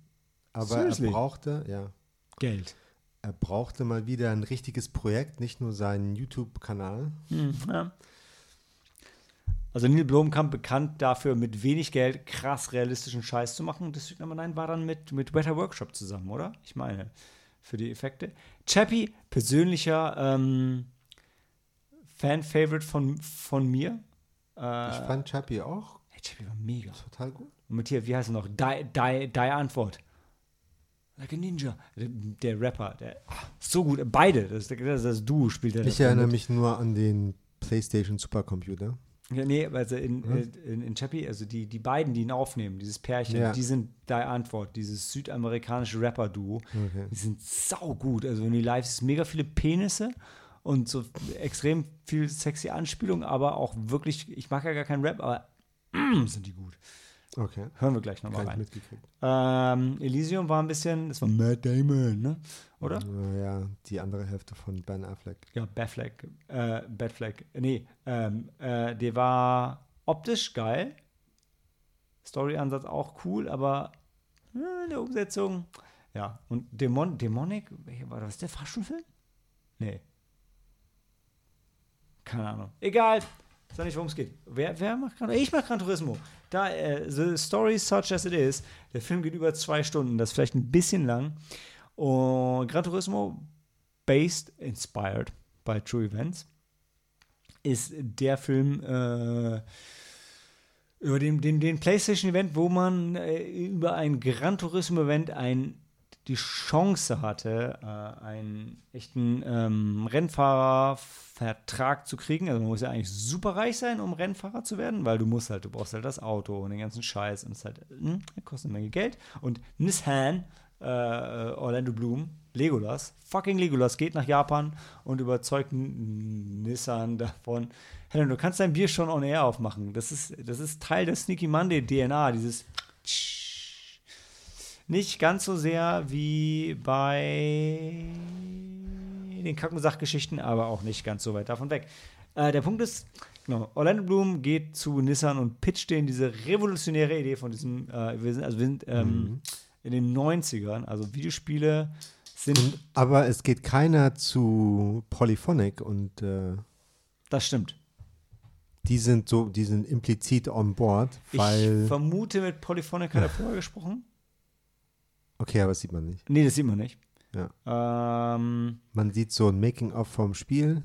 aber Seriously? er brauchte, ja, Geld. er brauchte mal wieder ein richtiges Projekt, nicht nur seinen YouTube-Kanal. Hm, ja. Also Neil Blomkamp bekannt dafür, mit wenig Geld krass realistischen Scheiß zu machen. District Number 9 war dann mit, mit Wetter Workshop zusammen, oder? Ich meine, für die Effekte. Chappie, persönlicher ähm, Fan-Favorite von, von mir. Äh, Ich fand Chappie auch Chappie war mega. total gut. Und mit hier, wie heißt er noch? Die, die, die Antwort. Like a Ninja. Der, der Rapper, der, ah, so gut. Beide, das, das, das, Duo spielt er. Ich erinnere mit. mich nur an den PlayStation Supercomputer. Ja, nee, also in, Hm? in, in Chappie, also die, die beiden, die ihn aufnehmen, dieses Pärchen, Ja. die sind die Antwort, dieses südamerikanische Rapper-Duo. Okay. Die sind saugut. Also wenn die live ist, mega viele Penisse und so extrem viel sexy Anspielung, aber auch wirklich, ich mag ja gar keinen Rap, aber sind die gut. Okay. Hören wir gleich nochmal rein. mitgekriegt. Ähm, Elysium war ein bisschen, das war Matt Damon, ne? Oder? Ja, die andere Hälfte von Ben Affleck. Ja, Batfleck. Äh, Batfleck. Nee, ähm, äh, der war optisch geil. Storyansatz auch cool, aber äh, in der Umsetzung, ja. Und Dämon Dämonik, war das? Der Fahrstuhlfilm? Nee. Keine Ahnung. Egal. Sag nicht, worum es geht. Wer, wer macht Gran Ich mach Gran Turismo. Da, äh, The Story Such As It Is. Der Film geht über zwei Stunden. Das ist vielleicht ein bisschen lang. Und Gran Turismo, based, inspired by True Events, ist der Film äh, über den, den, den PlayStation-Event, wo man äh, über ein Gran Turismo-Event ein, die Chance hatte, äh, einen echten ähm, Rennfahrervertrag zu kriegen. Also man muss ja eigentlich super reich sein, um Rennfahrer zu werden, weil du musst halt, du brauchst halt das Auto und den ganzen Scheiß und es halt, hm, kostet eine Menge Geld. Und Nissan, äh, Orlando Bloom, Legolas, fucking Legolas, geht nach Japan und überzeugt Nissan davon, Helen, du kannst dein Bier schon on air aufmachen. Das ist, das ist Teil der Sneaky Monday DNA, dieses nicht ganz so sehr wie bei den Kackensachgeschichten, aber auch nicht ganz so weit davon weg. Äh, der Punkt ist, genau, Orlando Bloom geht zu Nissan und pitcht denen diese revolutionäre Idee von diesem, äh, wir sind, also wir sind ähm, in den 90ern, also Videospiele sind, aber es geht keiner zu Polyphonic und äh, das stimmt. die sind so, die sind implizit on board, weil. ich vermute, mit Polyphonic hat er vorher gesprochen. Okay, aber das sieht man nicht. Nee, das sieht man nicht. Ja. Ähm, Man sieht so ein Making-of vom Spiel.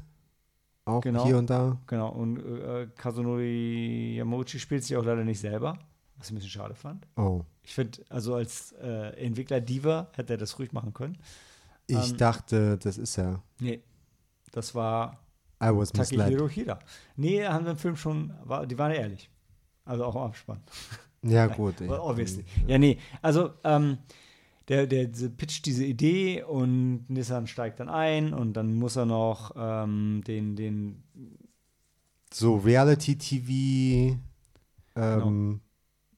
Auch Genau. hier und da. Genau, und äh, Kazunori Yamauchi spielt sich auch leider nicht selber, was ich ein bisschen schade fand. Oh. Ich finde, also als äh, Entwickler Diva hätte er das ruhig machen können. Ich Ähm, dachte, das ist er. Nee, das war I was misled. Takehiro Hira. Nee, haben wir im Film schon, war, die waren ehrlich. Also auch im Abspann. Ja, gut. Obviously. Ja, nee, also ähm, der, der, pitcht diese Idee und Nissan steigt dann ein und dann muss er noch ähm, den, den So Reality-TV. Ähm,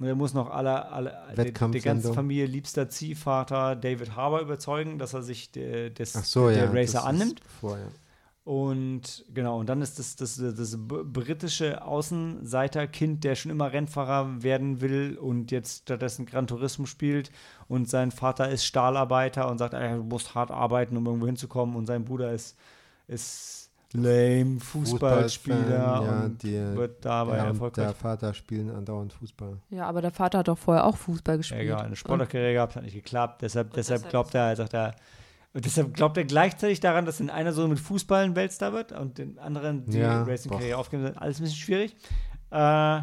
Er muss noch alle, alle die, die Wettkampfsendung. ganze Familie liebster Ziehvater David Harbour überzeugen, dass er sich de, des, so, der ja. Racer annimmt. Vor, ja. Und genau, und dann ist das, das, das, britische Außenseiterkind, der schon immer Rennfahrer werden will und jetzt stattdessen Gran Turismo spielt. Und sein Vater ist Stahlarbeiter und sagt, ey, du musst hart arbeiten, um irgendwo hinzukommen. Und sein Bruder ist, ist lame Fußballspieler ja, und die, wird dabei und erfolgreich. der Vater spielen andauernd Fußball. Ja, aber der Vater hat doch vorher auch Fußball gespielt. Egal, eine Sportlerkarriere gehabt, hat nicht geklappt. Deshalb, deshalb deshalb glaubt er, sagt er, und deshalb glaubt er gleichzeitig daran, dass den einer so mit Fußball ein Weltstar wird und den anderen die Ja, Racing-Karriere aufgeben wird. Alles ein bisschen schwierig. Äh,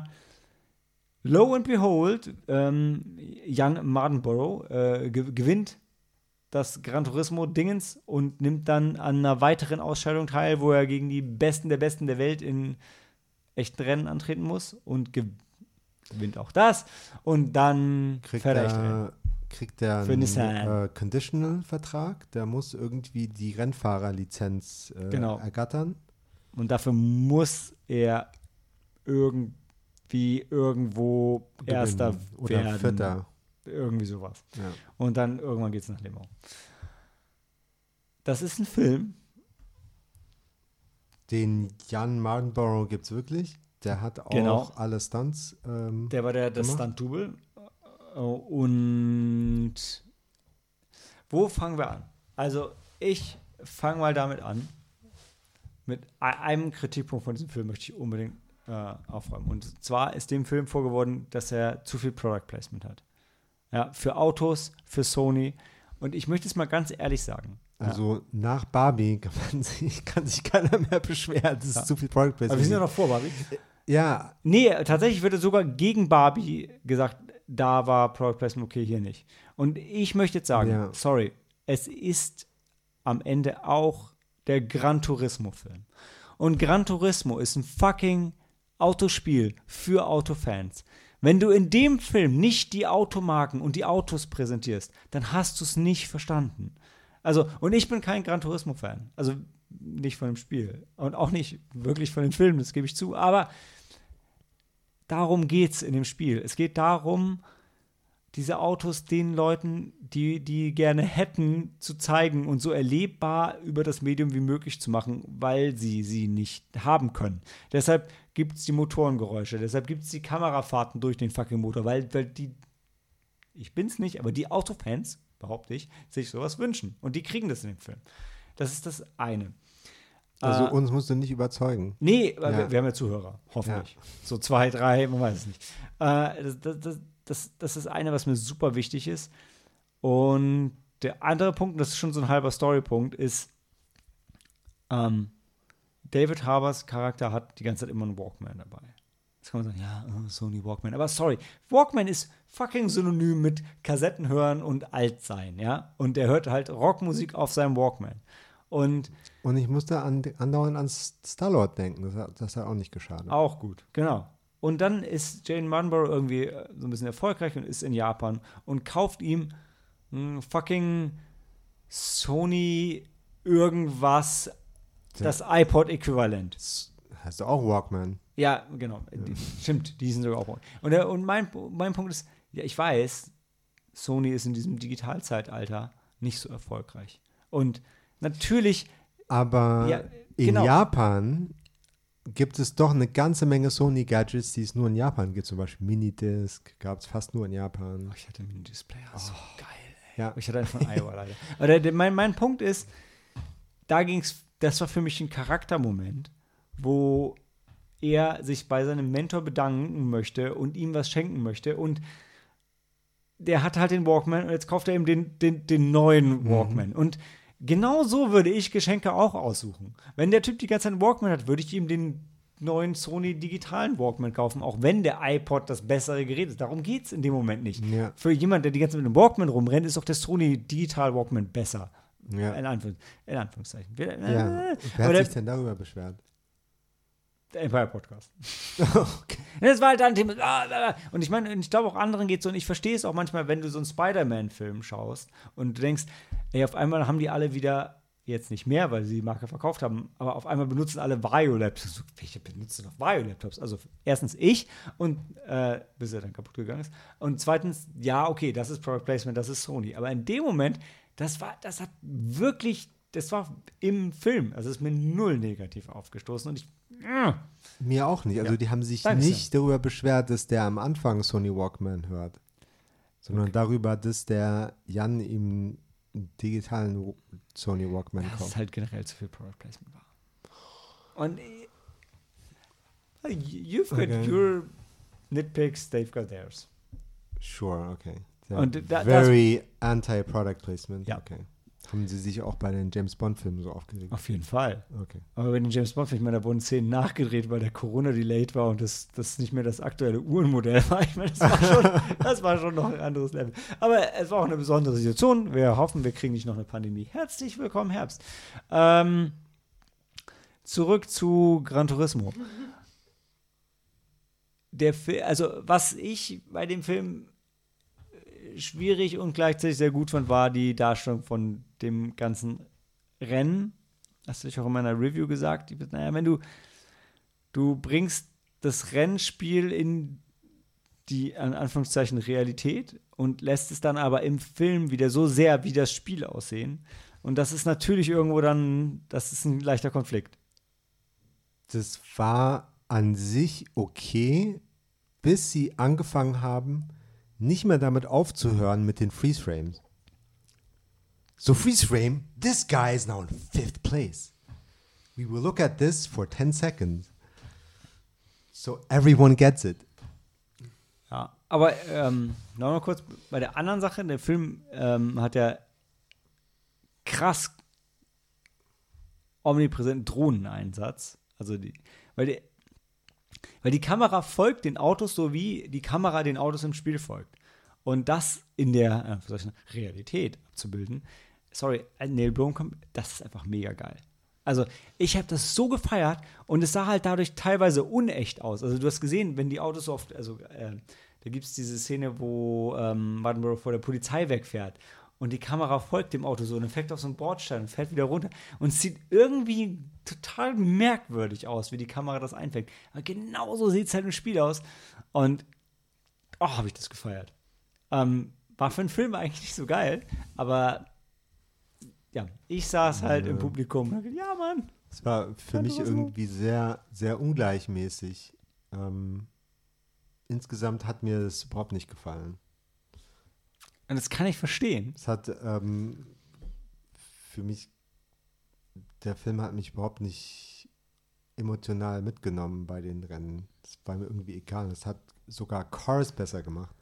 lo and behold, ähm, Young Mardenborough äh, ge gewinnt das Gran Turismo-Dingens und nimmt dann an einer weiteren Ausscheidung teil, wo er gegen die Besten der Besten der Welt in echten Rennen antreten muss und ge gewinnt auch das. Und dann Kriegt fährt er echt er, kriegt er einen äh, Conditional-Vertrag, der muss irgendwie die Rennfahrerlizenz äh, Genau. ergattern. Und dafür muss er irgendwie irgendwo Erster gewinnen. oder werden. Vierter. Irgendwie sowas. Ja. Und dann irgendwann geht es nach Le Mans. Das ist ein Film. Den Jan Mardenborough gibt es wirklich. Der hat auch Genau. alle Stunts. Ähm, Der war der, Gemacht. Stunt-Double. Äh, Und wo fangen wir an? Also, ich fange mal damit an. Mit einem Kritikpunkt von diesem Film möchte ich unbedingt äh, aufräumen. Und zwar ist dem Film vorgeworden, dass er zu viel Product Placement hat. Ja, für Autos, für Sony. Und ich möchte es mal ganz ehrlich sagen. also nach Barbie kann, man sich, kann sich keiner mehr beschweren. Das ist Ja. zu viel Product Aber Placement. wir sind ja noch vor Barbie. ja, Nee, tatsächlich würde sogar gegen Barbie gesagt, da war Product Placement okay, hier nicht. Und ich möchte jetzt sagen, Ja. sorry, es ist am Ende auch der Gran Turismo-Film. Und Gran Turismo ist ein fucking Autospiel für Autofans. Wenn du in dem Film nicht die Automarken und die Autos präsentierst, dann hast du es nicht verstanden. Also, und ich bin kein Gran Turismo-Fan. Also nicht von dem Spiel. Und auch nicht wirklich von den Filmen, das gebe ich zu. Aber darum geht es in dem Spiel. Es geht darum, diese Autos den Leuten, die die gerne hätten, zu zeigen und so erlebbar über das Medium wie möglich zu machen, weil sie sie nicht haben können. Deshalb gibt es die Motorengeräusche, deshalb gibt es die Kamerafahrten durch den fucking Motor, weil, weil die, ich bin's nicht, aber die Autofans, behaupte ich, sich sowas wünschen. Und die kriegen das in dem Film. Das ist das eine. Also Äh, uns musst du nicht überzeugen. Nee, Ja. wir, haben ja Zuhörer, hoffentlich. So zwei, drei, man weiß es nicht. Äh, das, das, das, das, ist eine, was mir super wichtig ist. Und der andere Punkt, das ist schon so ein halber Storypunkt, ist, ähm, David Harbers Charakter hat die ganze Zeit immer einen Walkman dabei. Jetzt kann man sagen, ja, oh, Sony Walkman. Aber sorry, Walkman ist fucking synonym mit Kassetten hören und alt sein, ja? Und er hört halt Rockmusik auf seinem Walkman. Und Und ich musste an, andauernd an Starlord denken. Das hat, das hat auch nicht geschadet. Auch gut, genau. Und dann ist Jane Mardenborough irgendwie äh, so ein bisschen erfolgreich und ist in Japan und kauft ihm ein fucking Sony irgendwas, das iPod-Äquivalent. Heißt auch Walkman. Ja, genau. Die, stimmt, die sind sogar auch. Und, der, und mein, mein Punkt ist, ja, ich weiß, Sony ist in diesem Digitalzeitalter nicht so erfolgreich. Und natürlich, Aber Ja, in genau. Japan gibt es doch eine ganze Menge Sony-Gadgets, die es nur in Japan gibt. Zum Beispiel Minidisc gab es fast nur in Japan. oh, ich hatte einen Display, so geil. Ja, Ich hatte einen von Iowa leider. Aber der, mein, mein Punkt ist, da ging es, das war für mich ein Charaktermoment, wo er sich bei seinem Mentor bedanken möchte und ihm was schenken möchte. Und der hat halt den Walkman und jetzt kauft er ihm den, den, den neuen Walkman. Und genau so würde ich Geschenke auch aussuchen. Wenn der Typ die ganze Zeit einen Walkman hat, würde ich ihm den neuen Sony digitalen Walkman kaufen, auch wenn der iPod das bessere Gerät ist. Darum geht es in dem Moment nicht. Ja. Für jemanden, der die ganze Zeit mit einem Walkman rumrennt, ist auch der Sony Digital Walkman besser. ja. In, Anführ in Anführungszeichen. Ja. äh, Wer hat sich der, denn darüber beschwert? der Empire Podcast. okay. Das war halt ein Thema. ah, ah, ah. Und ich meine, ich glaube auch anderen geht so. Und ich verstehe es auch manchmal, wenn du so einen Spider-Man-Film schaust und du denkst, ey, auf einmal haben die alle wieder, jetzt nicht mehr, weil sie die Marke verkauft haben, aber auf einmal benutzen alle Vario-Laptops. So, Welche benutzen noch Vario-Laptops? Also erstens ich und äh, bis er dann kaputt gegangen ist. Und zweitens, ja, okay, das ist Product Placement, das ist Sony. Aber in dem Moment, das war, das hat wirklich, das war im Film. Also es ist mir null negativ aufgestoßen. Und ich, äh, Mir auch nicht. Also Ja. die haben sich Danke nicht darüber beschwert, dass der am Anfang Sony Walkman hört, sondern darüber, dass der Jan ihm digitalen Sony Walkman dass es kauft. halt generell zu viel Product Placement war. Und äh, you've got Okay. your nitpicks, they've got theirs. Sure, okay. Ja, Und da- das- very anti-product placement. Ja. Okay. Haben Sie sich auch bei den James Bond-Filmen so aufgeregt? Auf jeden Fall. Okay. Aber bei den James Bond, ich meine, da wurden Szenen nachgedreht, weil der Corona delayed war und das, das nicht mehr das aktuelle Uhrenmodell war. Ich meine, das war, schon, das war schon noch ein anderes Level. Aber es war auch eine besondere Situation. Wir hoffen, wir kriegen nicht noch eine Pandemie. Herzlich willkommen, Herbst. Ähm, zurück zu Gran Turismo. Der Fi- also was ich bei dem Film schwierig und gleichzeitig sehr gut fand, war die Darstellung von dem ganzen Rennen. Das habe ich auch in meiner Review gesagt. Naja, wenn du, du bringst das Rennspiel in die, an Anführungszeichen, Realität und lässt es dann aber im Film wieder so sehr wie das Spiel aussehen. Und das ist natürlich irgendwo dann, das ist ein leichter Konflikt. Das war an sich okay, bis sie angefangen haben, nicht mehr damit aufzuhören mit den Freeze Frames. So Freeze Frame, this guy is now in fifth place. We will look at this for 10 seconds. So everyone gets it. Ja, aber ähm, noch mal kurz bei der anderen Sache. Der Film ähm, hat ja krass omnipräsenten Drohneneinsatz. Also die, weil die, weil die Kamera folgt den Autos so wie die Kamera den Autos im Spiel folgt. Und das in der äh, Realität abzubilden, sorry, äh, Neil Blomkamp, das ist einfach mega geil. Also ich habe das so gefeiert und es sah halt dadurch teilweise unecht aus. Also du hast gesehen, wenn die Autos so oft, also äh, da gibt es diese Szene, wo ähm, Martinborough vor der Polizei wegfährt und die Kamera folgt dem Auto so und fällt auf so einen Bordstein und fährt wieder runter und es sieht irgendwie total merkwürdig aus, wie die Kamera das einfängt. Aber genauso sieht es halt im Spiel aus und oh, habe ich das gefeiert. Ähm, war für einen Film eigentlich nicht so geil, aber ja, ich saß halt im Publikum und gedacht, ja, Mann. Es war für mich irgendwie sehr, sehr ungleichmäßig. Ähm, insgesamt hat mir das überhaupt nicht gefallen. Und das kann ich verstehen. Es hat ähm, für mich, der Film hat mich überhaupt nicht emotional mitgenommen bei den Rennen. Das war mir irgendwie egal. Das hat sogar Cars besser gemacht.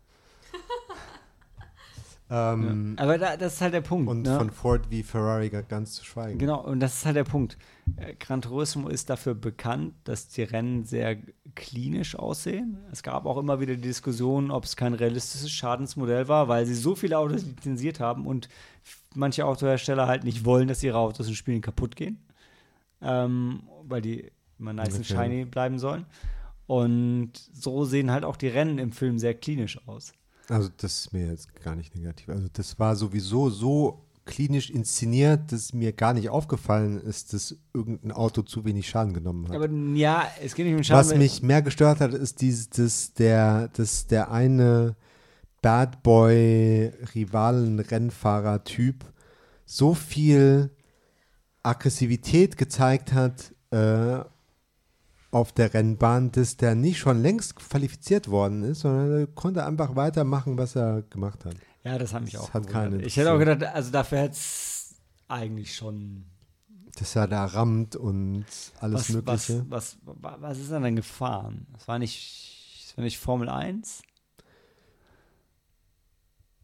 Ähm, Aber da, das ist halt der Punkt. Und ne? von Ford wie Ferrari ga- ganz zu schweigen. Genau, und das ist halt der Punkt. Äh, Gran Turismo ist dafür bekannt, dass die Rennen sehr klinisch aussehen. Es gab auch immer wieder die Diskussion, ob es kein realistisches Schadensmodell war, weil sie so viele Autos lizenziert haben und manche Autohersteller halt nicht wollen, dass ihre Autos in Spielen kaputt gehen, ähm, weil die immer nice and Okay. shiny bleiben sollen. Und so sehen halt auch die Rennen im Film sehr klinisch aus. Also das ist mir jetzt gar nicht negativ. Also das war sowieso so klinisch inszeniert, dass mir gar nicht aufgefallen ist, dass irgendein Auto zu wenig Schaden genommen hat. Aber ja, es geht nicht um Schaden. Was mich mehr gestört hat, ist dieses, dass der, dass der eine Bad Boy Rivalen-Rennfahrer-Typ so viel Aggressivität gezeigt hat äh, auf der Rennbahn, dass der nicht schon längst qualifiziert worden ist, sondern er konnte einfach weitermachen, was er gemacht hat. Ja, das hat mich Das auch hat keinen Ich hätte auch gedacht, also dafür hätte es eigentlich schon Dass er da rammt und alles was, was, Mögliche. was, was, was ist er denn gefahren? Das war nicht, das war nicht Formel 1?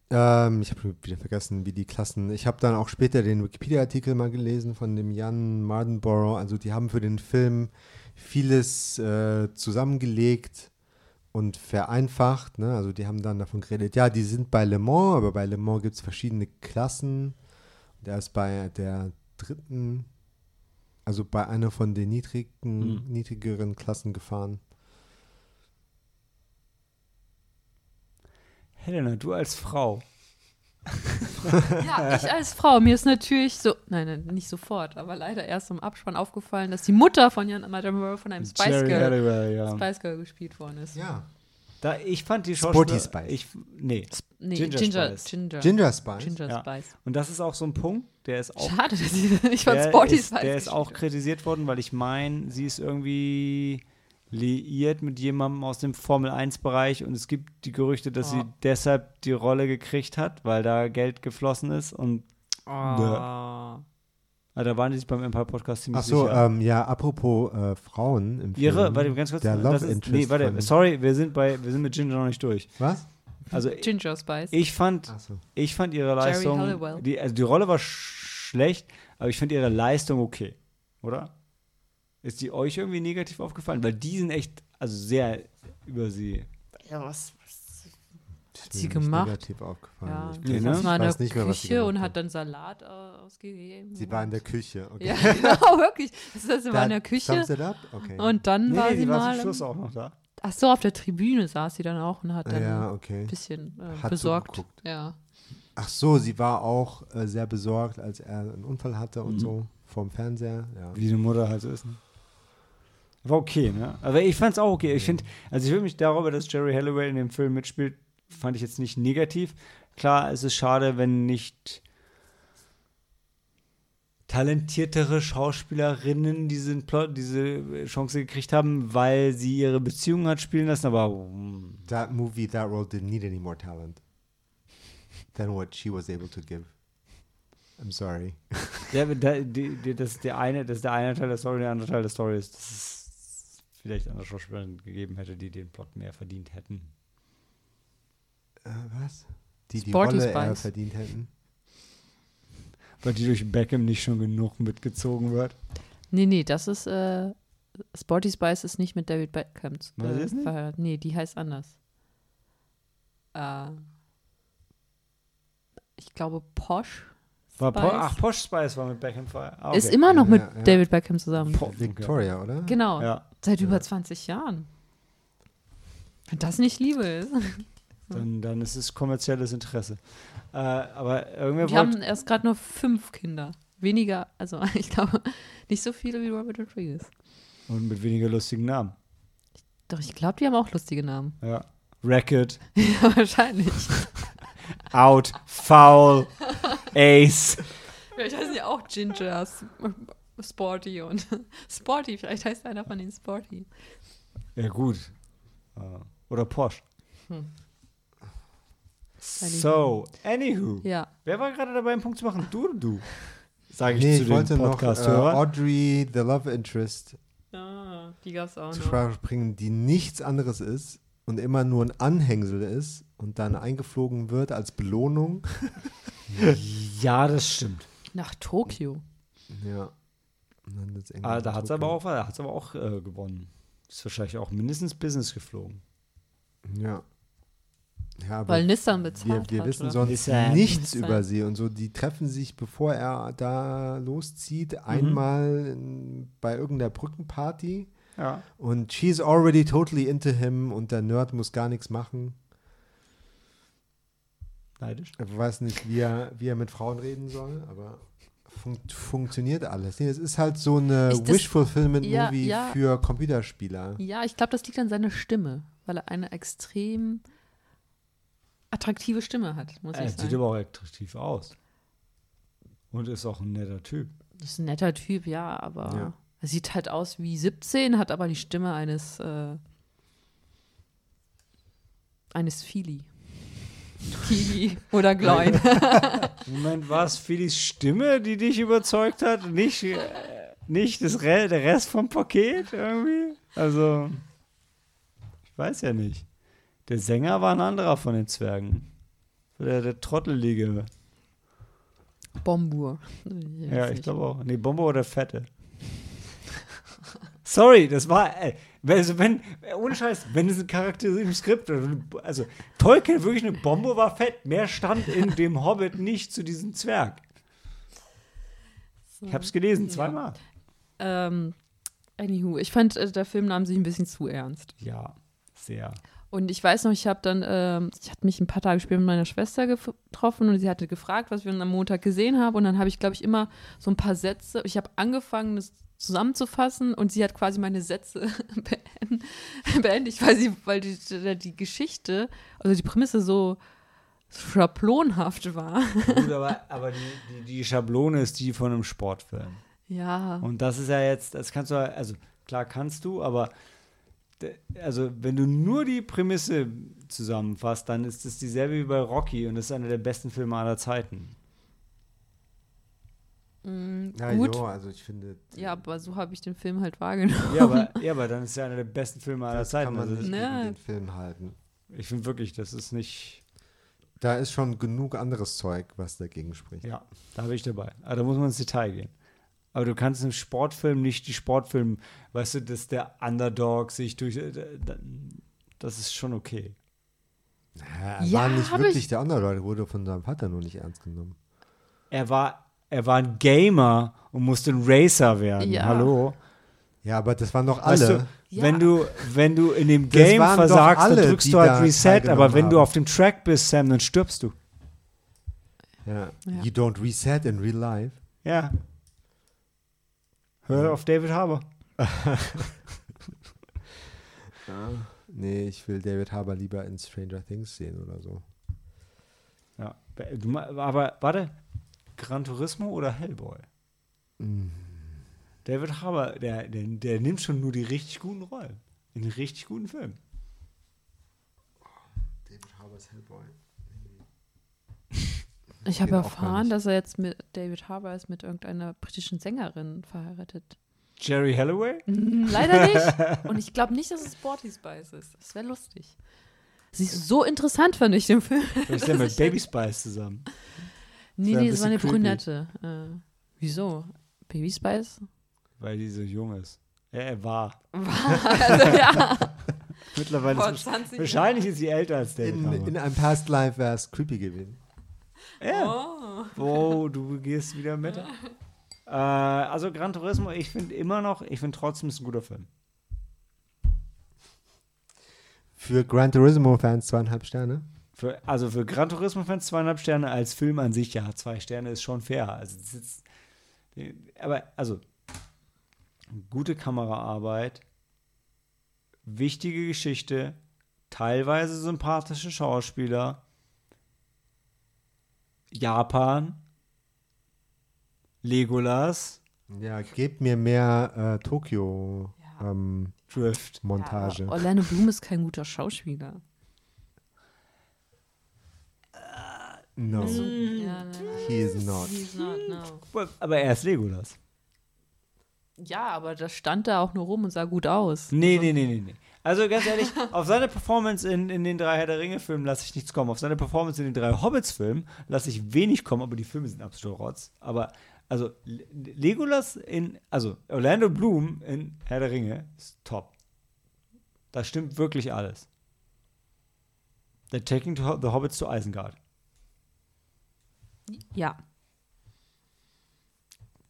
Ähm, ich habe wieder vergessen, wie die Klassen. Ich habe dann auch später den Wikipedia-Artikel mal gelesen von dem Jan Mardenborough. Also die haben für den Film vieles äh, zusammengelegt und vereinfacht. Ne? Also die haben dann davon geredet, ja, die sind bei Le Mans, aber bei Le Mans gibt es verschiedene Klassen. Der ist bei der dritten, also bei einer von den niedrigen, Mhm. niedrigeren Klassen gefahren. Helena, du als Frau. Ja, ich als Frau, mir ist natürlich so, nein, nein, nicht sofort, aber leider erst im Abspann aufgefallen, dass die Mutter von Jan Madame von einem Spice Jerry Girl, Halliwell, ja. Spice Girl gespielt worden ist. Ja. Da, ich fand die Sporty Schauspieler... Spice. Ich, nee. Nee, Ginger Ginger, Spice. Ginger, Ginger Spice. Ginger Ja. Spice. Und das ist auch so ein Punkt, der ist auch Schade, dass sie nicht von der Sporty ist, Spice der ist auch kritisiert worden, weil ich meine, sie ist irgendwie liiert mit jemandem aus dem Formel-1-Bereich und es gibt die Gerüchte, dass sie Oh. deshalb die Rolle gekriegt hat, weil da Geld geflossen ist und. Oh. Ah, da waren die sich beim Empire Podcast ziemlich Ach so, sicher. ähm, ja, apropos äh, Frauen im Film. Ihre, warte, ganz kurz. Der das Love ist, Interest. nee, warte, sorry, wir sind bei, wir sind mit Ginger noch nicht durch. Was? Also Ginger Spice. ich fand, so. ich fand ihre Leistung, die, also die Rolle war sch schlecht, aber ich finde ihre Leistung okay, oder? Ist die euch irgendwie negativ aufgefallen? Weil die sind echt, also sehr über sie. Ja, was, Ist sie mir nicht gemacht? Negativ aufgefallen. Ja, Ich Nee, sie ne? mal in weiß der nicht mehr, sie Küche und hat dann Salat äh, ausgegeben. Sie war in der Küche. Okay. Ja, genau, wirklich. Das heißt, sie war Da- in der Küche? Okay. und dann Nee, war nee, sie war mal. zum Schluss auch noch da. Ach so, auf der Tribüne saß sie dann auch und hat dann ja, ein okay. bisschen äh, Hat besorgt. zugeguckt. Ja. Ach so, sie war auch äh, sehr besorgt, als er einen Unfall hatte und Mhm. so vorm Fernseher. Ja. Wie eine Mutter halt so ist. Ne? War okay, ne? Aber ich fand's auch okay. Ich finde, also ich würde mich darüber, dass Jerry Halliwell in dem Film mitspielt, fand ich jetzt nicht negativ. Klar, es ist schade, wenn nicht talentiertere Schauspielerinnen diesen Plot, diese Chance gekriegt haben, weil sie ihre Beziehung hat spielen lassen, aber mm, That movie, that role didn't need any more talent than what she was able to give. I'm sorry. die, das ist der eine, das ist der eine Teil der Story, der andere Teil der Story ist, dass es vielleicht andere Schauspieler gegeben hätte, die den Plot mehr verdient hätten. Äh, was? Die die Sporty Rolle eher Spice. verdient hätten? Weil die durch Beckham nicht schon genug mitgezogen wird. Nee, nee, das ist äh, Sporty Spice ist nicht mit David Beckham äh, verheiratet. Nee, die heißt anders. Äh, ich glaube Posh. War po Spice. Ach, Posh Spice war mit Beckham ver- ah, okay. Ist immer noch Ja, mit ja. David Beckham zusammen. Po- Victoria, oder? Genau, Ja, seit über Ja. 20 Jahren. Wenn das nicht Liebe ist. dann, dann ist es kommerzielles Interesse. Äh, aber irgendwer Wir haben erst gerade nur fünf Kinder. Weniger, also ich glaube, nicht so viele wie Robert Rodriguez. Und mit weniger lustigen Namen. Doch, ich glaube, die haben auch lustige Namen. Ja. Racket, ja, wahrscheinlich. Out, Foul, Ace. Vielleicht heißen die auch Ginger, S- Sporty und Sporty. Vielleicht heißt einer von denen Sporty. Ja, gut. Äh, Oder Posh. Hm. So, anywho. Ja. Wer war gerade dabei, einen Punkt zu machen? Du oder du? Sage ich Nee, zu ich den wollte noch äh. Audrey, the Love Interest, Ah, die gab es auch zu noch. Sprache bringen, die nichts anderes ist und immer nur ein Anhängsel ist und dann eingeflogen wird als Belohnung. ja, das stimmt. Nach Tokio. Ja. Und dann wird's Ah, da hat es aber auch, da hat's aber auch äh, gewonnen. Ist wahrscheinlich auch mindestens Business geflogen. Ja. Ja, aber Weil Nissan wir, bezahlt wir hat. wissen oder? sonst Nissan. nichts Nissan. über sie und so. Die treffen sich, bevor er da Mhm. loszieht, einmal in, bei irgendeiner Brückenparty Ja. und she's already totally into him und der Nerd muss gar nichts machen. Neidisch. Er weiß nicht, wie er, wie er mit Frauen reden soll, aber fun funktioniert alles. Nee, es ist halt so eine das- Wish-Fulfillment-Movie Ja, ja. für Computerspieler. Ja, ich glaube, das liegt an seiner Stimme, weil er eine extrem attraktive Stimme hat, muss Er ich sieht sagen. aber auch attraktiv aus. Und ist auch ein netter Typ. Das ist ein netter Typ, ja, aber Ja. er sieht halt aus wie 17, hat aber die Stimme eines äh, eines Fili. Kiwi oder Gloin. Moment, war es Philis Stimme, die dich überzeugt hat? Nicht, äh, nicht das Re der Rest vom Paket irgendwie? Also, ich weiß ja nicht. Der Sänger war ein anderer von den Zwergen. Der, der Trottelige. Bombur. Ja, ich glaube auch. Nee, Bombo oder Fette. Sorry, das war, äh, also wenn, äh, ohne Scheiß, wenn es ein Charakter im Skript, also Tolkien wirklich eine Bombe war fett, mehr stand in dem Hobbit nicht zu diesem Zwerg. Ich hab's gelesen, Ja. zweimal. Ähm, anywho, ich fand, äh, der Film nahm sich ein bisschen zu ernst. Ja, sehr. Und ich weiß noch, ich habe dann, ähm, ich hatte mich ein paar Tage später mit meiner Schwester getroffen und sie hatte gefragt, was wir am Montag gesehen haben. Und dann habe ich, glaube ich, immer so ein paar Sätze, ich habe angefangen, das zusammenzufassen und sie hat quasi meine Sätze beend- beendet, weil, sie, weil die, die, die Geschichte, also die Prämisse so schablonhaft war. Gut, aber, aber die, die, die Schablone ist die von einem Sportfilm. Ja. Und das ist ja jetzt, das kannst du, ja- also klar kannst du, aber also wenn du nur die Prämisse zusammenfasst, dann ist es dieselbe wie bei Rocky und das ist einer der besten Filme aller Zeiten. Mm, Ja, gut. jo, also ich finde. Ja, aber so habe ich den Film halt wahrgenommen. Ja aber, ja, aber dann ist ja einer der besten Filme aller das Zeiten. kann man Also, nicht Ne. den Film halten. ich finde wirklich, das ist nicht. Da ist schon genug anderes Zeug, was dagegen spricht. Ja, da bin ich dabei. Aber da muss man ins Detail gehen. Aber du kannst im Sportfilm nicht die Sportfilm, weißt du, dass der Underdog sich durch. äh, da- Das ist schon okay. Ja, er Ja, war nicht wirklich ich- der Underdog, er wurde von seinem Vater nur nicht ernst genommen. Er war, er war ein Gamer und musste ein Racer werden. Ja. Hallo. Ja, aber das waren doch Weißt alle. du, Ja. wenn, du, wenn du in dem Game versagst, alle, dann drückst du halt Reset, aber wenn du haben. auf dem Track bist, Sam, dann stirbst du. ja. Ja. You don't reset in real life. Ja. Hör auf David Harbour. Nee, ich will David Harbour lieber in Stranger Things sehen oder so. Ja. Du, aber warte, Gran Turismo oder Hellboy? Mm. David Harbour, der, der, der nimmt schon nur die richtig guten Rollen. In richtig guten Filmen. David Harbours Hellboy. Ich habe erfahren, dass er jetzt mit David Harbour ist mit irgendeiner britischen Sängerin verheiratet. Jerry Halliway? Leider nicht. Und ich glaube nicht, dass es Sporty Spice ist. Das wäre lustig. Sie ist so interessant, fand ich den Film. Vielleicht ist er mit Baby Spice zusammen. Nee, nee, das war eine creepy. Brünette. Äh, wieso? Baby Spice? Weil die so jung ist. Ja, er war. also, ja. Mittlerweile Vor ist 20 Wahrscheinlich ist sie älter als David In, in einem Past Life wäre es creepy gewesen. ja. Oh. Oh, du gehst wieder mit. Äh, also Gran Turismo, ich finde immer noch, ich finde trotzdem es ist ein guter Film. Für Gran Turismo-Fans zweieinhalb Sterne. Für, also für Gran Turismo-Fans zweieinhalb Sterne, als Film an sich, ja, zwei Sterne ist schon fair. Also das ist, aber also gute Kameraarbeit, wichtige Geschichte, teilweise sympathische Schauspieler, Japan, Legolas, Ja, gebt mir mehr äh, Tokio Ja. ähm, Drift. Montage. Ja, Orlando Bloom ist kein guter Schauspieler. No, Also, ja, nein, nein. he is not. He's not, no. Aber er ist Legolas. Ja, aber das stand da auch nur rum und sah gut aus. Nee, nee, nee, nee, nee. Also ganz ehrlich, auf seine Performance in, in den drei Herr der Ringe-Filmen lasse ich nichts kommen. Auf seine Performance in den drei Hobbits-Filmen lasse ich wenig kommen, aber die Filme sind absolut Rotz. Aber, also, Le- Legolas in, also, Orlando Bloom in Herr der Ringe ist top. Da stimmt wirklich alles. They're taking to, the Hobbits to Isengard. Ja.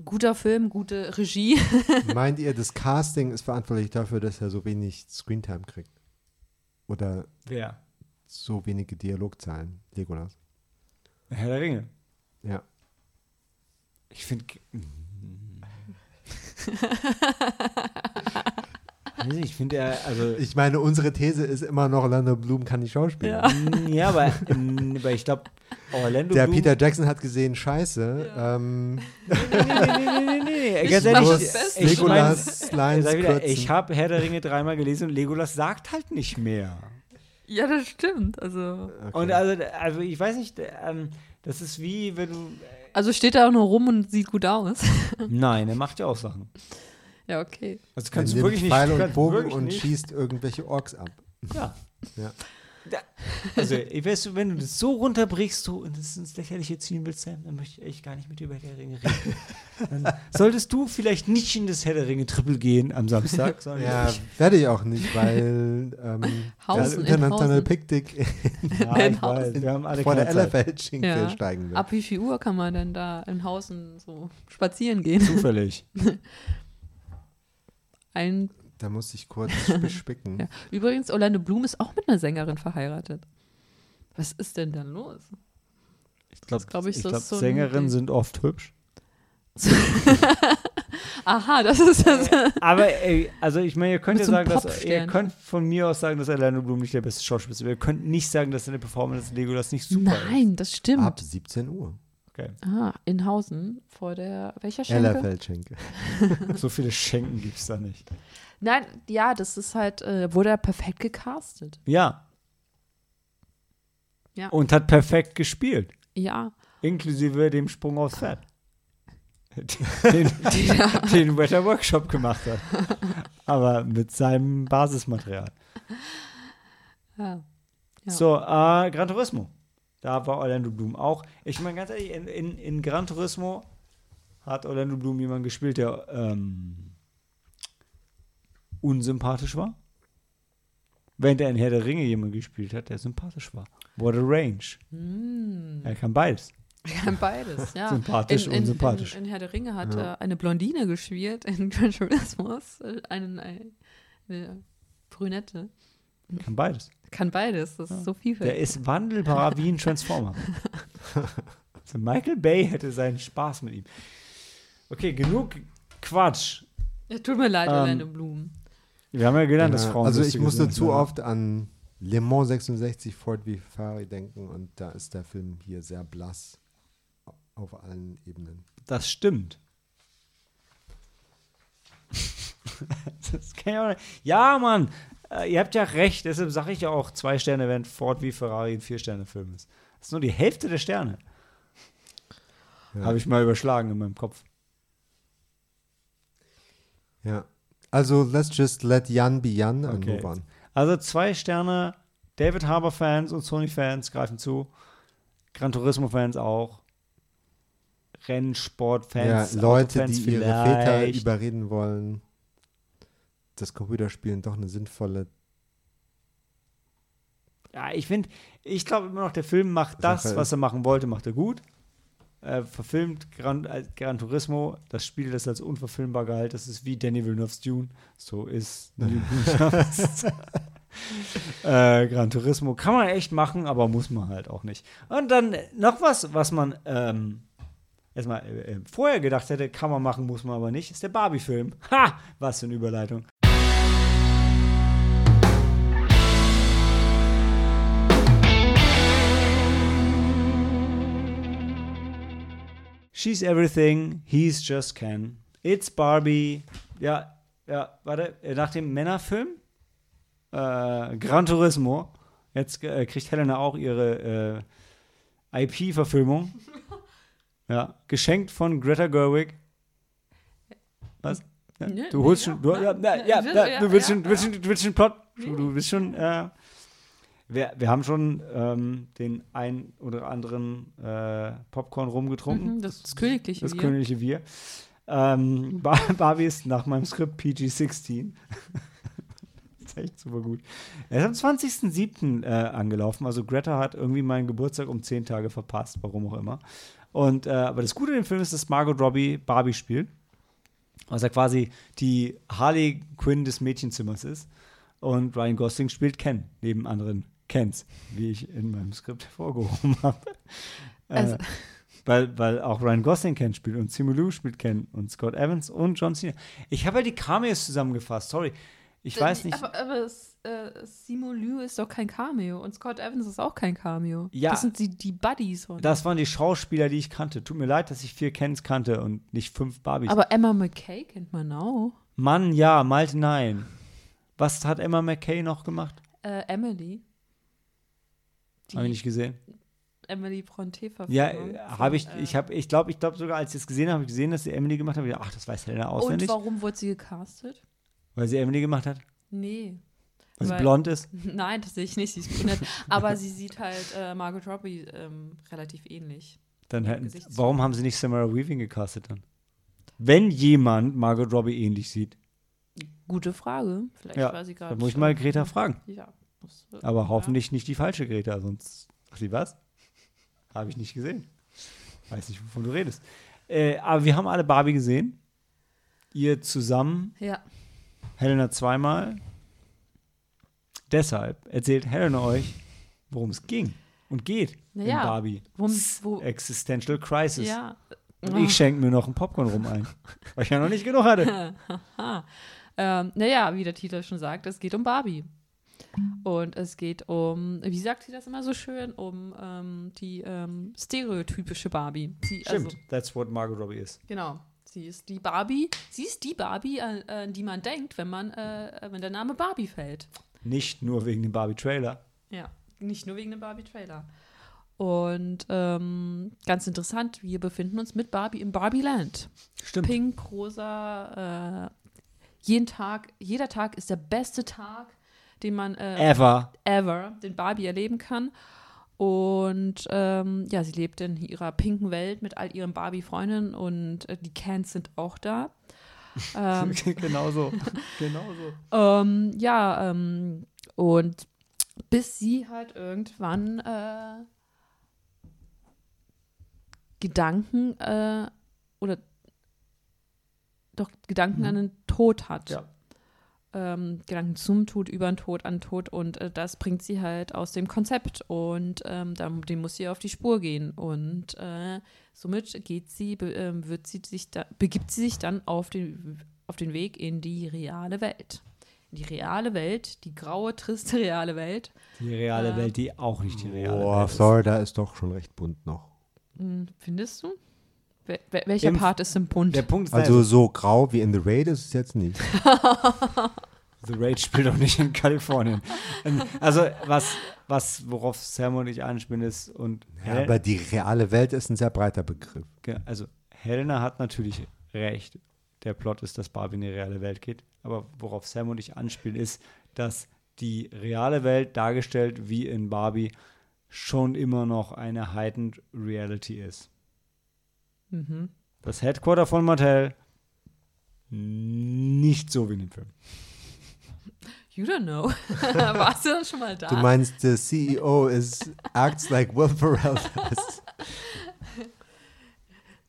Guter Film, gute Regie. Meint ihr, das Casting ist verantwortlich dafür, dass er so wenig Screentime kriegt? Oder Wer? so wenige Dialogzahlen? Legolas. Herr der Ringe. Ja. Ich finde. ich finde er, also. Ich meine, unsere These ist immer noch, Orlando Bloom kann nicht schauspielen. Ja. Ja, aber, ähm, aber ich glaube, Orlando Der Bloom. Peter Jackson hat gesehen, scheiße. Ja. Ähm, Nee, nee, nee, nee, nee, nee. Ich Ganz ehrlich, ich mein, Legolas wieder, kürzen. ich habe Herr der Ringe dreimal gelesen und Legolas sagt halt nicht mehr. Ja, das stimmt. Also, Okay. Und also, also ich weiß nicht, ähm, das ist wie, wenn du. also steht da auch nur rum und sieht gut aus. Nein, er macht ja auch Sachen. Ja, okay. Also kannst du wirklich nicht. Pfeil und Bogen und nicht, schießt irgendwelche Orks ab. Ja. Ja. Da, also, ich weiß, wenn du das so runterbrichst so, und das ins Lächerliche ziehen willst, Sam, dann möchte ich echt gar nicht mit dir über Herr Ringe reden. dann solltest du vielleicht nicht in das Herr der Ringe Triple gehen am Samstag, sondern Ja, ich, werde ich auch nicht, weil ähm, das Hausen in internationale Hausen. Pickdick ja, ich weiß, wir haben alle vor der keine Zeit. Ellerfeldschinke Ja. steigen wird. Ab wie viel Uhr kann man denn da in Hausen so spazieren gehen? Zufällig. Ein, Da muss ich kurz bespicken. ja. Übrigens, Orlando Bloom ist auch mit einer Sängerin verheiratet. Was ist denn da los? Ich glaube, glaub ich, ich so- glaub, so Sängerinnen sind oft hübsch. Aha, das ist das. Aber ey, also ich meine, ihr könnt ja so sagen, dass, ihr könnt von mir aus sagen, dass Orlando Bloom nicht der beste Schauspieler ist. Aber ihr könnt nicht sagen, dass seine Performance als Legolas nicht super ist. Nein, das stimmt. Ab 17 Uhr. Okay. Ah, in Hausen vor der welcher Schenke? Ellerfeldschinke. So viele Schenken gibt es da nicht. Nein, ja, das ist halt, äh, wurde er perfekt gecastet. Ja. Ja. Und hat perfekt gespielt. Ja, Inklusive dem Sprung aufs Pferd. den, den, den Wetter Workshop gemacht hat. Aber mit seinem Basismaterial. Ja. Ja. So, äh, Gran Turismo. Da war Orlando Bloom auch. Ich meine, ganz ehrlich, in, in, in Gran Turismo hat Orlando Bloom jemanden gespielt, der ähm, unsympathisch war. Während er in Herr der Ringe jemanden gespielt hat, der sympathisch war. What a range. Hm. Er kann beides. Ja, beides, ja. Sympathisch in, und in, sympathisch. In, in Herr der Ringe hat Ja. äh, eine Blondine gespielt, in Gran Turismo äh, einen, eine, eine Brünette. Kann beides. Kann beides, das ist so Der vielfältig. ist wandelbar wie ein Transformer. also Michael Bay hätte seinen Spaß mit ihm. Okay, genug Quatsch. Ja, tut mir leid, Ähm, Orlando Bloom. Wir haben ja gelernt, dass Ja, Frauen. also ich musste zu oft an Le Mans 66 Ford v Ferrari denken und da ist der Film hier sehr blass auf allen Ebenen. Das stimmt. das kann ich auch nicht. Ja, Mann, äh, ihr habt ja recht. Deshalb sage ich ja auch zwei Sterne, während Ford wie Ferrari ein Vier-Sterne-Film ist. Das ist nur die Hälfte der Sterne. Ja. Habe ich mal überschlagen in meinem Kopf. Ja. Also let's just let Jan be Jan and Okay. move on. Also zwei Sterne. David Harbour-Fans und Sony-Fans greifen zu. Gran Turismo-Fans auch. Rennsport-Fans. Ja, Leute, die ihre Väter überreden wollen, dass Computerspielen doch eine sinnvolle Ja, ich finde, ich glaube immer noch, der Film macht das, Sache was er machen wollte, macht er gut. Er verfilmt Gran, äh, Gran Turismo, das Spiel, das als unverfilmbar galt, das ist wie Danny Villeneuve's Dune. So ist äh, Gran Turismo kann man echt machen, aber muss man halt auch nicht. Und dann noch was, was man ähm, erstmal äh, äh, vorher gedacht hätte, kann man machen, muss man aber nicht, ist der Barbie-Film. Ha! Was für eine Überleitung. She's everything, he's just Ken. It's Barbie. Ja, ja, warte, äh, nach dem Männerfilm, äh, Gran Turismo, jetzt äh, kriegt Helena auch ihre äh, IP-Verfilmung. Ja, geschenkt von Greta Gerwig. Was? Ja, du holst ja, schon, du, ja, ja, du willst schon, willst schon, du willst schon Plot, du, du bist schon, äh, wir, wir haben schon ähm, den ein oder anderen äh, Popcorn rumgetrunken. Mhm, das, das königliche Das Bier. königliche Wir. Ähm, Bar- Barbie ist nach meinem Skript PG-16. das ist echt super gut. Er ist am 20.07. Äh, angelaufen. Also Greta hat irgendwie meinen Geburtstag um 10 Tage verpasst, warum auch immer. Und, äh, aber das Gute an dem Film ist, dass Margot Robbie Barbie spielt. Was ja quasi die Harley Quinn des Mädchenzimmers ist. Und Ryan Gosling spielt Ken, neben anderen Kens, wie ich in meinem Skript hervorgehoben habe. Also- äh, weil, weil auch Ryan Gosling Ken spielt und Simu Liu spielt Ken und Scott Evans und John Cena. Ich habe ja die Cameos zusammengefasst, sorry. Ich weiß nicht. Aber, aber äh, Simu Liu ist doch kein Cameo und Scott Evans ist auch kein Cameo. Ja. Das sind die, die Buddies von. Das waren die Schauspieler, die ich kannte. Tut mir leid, dass ich vier Kens kannte und nicht fünf Barbies. aber Emma McKay kennt man auch. Mann, ja, Malte, nein. Was hat Emma McKay noch gemacht? Äh, Emily. Habe ich nicht gesehen. Emily Bronte Ja, Verfilmung habe ich, äh, ich habe, ich glaube, ich glaube sogar, als ich es gesehen habe, habe ich gesehen, dass sie Emily gemacht hat. Ich dachte, Ach, das weiß Helena Und auswendig, warum wurde sie gecastet? weil sie Emily gemacht hat, Nee. weil sie blond ist. Nein, das sehe ich nicht, sie ist brünett. aber sie sieht halt äh, Margot Robbie ähm, relativ ähnlich. Dann hätten, warum haben sie nicht Samara Weaving gecastet dann? Wenn jemand Margot Robbie ähnlich sieht, Gute Frage. Vielleicht Ja, war sie gerade. dann muss ich mal Greta fragen. Ja. muss- Aber ja. hoffentlich nicht die falsche Greta, sonst. Ach, sie was? Habe ich nicht gesehen. Weiß nicht, wovon du redest. Äh, aber wir haben alle Barbie gesehen. Ihr zusammen, Ja. Helena zweimal. Deshalb erzählt Helena euch, worum es ging und geht in Naja, Barbie. Worum, wo, Existential Crisis. ja. Und ich schenke mir noch einen Popcorn rum ein, weil ich ja noch nicht genug hatte. Ähm, naja, wie der Titel schon sagt, es geht um Barbie. Und es geht um, wie sagt sie das immer so schön, um ähm, die ähm, stereotypische Barbie. Sie, Stimmt, Also, that's what Margot Robbie ist. genau. Sie ist die Barbie, sie ist die Barbie, an, an die man denkt, wenn man, äh, wenn der Name Barbie fällt. Nicht nur wegen dem Barbie-Trailer. Ja, nicht nur wegen dem Barbie-Trailer. Und ähm, ganz interessant, wir befinden uns mit Barbie im Barbie-Land. Stimmt. Pink, rosa, äh, jeden Tag, jeder Tag ist der beste Tag, den man äh, Ever. ever, den Barbie erleben kann. Und ähm, ja, sie lebt in ihrer pinken Welt mit all ihren Barbie-Freundinnen und äh, die Cans sind auch da. ähm, genau so. genau so. ähm, ja, ähm, und bis sie halt irgendwann äh, Gedanken äh, oder doch Gedanken Mhm. an den Tod hat. Ja. Ähm, Gedanken zum Tod, über den Tod, an den Tod und äh, das bringt sie halt aus dem Konzept und ähm, dann, dem muss sie auf die Spur gehen und äh, somit geht sie, be, ähm, wird sie sich da, begibt sie sich dann auf den, auf den Weg in die reale Welt. In die reale Welt, die graue, triste reale Welt. Die reale Äh. Welt, die auch nicht die reale Boah, Welt ist. Florida ist doch schon recht bunt noch. Hm, findest du? Wel wel welcher Im- Part ist im Bund? Der Punkt ist, Also so grau wie in The Raid ist es jetzt nicht. The Raid spielt auch nicht in Kalifornien. Ähm, also was, was worauf Sam und ich anspielen ist und Ja, Hel- aber die reale Welt ist ein sehr breiter Begriff. Also Helena hat natürlich recht. Der Plot ist, dass Barbie in die reale Welt geht. Aber worauf Sam und ich anspielen, ist, dass die reale Welt dargestellt wie in Barbie schon immer noch eine heightened Reality ist. Mhm. Das Headquarter von Mattel nicht so wie in dem Film. You don't know. Warst du dann schon mal da? Du meinst, der CEO is, acts like Will Ferrell does.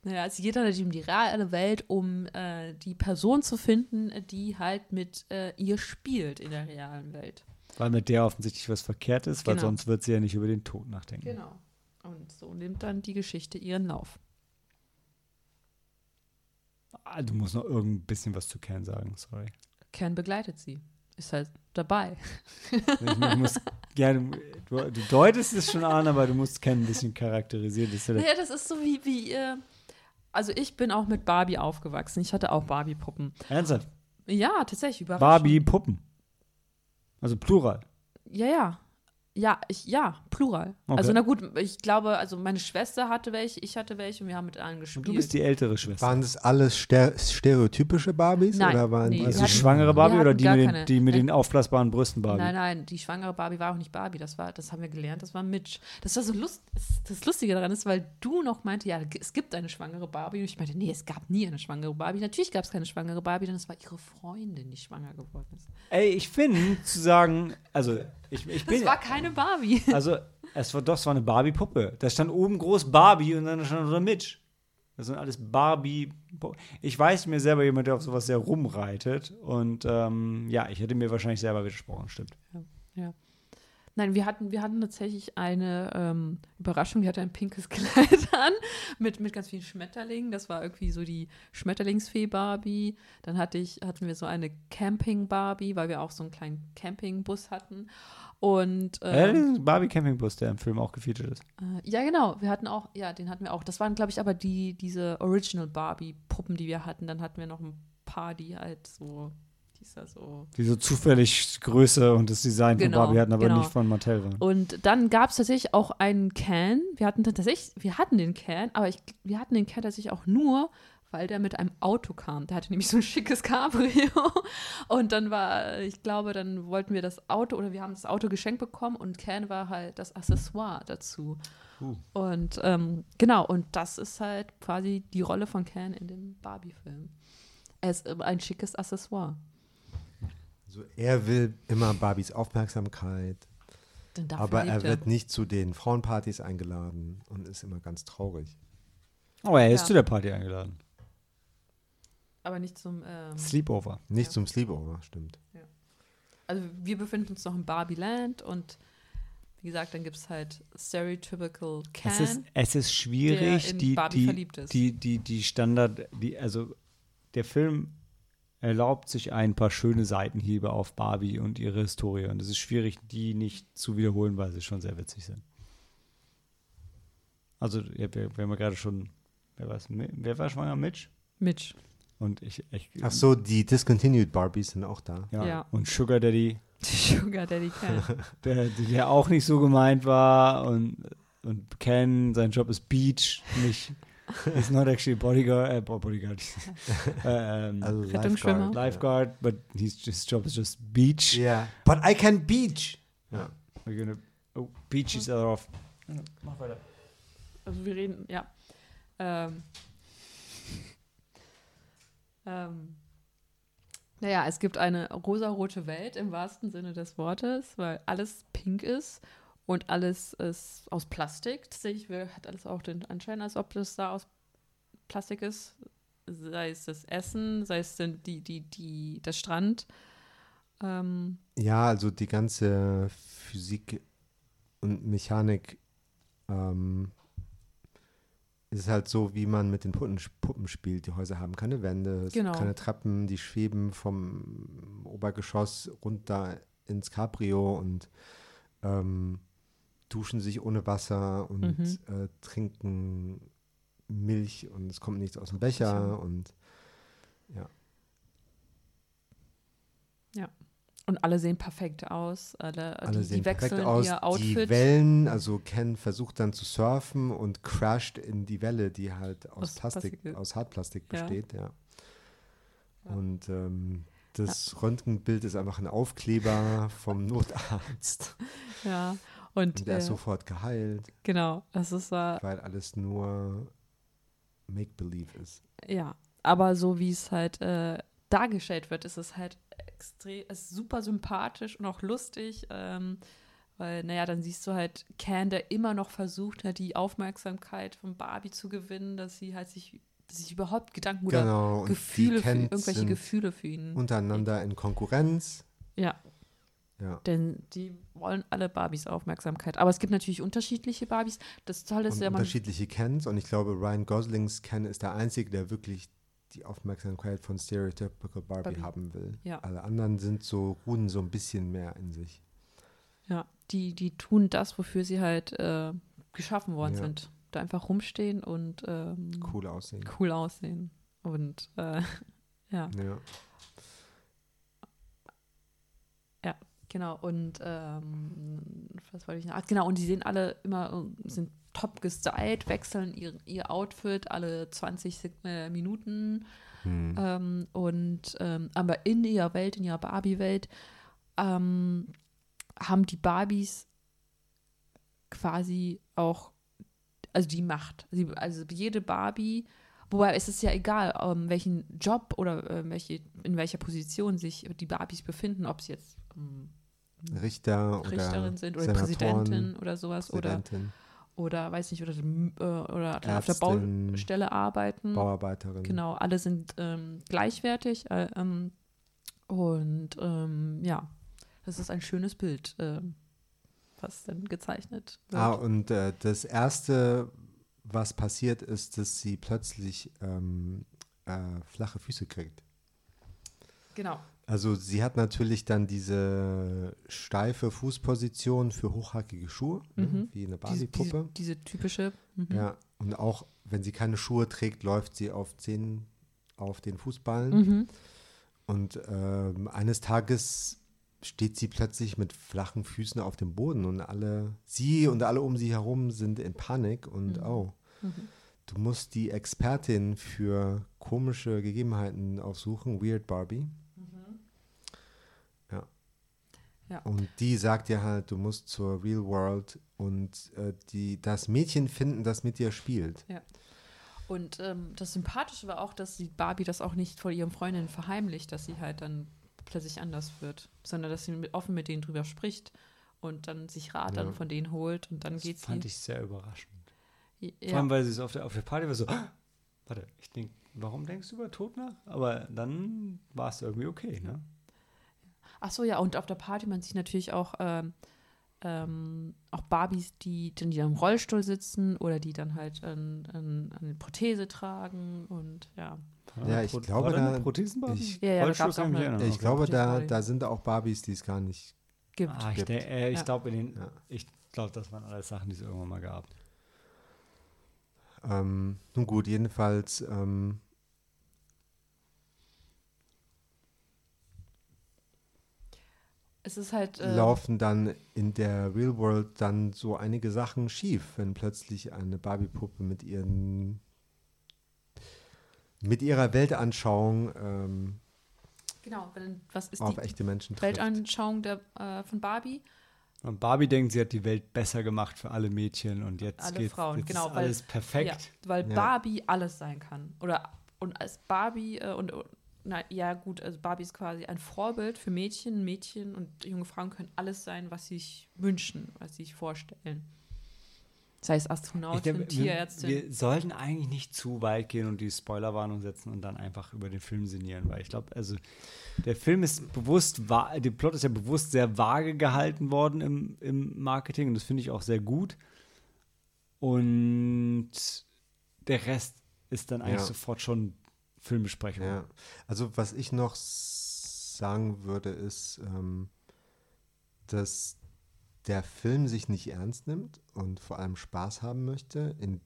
Naja, es geht halt um die reale Welt, um äh, die Person zu finden, die halt mit äh, ihr spielt in der realen Welt. Weil mit der offensichtlich was verkehrt ist, weil Genau. sonst wird sie ja nicht über den Tod nachdenken. Genau. Und so nimmt dann die Geschichte ihren Lauf. Ah, du musst noch irgendein bisschen was zu Ken sagen, sorry. Ken begleitet sie. Ist halt dabei. Ich, muss gerne, du, du deutest es schon an, aber du musst Ken ein bisschen charakterisieren. Das ja Naja, das ist so wie, wie äh, also ich bin auch mit Barbie aufgewachsen. Ich hatte auch Barbie-Puppen. ernsthaft. Ja, tatsächlich, überraschend. Barbie Puppen. Also Plural. Ja, ja. Ja, ich, ja, plural. Okay. Also na gut, ich glaube, also meine Schwester hatte welche, ich hatte welche und wir haben mit allen Und gespielt. du bist die ältere Schwester. Waren das alles ster stereotypische Barbies? Nein, oder waren nee, die also hatten- schwangere Barbie oder die mit, den, die mit den aufblasbaren Brüsten Barbie? Nein, nein, die schwangere Barbie war auch nicht Barbie, das war, das haben wir gelernt, das war Mitch. Das war so lust, das, das Lustige daran ist, weil du noch meinte, ja, es gibt eine schwangere Barbie und ich meinte, nee, es gab nie eine schwangere Barbie. Natürlich gab es keine schwangere Barbie, denn es war ihre Freundin, die schwanger geworden ist. Ey, ich finde, zu sagen, also ich, ich bin. Das war keine Barbie. Also, es war doch, es war eine Barbie-Puppe. Da stand oben groß Barbie und dann stand da Mitch. Das sind alles Barbie. Ich weiß mir selber jemand, der auf sowas sehr rumreitet. Und ähm, ja, ich hätte mir wahrscheinlich selber widersprochen, stimmt. Nein, wir hatten, wir hatten tatsächlich eine ähm, Überraschung. Die hatte ein pinkes Kleid an mit, mit ganz vielen Schmetterlingen. Das war irgendwie so die Schmetterlingsfee-Barbie. Dann hatte ich, hatten wir so eine Camping-Barbie, weil wir auch so einen kleinen Campingbus hatten. Und Ja, ähm, diesen Barbie-Campingbus, der im Film auch gefeatured ist. äh, ja, genau. Wir hatten auch, ja, den hatten wir auch. Das waren, glaube ich, aber die, diese Original Barbie-Puppen, die wir hatten. Dann hatten wir noch ein paar, die halt so, die ist ja so Die so zufällig Größe und das Design Genau, von Barbie hatten, aber genau. nicht von Mattel waren. Und dann gab es tatsächlich auch einen Can. Wir hatten tatsächlich, wir hatten den Can, aber ich, wir hatten den Can tatsächlich auch nur, weil der mit einem Auto kam. Der hatte nämlich so ein schickes Cabrio. Und dann war, ich glaube, dann wollten wir das Auto oder wir haben das Auto geschenkt bekommen und Can war halt das Accessoire dazu. Uh. Und ähm, genau, und das ist halt quasi die Rolle von Can in dem Barbie-Film. Er ist ein schickes Accessoire. Also er will immer Barbies Aufmerksamkeit, aber er wird nicht zu den Frauenpartys eingeladen und ist immer ganz traurig. Oh, er ist Ja. zu der Party eingeladen. Aber nicht zum. Ähm, Sleepover. Nicht Ja. zum Sleepover, stimmt. also wir befinden uns noch im Barbie Land und wie gesagt, dann gibt es halt Stereotypical Can, Es ist, es ist schwierig, in die, Barbie die, verliebt ist. die, die, die Standard, die, also der Film erlaubt sich ein paar schöne Seitenhiebe auf Barbie und ihre Historie. Und es ist schwierig, die nicht zu wiederholen, weil sie schon sehr witzig sind. Also, ja, wir, wir haben ja gerade schon, wer, wer war schwanger? Mitch? Mitch. Und ich, ich Ach so, die Discontinued Barbies sind auch da. Ja. Ja. Und Sugar Daddy, Die Sugar Daddy Can. der, der auch nicht so gemeint war. Und und Ken, sein Job ist Beach, nicht. He's not actually a bodyguard, äh, bo- bodyguard. äh, ähm, Also Rettungsschwimmer. Lifeguard, but he's, his job is just beach. Yeah. But I can beach. Ja. We're gonna, oh, beach is other off. Mach weiter. Also wir reden, ja. Ähm, ähm, naja, es gibt eine rosarote Welt im wahrsten Sinne des Wortes, weil alles pink ist und alles ist aus Plastik. Tatsächlich hat alles auch den Anschein, als ob das da aus Plastik ist. Sei es das Essen, sei es die, die, die, der Strand. Ähm, Ja, also die ganze Physik und Mechanik ähm, ist halt so, wie man mit den Puppen, Puppen spielt. Die Häuser haben keine Wände, Genau. keine Treppen, die schweben vom Obergeschoss runter ins Cabrio und ähm, duschen sich ohne Wasser und Mhm. äh, trinken Milch und es kommt nichts aus dem Becher und und alle sehen perfekt aus. Alle, Alle die, sehen die wechseln perfekt aus. ihr Outfit. Die Wellen, also Ken versucht dann zu surfen und crasht in die Welle, die halt aus, Aus Plastik, Plastik. aus Hartplastik Ja. besteht, ja. Ja. Und ähm, das Röntgenbild ist einfach ein Aufkleber vom Notarzt. Ja, und, Und der ist äh, sofort geheilt, genau, das ist äh, weil alles nur Make-Believe ist. Ja, aber so wie es halt äh, dargestellt wird, ist es halt extrem, ist super sympathisch und auch lustig, ähm, weil, naja, dann siehst du halt Can, der immer noch versucht, halt die Aufmerksamkeit von Barbie zu gewinnen, dass sie halt sich, dass sich überhaupt Gedanken oder genau. die Gefühle, für, irgendwelche Gefühle für ihn. untereinander in Konkurrenz. ja, Ja. denn die wollen alle Barbies Aufmerksamkeit. Aber es gibt natürlich unterschiedliche Barbies. Das Tolle ist und ja, man unterschiedliche Kens und ich glaube, Ryan Goslings Ken ist der Einzige, der wirklich die Aufmerksamkeit von Stereotypical Barbie, Barbie. haben will. Ja. Alle anderen sind so, ruhen so ein bisschen mehr in sich. Ja, die, die tun das, wofür sie halt äh, geschaffen worden Ja. sind. Da einfach rumstehen und ähm, Cool aussehen. cool aussehen. Und äh, ja, Ja. genau. Und ähm, was wollte ich noch? Ach, genau, und die sehen alle immer, äh, sind top gestylt, wechseln ihr, ihr Outfit alle 20 Sek äh, Minuten. Hm. Ähm, und ähm, aber in ihrer Welt, in ihrer Barbie-Welt, ähm, haben die Barbies quasi auch, also die Macht. Sie, also jede Barbie, wobei es ist ja egal, ähm, welchen Job oder äh, welche, in welcher Position sich die Barbies befinden, ob sie jetzt ähm, Richter oder Richterin sind oder Senatoren, Präsidentin oder sowas oder, Präsidentin, oder weiß nicht, oder, äh, oder auf der Ärztin, Baustelle arbeiten. Bauarbeiterin. Genau, alle sind ähm, gleichwertig. Äh, ähm, und ähm, ja, das ist ein schönes Bild, ähm, was dann gezeichnet wird. Ah, und äh, das Erste, was passiert, ist, dass sie plötzlich ähm, äh, flache Füße kriegt. genau. Also sie hat natürlich dann diese steife Fußposition für hochhackige Schuhe, ne, Mhm. wie eine Diese, diese, Barbie-Puppe. diese typische. Mhm. Ja, und auch wenn sie keine Schuhe trägt, läuft sie auf, Zehen, auf den Fußballen. Mhm. Und ähm, eines Tages steht sie plötzlich mit flachen Füßen auf dem Boden und alle, sie und alle um sie herum sind in Panik und Mhm. oh, Mhm. du musst die Expertin für komische Gegebenheiten aufsuchen, Weird Barbie. Ja. Ja. Und die sagt dir halt, du musst zur Real World und äh, die, das Mädchen finden, das mit dir spielt. Und ähm, das Sympathische war auch, dass die Barbie das auch nicht vor ihren Freundinnen verheimlicht, dass sie halt dann plötzlich anders wird, sondern dass sie mit, offen mit denen drüber spricht und dann sich Rat Ja. dann von denen holt und dann Das geht fand sie. ich sehr überraschend. Vor ja. allem, weil sie es auf der, auf der Party war so, "Ah, warte, ich denke, warum denkst du über Tod nach? Aber dann war es irgendwie okay, ne? Ach so, ja, und auf der Party man sieht natürlich auch, ähm, ähm, auch Barbies, die dann die dann im Rollstuhl sitzen oder die dann halt eine Prothese tragen und ja. Ja, ich Pro- glaube, da ich- Ja, ja, da ich eine-. Ich Okay. glaube, da, da sind auch Barbies, die es gar nicht Gibt. Ah, ich äh, ich Ja. glaube, ich glaube, das waren alles Sachen, die es irgendwann mal gab. Ähm, nun gut, jedenfalls ähm, Es ist halt. Äh, laufen dann in der Real World dann so einige Sachen schief, wenn plötzlich eine Barbie-Puppe mit ihren mit ihrer Weltanschauung ähm, genau, wenn, was ist auf die echte Menschen trifft. Weltanschauung der, äh, von Barbie? Und Barbie denkt, sie hat die Welt besser gemacht für alle Mädchen und jetzt Alle geht Frauen, jetzt genau, ist weil- alles perfekt. Ja, weil Ja. Barbie alles sein kann. Oder und als Barbie äh, und, und na ja gut, also Barbie ist quasi ein Vorbild für Mädchen. Mädchen und junge Frauen können alles sein, was sie sich wünschen, was sie sich vorstellen. Sei es Astronautin, denke, wir, Tierärztin. wir sollten eigentlich nicht zu weit gehen und die Spoilerwarnung setzen und dann einfach über den Film sinnieren, weil ich glaube, also der Film ist bewusst, der Plot ist ja bewusst sehr vage gehalten worden im, im Marketing und das finde ich auch sehr gut. Und der Rest ist dann eigentlich Ja. sofort schon Filmbesprechung. Ja, also was ich noch sagen würde, ist, ähm, dass der Film sich nicht ernst nimmt und vor allem Spaß haben möchte in,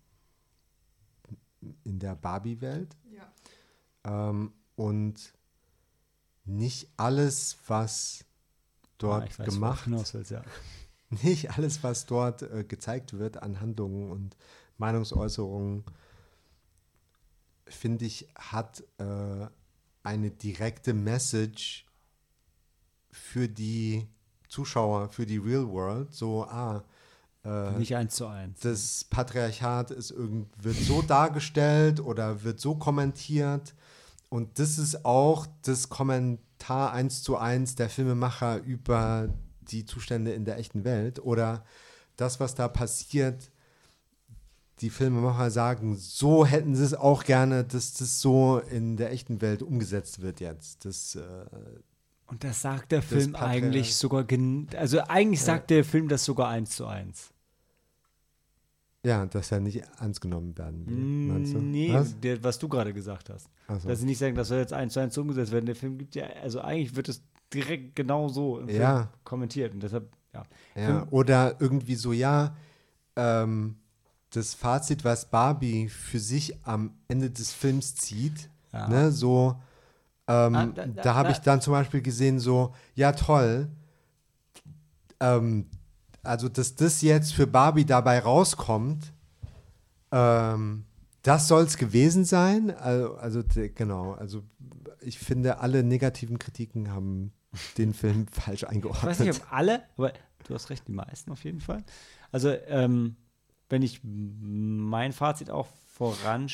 in der Barbie-Welt. Ja. Ähm, und nicht alles, was dort Ah, ich weiß, gemacht willst, ja. nicht alles, was dort äh, gezeigt wird an Handlungen und Meinungsäußerungen, finde ich, hat äh, eine direkte Message für die Zuschauer, für die Real World. So, ah, äh, Nicht eins zu eins. das Patriarchat ist irgend, wird so dargestellt oder wird so kommentiert. Und das ist auch das Kommentar eins zu eins der Filmemacher über die Zustände in der echten Welt. Oder das, was da passiert, die Filmemacher sagen, so hätten sie es auch gerne, dass das so in der echten Welt umgesetzt wird jetzt. Das, äh, Und das sagt der Film Patriarch- eigentlich sogar, also eigentlich sagt der Film das sogar eins zu eins. ja, dass er nicht ernst genommen werden will. Meinst du? Nee, Was? Der, was du gerade gesagt hast. So. Dass sie nicht sagen, das soll jetzt eins zu eins umgesetzt werden. Der Film gibt ja, also eigentlich wird es direkt genau so im Film Ja. kommentiert. Und deshalb, ja. Ja, Film- oder irgendwie so, ja, ähm, das Fazit, was Barbie für sich am Ende des Films zieht, Ja. ne, so, ähm, Ah, da, da- da- habe ich dann zum Beispiel gesehen, so, ja, toll, ähm, also, dass das jetzt für Barbie dabei rauskommt, ähm, das soll es gewesen sein. Also, also genau, also ich finde, alle negativen Kritiken haben den Film falsch Ich eingeordnet. weiß nicht, ob alle, aber du hast recht, die meisten auf jeden Fall. Also, ähm, wenn ich mein Fazit auch voran.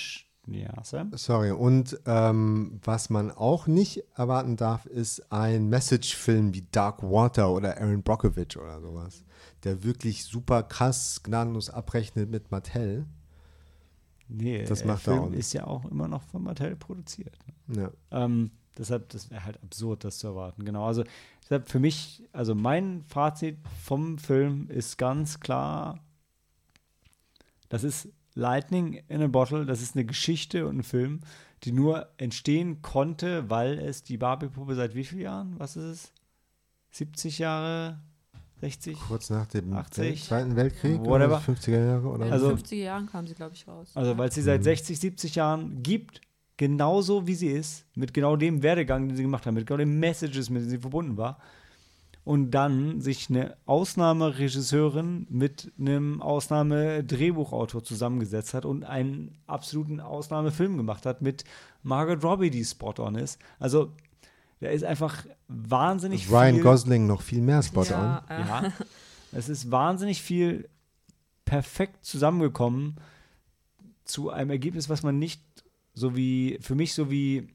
Ja, Sam? Sorry, und ähm, was man auch nicht erwarten darf, ist ein Message-Film wie Dark Water oder Aaron Brockovich oder sowas, der wirklich super krass gnadenlos abrechnet mit Mattel. Nee, Das der macht er Film auch ist ja auch immer noch von Mattel produziert. Ja. Ähm, deshalb, das wäre halt absurd, das zu erwarten. Genau, also deshalb für mich, also mein Fazit vom Film ist ganz klar, das ist Lightning in a Bottle, das ist eine Geschichte und ein Film, die nur entstehen konnte, weil es die Barbie-Puppe seit wie vielen Jahren, was ist es? 70 Jahre, 60? Kurz nach dem 80, Wel Zweiten Weltkrieg, whatever. oder 50er Jahre oder in Also- den 50er Jahren kam sie, glaube ich, raus. Also, weil es sie seit 60, 70 Jahren gibt, genauso wie sie ist, mit genau dem Werdegang, den sie gemacht haben, mit genau den Messages, mit denen sie verbunden war. Und dann sich eine Ausnahmeregisseurin mit einem Ausnahmedrehbuchautor zusammengesetzt hat und einen absoluten Ausnahmefilm gemacht hat mit Margaret Robbie, die spot-on ist. Also, da ist einfach wahnsinnig Ryan viel. Gosling noch viel mehr Spot ja, on. äh, Ja, es ist wahnsinnig viel perfekt zusammengekommen zu einem Ergebnis, was man nicht so wie, für mich so wie,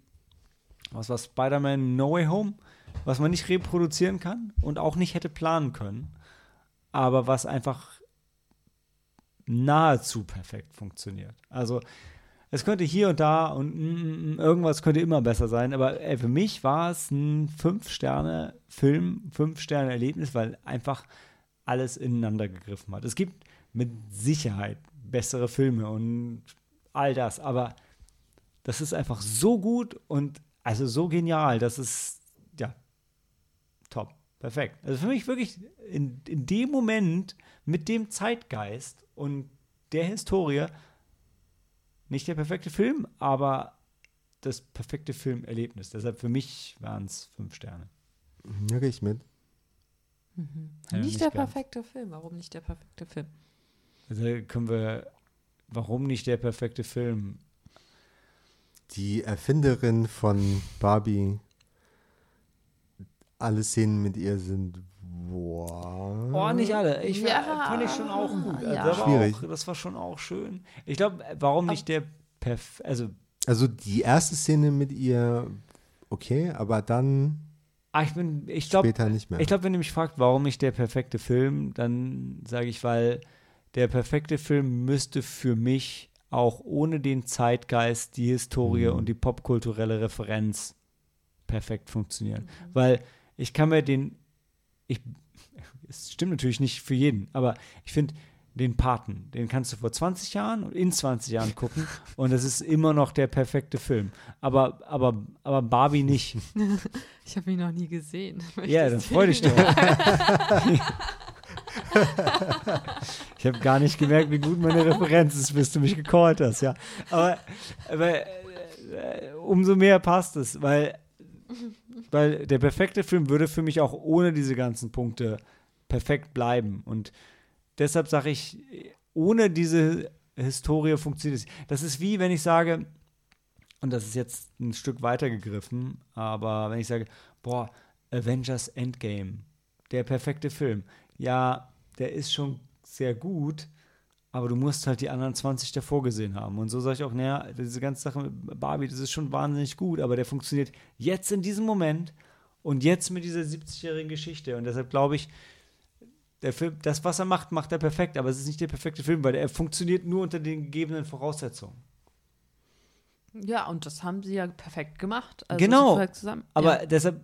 was war Spider-Man No Way Home, was man nicht reproduzieren kann und auch nicht hätte planen können, aber was einfach nahezu perfekt funktioniert. Also es könnte hier und da und mm, mm, irgendwas könnte immer besser sein, aber ey, für mich war es ein Fünf-Sterne-Film, Fünf-Sterne-Erlebnis, weil einfach alles ineinander gegriffen hat. Es gibt mit Sicherheit bessere Filme und all das, aber das ist einfach so gut und also so genial, das ist ja top, perfekt. Also für mich wirklich in, in dem Moment mit dem Zeitgeist und der Historie nicht der perfekte Film, aber das perfekte Filmerlebnis. Deshalb für mich waren es fünf Sterne. Ja, gehe ich mit. Ja, nicht, der ganz. perfekte Film. Warum nicht der perfekte Film? Also können wir, warum nicht der perfekte Film? Die Erfinderin von Barbie, alle Szenen mit ihr sind boah. Oh, nicht alle. Ich Ja, fand ich schon auch gut. Also ja. das, war Schwierig. auch, das war schon auch schön. Ich glaube, warum nicht der perf also Also die erste Szene mit ihr, okay, aber dann ah, ich bin, ich glaube, später nicht mehr. ich glaube, wenn ihr mich fragt, warum nicht der perfekte Film, dann sage ich, weil der perfekte Film müsste für mich auch ohne den Zeitgeist, die Historie Mhm. und die popkulturelle Referenz perfekt funktionieren. Weil ich kann mir den, ich, es stimmt natürlich nicht für jeden, aber ich finde, den Paten, den kannst du vor 20 Jahren und in 20 Jahren gucken und es ist immer noch der perfekte Film. Aber, aber, aber Barbie nicht. Ich habe ihn noch nie gesehen. Ja, dann freu dich doch. ich habe gar nicht gemerkt, wie gut meine Referenz ist, bis du mich gecallt hast, ja. Aber, aber äh, umso mehr passt es, weil, weil der perfekte Film würde für mich auch ohne diese ganzen Punkte perfekt bleiben. Und deshalb sage ich, ohne diese Historie funktioniert es. Das ist wie, wenn ich sage, und das ist jetzt ein Stück weiter gegriffen, aber wenn ich sage, boah, Avengers Endgame, der perfekte Film. Ja, der ist schon sehr gut, aber du musst halt die anderen 20 davor gesehen haben. Und so sage ich auch, naja, diese ganze Sache mit Barbie, das ist schon wahnsinnig gut, aber der funktioniert jetzt in diesem Moment und jetzt mit dieser 70-jährigen Geschichte. Und deshalb glaube ich, der Film, das, was er macht, macht er perfekt, aber es ist nicht der perfekte Film, weil er funktioniert nur unter den gegebenen Voraussetzungen. Ja, und das haben sie ja perfekt gemacht. Also Genau. perfekt Zusammen. Aber ja. deshalb,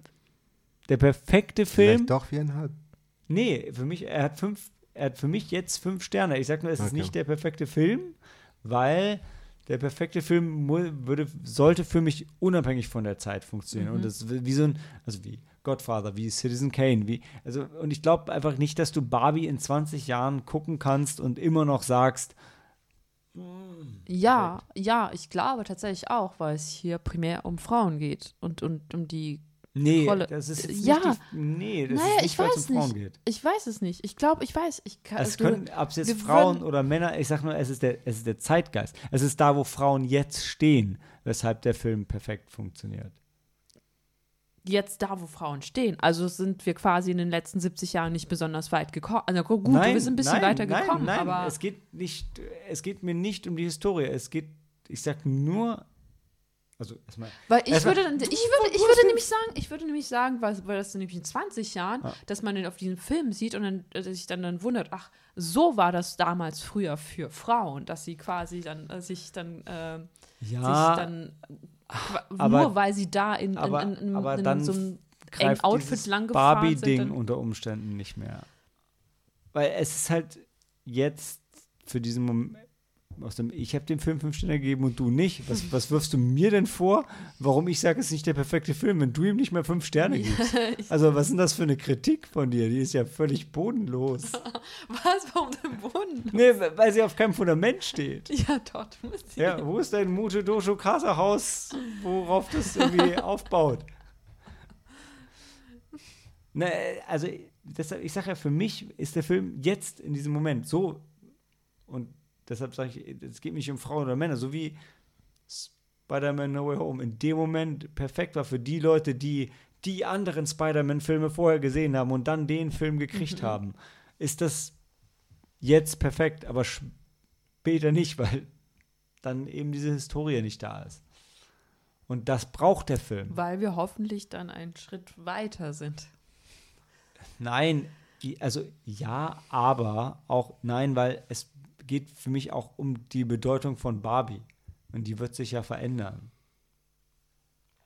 der perfekte Film. Vielleicht doch viereinhalb. Nee, für mich, er hat fünf, er hat für mich jetzt fünf Sterne. Ich sag nur, es ist Okay. nicht der perfekte Film, weil der perfekte Film würde, sollte für mich unabhängig von der Zeit funktionieren. Mhm. Und das ist wie so ein, also wie Godfather, wie Citizen Kane, wie, also, und ich glaube einfach nicht, dass du Barbie in 20 Jahren gucken kannst und immer noch sagst, ja, ja, ich glaube tatsächlich auch, weil es hier primär um Frauen geht und, und um die. Nee, Rolle- das ist Ja. nicht die, nee, das Naja, ist nicht, ich weiß um Frauen nicht. geht. Ich weiß es nicht. Ich glaube, ich weiß. Ich kann, Es also, können, ob es jetzt Frauen würden- oder Männer, ich sag nur, es ist, der, es ist der Zeitgeist. Es ist da, wo Frauen jetzt stehen, weshalb der Film perfekt funktioniert. jetzt da, wo Frauen stehen. Also sind wir quasi in den letzten 70 Jahren nicht besonders weit gekommen. Also gut, wir sind ein bisschen nein, weiter nein, gekommen, Nein, aber es geht nicht, es geht mir nicht um die Historie. Es geht, ich sag nur, also erstmal, Weil ich Erstmal- würde, dann- ich würde, ich würde nämlich sagen, ich würde nämlich sagen, weil, weil das nämlich in 20 Jahren, Ja. dass man den auf diesem Film sieht und dann sich dann, dann wundert, ach, so war das damals früher für Frauen, dass sie quasi dann äh, sich dann, äh, sich ja, dann qua- aber- nur weil sie da in, in, aber- in, in, aber in dann so einem greift Outfit lang gefahren sind, Barbie-Ding dann- unter Umständen nicht mehr. Weil es ist halt jetzt für diesen Moment, aus dem, ich habe dem Film fünf Sterne gegeben und du nicht. Was, was wirfst du mir denn vor, warum ich sage, es ist nicht der perfekte Film, wenn du ihm nicht mehr fünf Sterne gibst? Also, was ist denn das für eine Kritik von dir? Die ist ja völlig bodenlos. Was? Warum denn Boden? Nee, weil sie auf keinem Fundament steht. Ja, dort muss sie. Ja, wo ist dein Mute Dojo Casa Haus, worauf das irgendwie aufbaut? Ne, also deshalb, ich sage ja, für mich ist der Film jetzt in diesem Moment so und deshalb sage ich, es geht nicht um Frauen oder Männer, so wie Spider-Man No Way Home in dem Moment perfekt war für die Leute, die die anderen Spider-Man-Filme vorher gesehen haben und dann den Film gekriegt haben, ist das jetzt perfekt, aber später nicht, weil dann eben diese Historie nicht da ist. Und das braucht der Film. Weil wir hoffentlich dann einen Schritt weiter sind. Nein, also ja, aber auch nein, weil es geht für mich auch um die Bedeutung von Barbie. Und die wird sich ja verändern.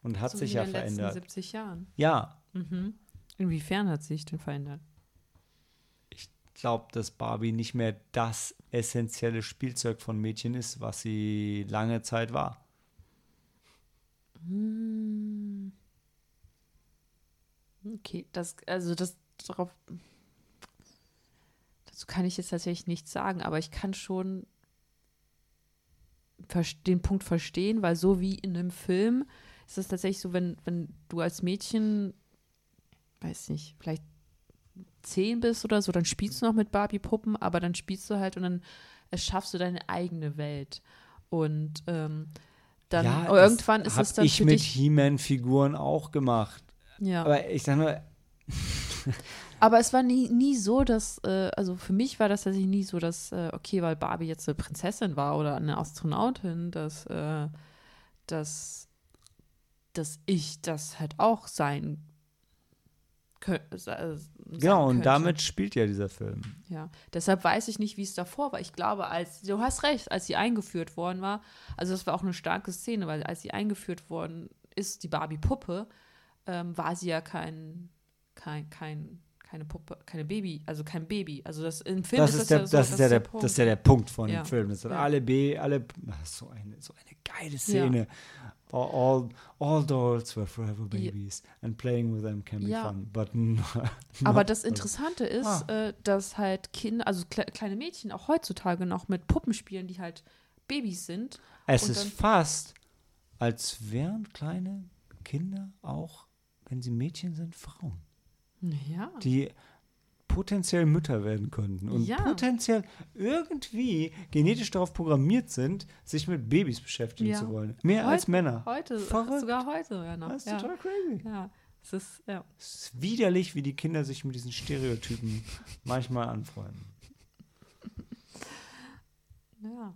Und hat so sich ja in den letzten verändert. 70 Jahren. Ja, Mhm. Inwiefern hat sich denn verändert? ich glaube, dass Barbie nicht mehr das essentielle Spielzeug von Mädchen ist, was sie lange Zeit war. Hm. Okay, das, also das darauf. Dazu kann ich jetzt tatsächlich nichts sagen, aber ich kann schon den Punkt verstehen, weil so wie in einem Film ist es tatsächlich so, wenn, wenn du als Mädchen, weiß nicht, vielleicht zehn bist oder so, dann spielst du noch mit Barbie-Puppen, aber dann spielst du halt und dann erschaffst du deine eigene Welt. Und ähm, dann ja, irgendwann ist es dann ich für mit. He-Man-Figuren auch gemacht. Ja. Aber ich sag nur, Aber es war nie, nie so, dass, äh, also für mich war das tatsächlich nie so, dass, äh, okay, weil Barbie jetzt eine Prinzessin war oder eine Astronautin, dass, äh, dass, dass ich das halt auch sein könnte. genau, und damit spielt ja dieser Film. Ja, deshalb weiß ich nicht, wie es davor war. Ich glaube, als, du hast recht, als sie eingeführt worden war, also das war auch eine starke Szene, weil als sie eingeführt worden ist, die Barbie-Puppe, ähm, war sie ja kein, kein, kein, keine Puppe, keine Baby, also kein Baby. Also das im Film Das ist, ist, das der, ja so, das, ist ja der, Punkt. das ist ja der Punkt von Ja. dem Film. Das sind Ja. alle B, alle. Ach, so, eine, so eine geile Szene. All, all, dolls were forever Ja. babies and playing with them can be Ja. fun. But Aber das Interessante ist, Ah. äh, dass halt Kinder, also kle kleine Mädchen auch heutzutage noch mit Puppen spielen, die halt Babys sind. Es ist fast, als wären kleine Kinder auch, wenn sie Mädchen sind, Frauen, Ja. die potenziell Mütter werden könnten und Ja. potenziell irgendwie genetisch darauf programmiert sind, sich mit Babys beschäftigen Ja. zu wollen. Mehr Heut- als Männer. Heute, Verrückt. sogar heute, ja noch. Das ist ja. total crazy. ja. Es ist, ja. Es ist widerlich, wie die Kinder sich mit diesen Stereotypen manchmal anfreunden. Ja.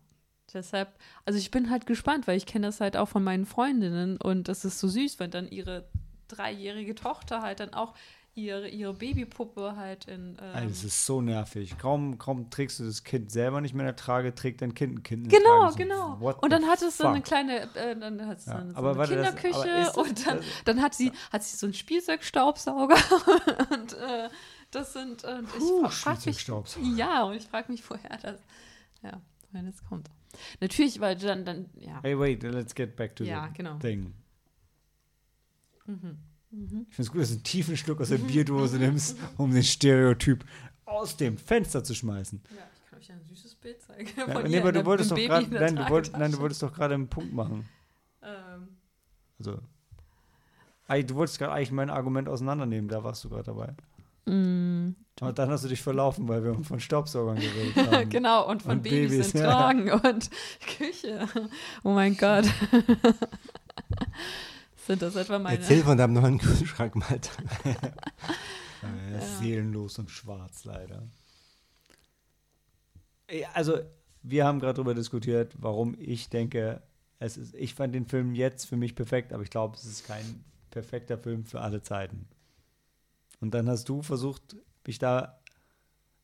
Deshalb, also ich bin halt gespannt, weil ich kenne das halt auch von meinen Freundinnen und es ist so süß, wenn dann ihre dreijährige Tochter halt dann auch ihre, ihre Babypuppe halt in. Ähm, Also, es ist so nervig. Kaum, kaum trägst du das Kind selber nicht mehr in der Trage, trägt dein Kind ein Kind in Genau, Trage. So, genau. Und dann hat es so eine kleine, äh, dann hat es Ja, dann so aber eine warte, das- Kinderküche das- und dann, das- dann hat sie hat sie so einen Spielzeugstaubsauger und äh, das sind und ich Puh, fra- frag mich ja und ich frage mich woher das ja woher das kommt. Natürlich, weil dann dann ja Hey, wait, let's get back to Ja, the genau. thing. Mhm. Ich finde es gut, dass du einen tiefen Schluck aus der Bierdose nimmst, um den Stereotyp aus dem Fenster zu schmeißen. Ja, ich kann euch ein süßes Bild zeigen. Ja, von nee, aber du wolltest doch gerade, nein, du wolltest, nein, du wolltest doch gerade einen Punkt machen. Ähm, Also, eigentlich- du wolltest gerade eigentlich mein Argument auseinandernehmen, da warst du gerade dabei. mm, Aber dann hast du dich verlaufen, weil wir von Staubsaugern geredet haben. genau, und von Und Babys, Babys, in ja. Tragen und Küche. Oh mein Gott. Sind das etwa meine. Erzähl von deinem neuen Kühlschrank, Malta. Äh, Seelenlos und schwarz, leider. Also, wir haben gerade darüber diskutiert, warum ich denke, es ist, ich fand den Film jetzt für mich perfekt, aber ich glaube, es ist kein perfekter Film für alle Zeiten. Und dann hast du versucht, mich da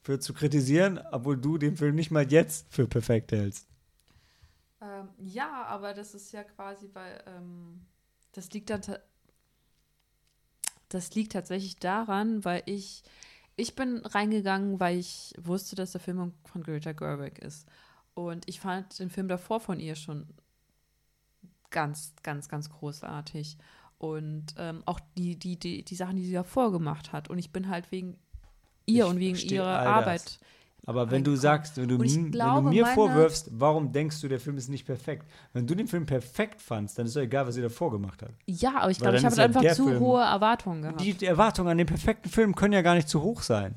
für zu kritisieren, obwohl du den Film nicht mal jetzt für perfekt hältst. Ähm, ja, aber das ist ja quasi, weil ähm, das liegt dann das liegt tatsächlich daran, weil ich ich bin reingegangen, weil ich wusste, dass der Film von Greta Gerwig ist. Und ich fand den Film davor von ihr schon ganz ganz ganz großartig. Und ähm, auch die, die die die Sachen, die sie davor gemacht hat. Und ich bin halt wegen ihr Ich und wegen ihrer all das. Aber wenn du sagst, wenn du, wenn glaube, du mir vorwirfst, warum denkst du, der Film ist nicht perfekt? Wenn du den Film perfekt fandst, dann ist doch egal, was sie davor gemacht hat. ja, aber ich glaube, ich habe ja einfach zu Film- hohe Erwartungen gehabt. Die, Erwartungen an den perfekten Film können ja gar nicht zu hoch sein.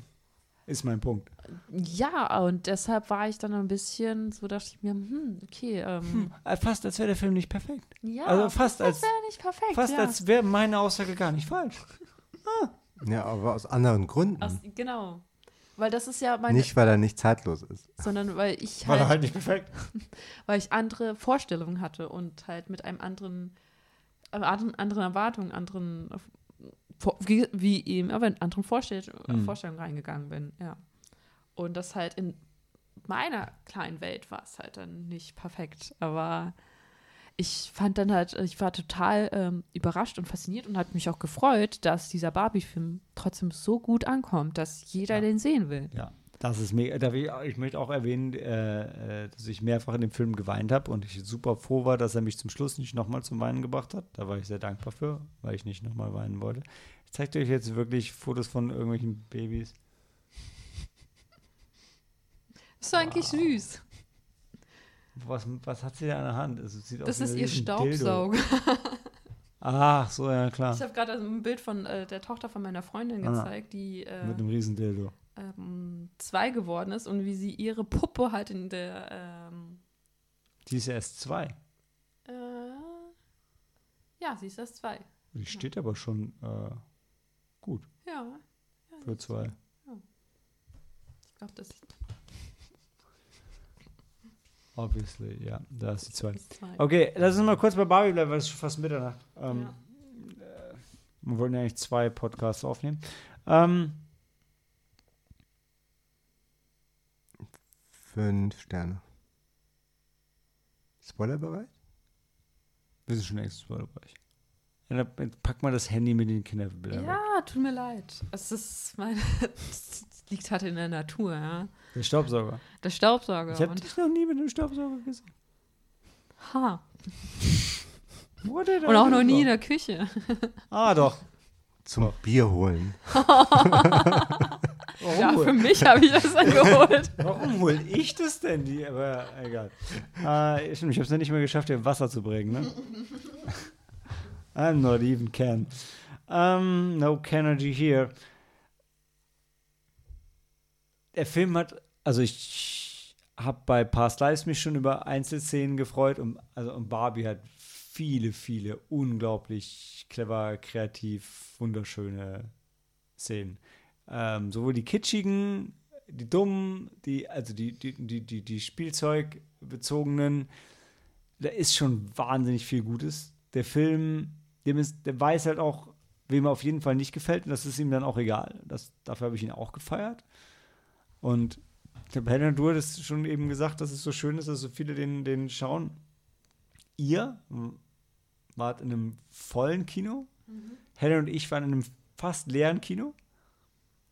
Ist mein Punkt. Ja, und deshalb war ich dann ein bisschen, so dachte ich mir, hm, okay, ähm, Äh, Fast als wäre der Film nicht perfekt. ja, also fast als- wäre nicht perfekt. Fast ja. als wäre meine Aussage gar nicht falsch. Ja, aber aus anderen Gründen. Aus, genau. Weil das ist ja meine, Nicht, weil er nicht zeitlos ist. sondern weil ich War halt, er halt nicht perfekt. weil ich andere Vorstellungen hatte und halt mit einem anderen, äh, anderen, anderen Erwartungen, anderen, äh, wie, wie eben, aber in anderen Vorstell Hm. Vorstellungen reingegangen bin, ja. Und das halt in meiner kleinen Welt war es halt dann nicht perfekt, aber ich fand dann halt, ich war total ähm, überrascht und fasziniert und hat mich auch gefreut, dass dieser Barbie-Film trotzdem so gut ankommt, dass jeder Ja. den sehen will. Ja, das ist mega. Ich, möchte auch erwähnen, äh, äh, dass ich mehrfach in dem Film geweint habe und ich super froh war, dass er mich zum Schluss nicht nochmal zum Weinen gebracht hat. Da war ich sehr dankbar für, weil ich nicht nochmal weinen wollte. Ich zeige euch jetzt wirklich Fotos von irgendwelchen Babys. Ist doch eigentlich süß. Was, was hat sie da an der Hand? Also, sieht Das aus ist ihr Staubsauger. Ach, so, ja, klar. Ich habe gerade ein Bild von äh, der Tochter von meiner Freundin Ah. gezeigt, die äh, Mit einem Riesendildo. ähm, zwei geworden ist und wie sie ihre Puppe halt in der ähm, Die ist ja erst zwei. äh, ja, sie ist erst zwei. Die steht aber schon äh, gut Ja, für zwei. ich glaube, das Obviously, ja, da ist die zwei. ist zwei. Okay, lass uns mal kurz bei Barbie bleiben, weil es ist schon fast Mitternacht. Ähm, Ja. äh, wir wollten ja eigentlich zwei Podcasts aufnehmen. Ähm, Fünf Sterne. Spoilerbereich? wir sind schon extra Spoilerbereich. Ja, pack mal das Handy mit den Kinderbildern weg. Ja, tut mir leid. Es ist meine, es liegt halt in der Natur, ja. Der Staubsauger. Der Staubsauger. Ich habe dich noch nie mit einem Staubsauger gesehen. ha. Wo der da und auch noch nie in der Küche. Ah, doch. Zum Bier holen. Warum, Ja, für mich habe ich das dann geholt. warum hol ich das denn? Die, aber egal. Äh, stimmt, ich habe es nicht mehr geschafft, hier Wasser zu bringen. Ne? I'm not even can. Um, no Kennedy here. Der Film hat, also ich habe bei Past Lives mich schon über Einzelszenen gefreut und, also, und Barbie hat viele, viele unglaublich clever, kreativ, wunderschöne Szenen. Ähm, sowohl die kitschigen, die dummen, die, also die, die, die, die, die Spielzeugbezogenen, da ist schon wahnsinnig viel Gutes. Der Film, dem ist, der weiß halt auch, wem er auf jeden Fall nicht gefällt, und das ist ihm dann auch egal. Das, dafür habe ich ihn auch gefeiert. Und ich habe Helen du das schon eben gesagt, dass es so schön ist, dass so viele den, den schauen. Ihr wart in einem vollen Kino. Helen und ich waren in einem fast leeren Kino.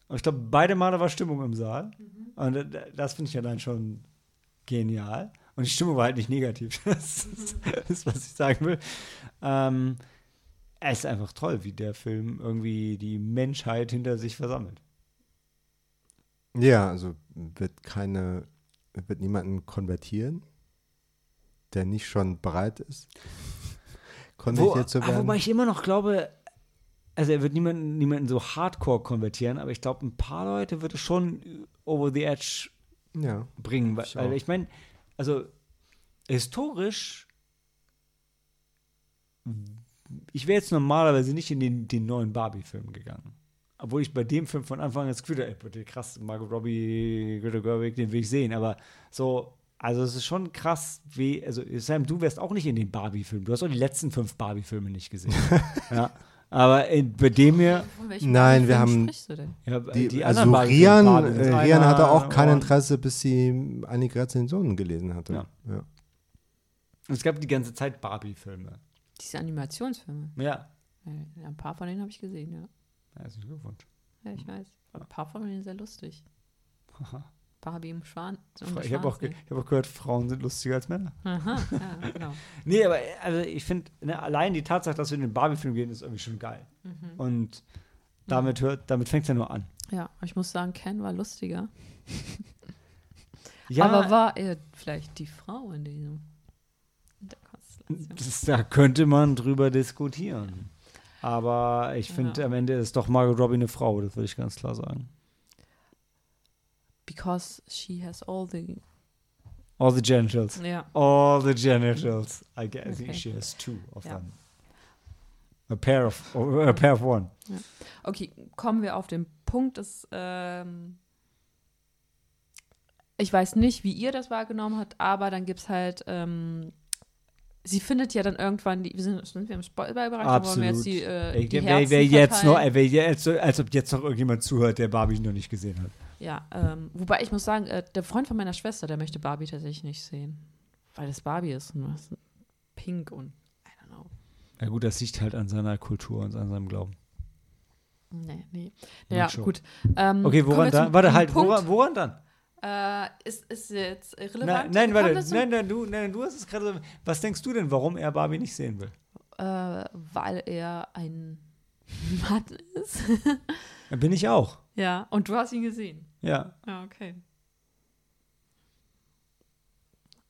Und ich glaube, beide Male war Stimmung im Saal. Und äh, das finde ich allein schon genial. Und die Stimmung war halt nicht negativ. Das ist, das ist was ich sagen will. Ähm, es ist einfach toll, wie der Film irgendwie die Menschheit hinter sich versammelt. Ja, also wird keine, wird niemanden konvertieren, der nicht schon bereit ist, konvertiert zu ah, werden. wobei ich immer noch glaube, also er wird niemanden, niemanden so hardcore konvertieren, aber ich glaube, ein paar Leute wird es schon over the edge ja. bringen. Weil Ich weil ich meine, also historisch, ich wäre jetzt normalerweise nicht in den, den neuen Barbie-Film gegangen. Obwohl ich bei dem Film von Anfang an das Gefühl hatte, ey, bitte krass, Margot Robbie, Greta Gerwig, den will ich sehen. Aber so, also es ist schon krass, wie, also Sam, du wärst auch nicht in den Barbie-Film. Du hast auch die letzten fünf Barbie-Filme nicht gesehen. ja. Aber in, bei dem hier, Nein, wir haben- sprichst du denn? ja, Die, anderen also Barbie-Filme, Rian, äh, Rian hatte auch kein Interesse, bis sie einige Rezensionen gelesen hatte. Ja. Ja. Es gab die ganze Zeit Barbie-Filme. Diese Animationsfilme. Ja. Ja, ein paar von denen habe ich gesehen, ja. Herzlichen Glückwunsch. Ja, ich weiß. Ein paar von denen sehr lustig. Barbie im Schwan. Ich habe auch, ge- ich hab auch gehört, Frauen sind lustiger als Männer. Aha, ja, genau. Nee, aber also ich finde, ne, allein die Tatsache, dass wir in den Barbie-Film gehen, ist irgendwie schon geil. Mhm. Und damit, hört, damit fängt es ja nur an. Ja, ich muss sagen, Ken war lustiger. Ja, Aber war er vielleicht die Frau in diesem in der Konstellation? das, da könnte man drüber diskutieren. Aber ich finde, Ja. am Ende ist doch Margot Robbie eine Frau, das würde ich ganz klar sagen. Because she has all the. All the genitals. Ja. All the genitals. I guess Okay. she has two of Ja. them. A pair of, a pair of one. Okay, kommen wir auf den Punkt des. Ähm, ich weiß nicht, wie ihr das wahrgenommen habt, aber dann gibt es halt. Ähm, sie findet ja dann irgendwann die. Wir sind, sind wir im Spoilerbereich? wir jetzt die, äh, Ey, die wer, wer jetzt noch, wer jetzt, so- als ob jetzt noch irgendjemand zuhört, der Barbie noch nicht gesehen hat. Ja, ähm, wobei ich muss sagen, äh, der Freund von meiner Schwester, der möchte Barbie tatsächlich nicht sehen. Weil das Barbie ist und was pink und I don't know. Ja gut, das liegt halt an seiner Kultur und an seinem Glauben. Nee, nee. Ja, sure. gut. Ähm, Okay, woran dann? Warte, halt, woran, woran dann? Äh, ist, ist jetzt irrelevant? Nein, warte, nein, nein, du, nein, du hast es gerade so. Was denkst du denn, warum er Barbie nicht sehen will? Äh, weil er ein Mann ist. Bin ich auch. ja, und du hast ihn gesehen. Ja. Ja, okay.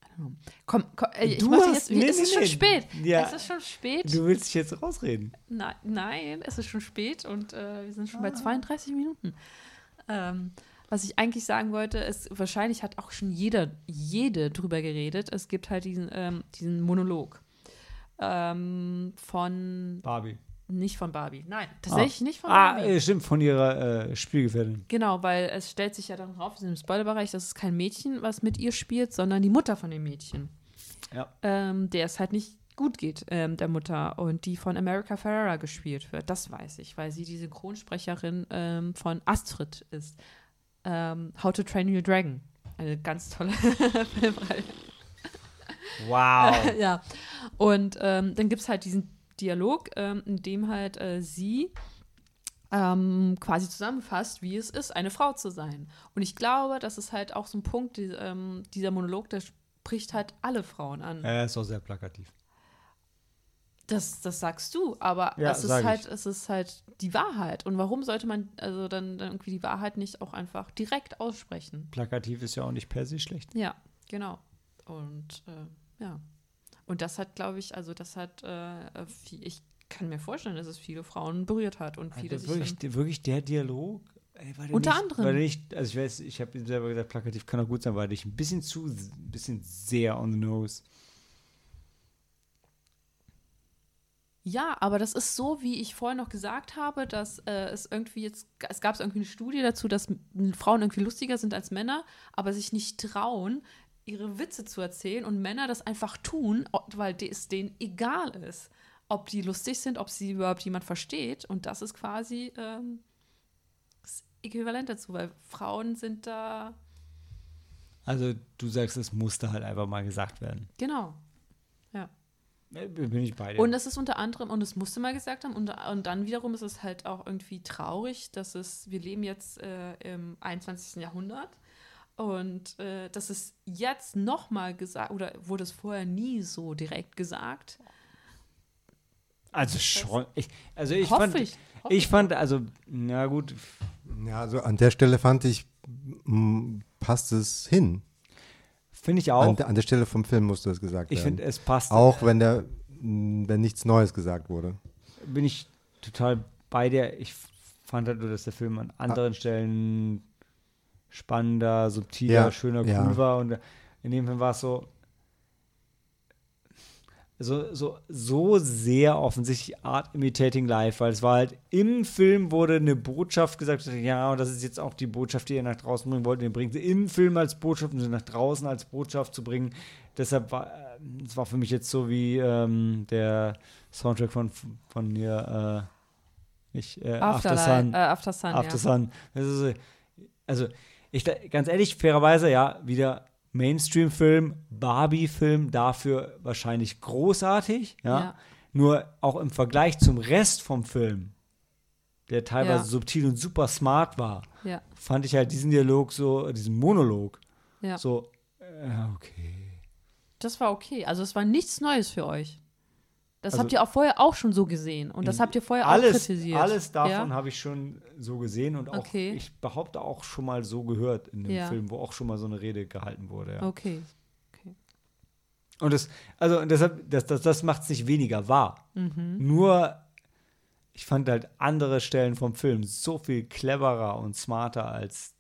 Don't Ahnung. Komm, komm ich Du mach hast- jetzt, nee, es nee, ist schon nee. spät. Ja. Es ist schon spät. Du willst dich jetzt rausreden. Nein, nein, es ist schon spät und äh, wir sind schon Ah. bei 32 Minuten. Ähm, was ich eigentlich sagen wollte, ist, wahrscheinlich hat auch schon jeder, jede drüber geredet. Es gibt halt diesen, ähm, diesen Monolog ähm, von, Barbie. nicht von Barbie, nein, tatsächlich nicht von Ah, Barbie. äh, stimmt, von ihrer äh, Spielgefährtin. Genau, weil es stellt sich ja dann raus, in dem Spoilerbereich, dass es kein Mädchen, was mit ihr spielt, sondern die Mutter von dem Mädchen. Ja. Ähm, der es halt nicht gut geht, ähm, der Mutter, und die von America Ferrera gespielt wird. Das weiß ich, weil sie die Synchronsprecherin ähm, von Astrid ist. Ähm, How to Train Your Dragon. Eine ganz tolle Filmreihe. Wow. ja. Und ähm, dann gibt es halt diesen Dialog, ähm, in dem halt äh, sie ähm, quasi zusammenfasst, wie es ist, eine Frau zu sein. Und ich glaube, das ist halt auch so ein Punkt, die, ähm, dieser Monolog, der spricht halt alle Frauen an. er ist auch sehr plakativ. Das, das sagst du, aber Ja, es, ist ich. halt, es ist halt die Wahrheit. Und warum sollte man also dann, dann irgendwie die Wahrheit nicht auch einfach direkt aussprechen? Plakativ ist ja auch nicht per se schlecht. Ja, genau. Und äh, ja. Und das hat, glaube ich, also das hat, äh, viel, ich kann mir vorstellen, dass es viele Frauen berührt hat und viele Also sich wirklich, wirklich der Dialog. Ey, der Unter nicht, anderem. War nicht, also ich weiß, ich habe selber gesagt, plakativ kann auch gut sein, der nicht ein bisschen zu, ein bisschen sehr on the nose. Ja, aber das ist so, wie ich vorhin noch gesagt habe, dass äh, es irgendwie jetzt, es gab irgendwie eine Studie dazu, dass Frauen irgendwie lustiger sind als Männer, aber sich nicht trauen, ihre Witze zu erzählen und Männer das einfach tun, weil es denen egal ist, ob die lustig sind, ob sie überhaupt jemand versteht. Und das ist quasi ähm, das Äquivalent dazu, weil Frauen sind da, Also du sagst, es musste halt einfach mal gesagt werden. genau. Bin ich bei dir. Und das ist unter anderem, und das musste mal gesagt haben, und, und dann wiederum ist es halt auch irgendwie traurig, dass es, wir leben jetzt äh, im 21. Jahrhundert und äh, dass es jetzt nochmal gesagt, oder wurde es vorher nie so direkt gesagt? also schon. Ich, also ich Hoffe fand, ich. Hoffe ich fand, also, na gut, Ja, also an der Stelle fand ich, passt es hin. Finde ich auch. An, der- an der Stelle vom Film musste es gesagt ich werden. finde, es passt. Auch wenn der, wenn nichts Neues gesagt wurde. bin ich total bei dir. Ich fand halt nur, dass der Film an anderen Stellen spannender, subtiler, Ja, schöner, cool ja. war. Und in dem Film war es so, so, so, so sehr offensichtlich Art Imitating Life, weil es war halt im Film wurde eine Botschaft gesagt, ja, und das ist jetzt auch die Botschaft, die ihr nach draußen bringen wollt. Und ihr bringt sie im Film als Botschaft und sie nach draußen als Botschaft zu bringen. Deshalb war äh, es war für mich jetzt so wie ähm, der Soundtrack von, von hier, äh, nicht äh, After Afterlife, Sun. Äh, After Sun, After ja. Sun. Das ist, so- also, ich, ganz ehrlich, fairerweise, ja, wieder Mainstream-Film, Barbie-Film, dafür wahrscheinlich großartig, ja? Ja. Nur auch im Vergleich zum Rest vom Film, der teilweise Ja. subtil und super smart war, Ja, fand ich halt diesen Dialog so, diesen Monolog, ja. so, äh, okay. Das war okay. Also es war nichts Neues für euch. Das Also- habt ihr auch vorher auch schon so gesehen. Und das habt ihr vorher auch Alles, kritisiert. alles davon ja? habe ich schon so gesehen und auch, Okay. ich behaupte auch schon mal so gehört in dem Ja. Film, wo auch schon mal so eine Rede gehalten wurde. Ja. Okay. Und das, also und deshalb, das, das, das macht es nicht weniger wahr. Mhm. Nur, ich fand halt andere Stellen vom Film so viel cleverer und smarter als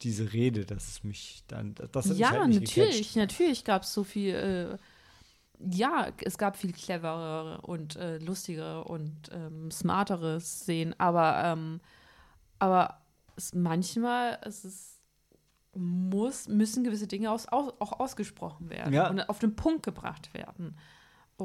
diese Rede, dass es mich dann, das hat mich Ja, halt nicht natürlich, natürlich gab es so viel, äh, ja, es gab viel cleverere und äh, lustigere und ähm, smartere Szenen, aber, ähm, aber es, manchmal es ist, muss, müssen gewisse Dinge aus, aus, auch ausgesprochen werden Ja. und auf den Punkt gebracht werden.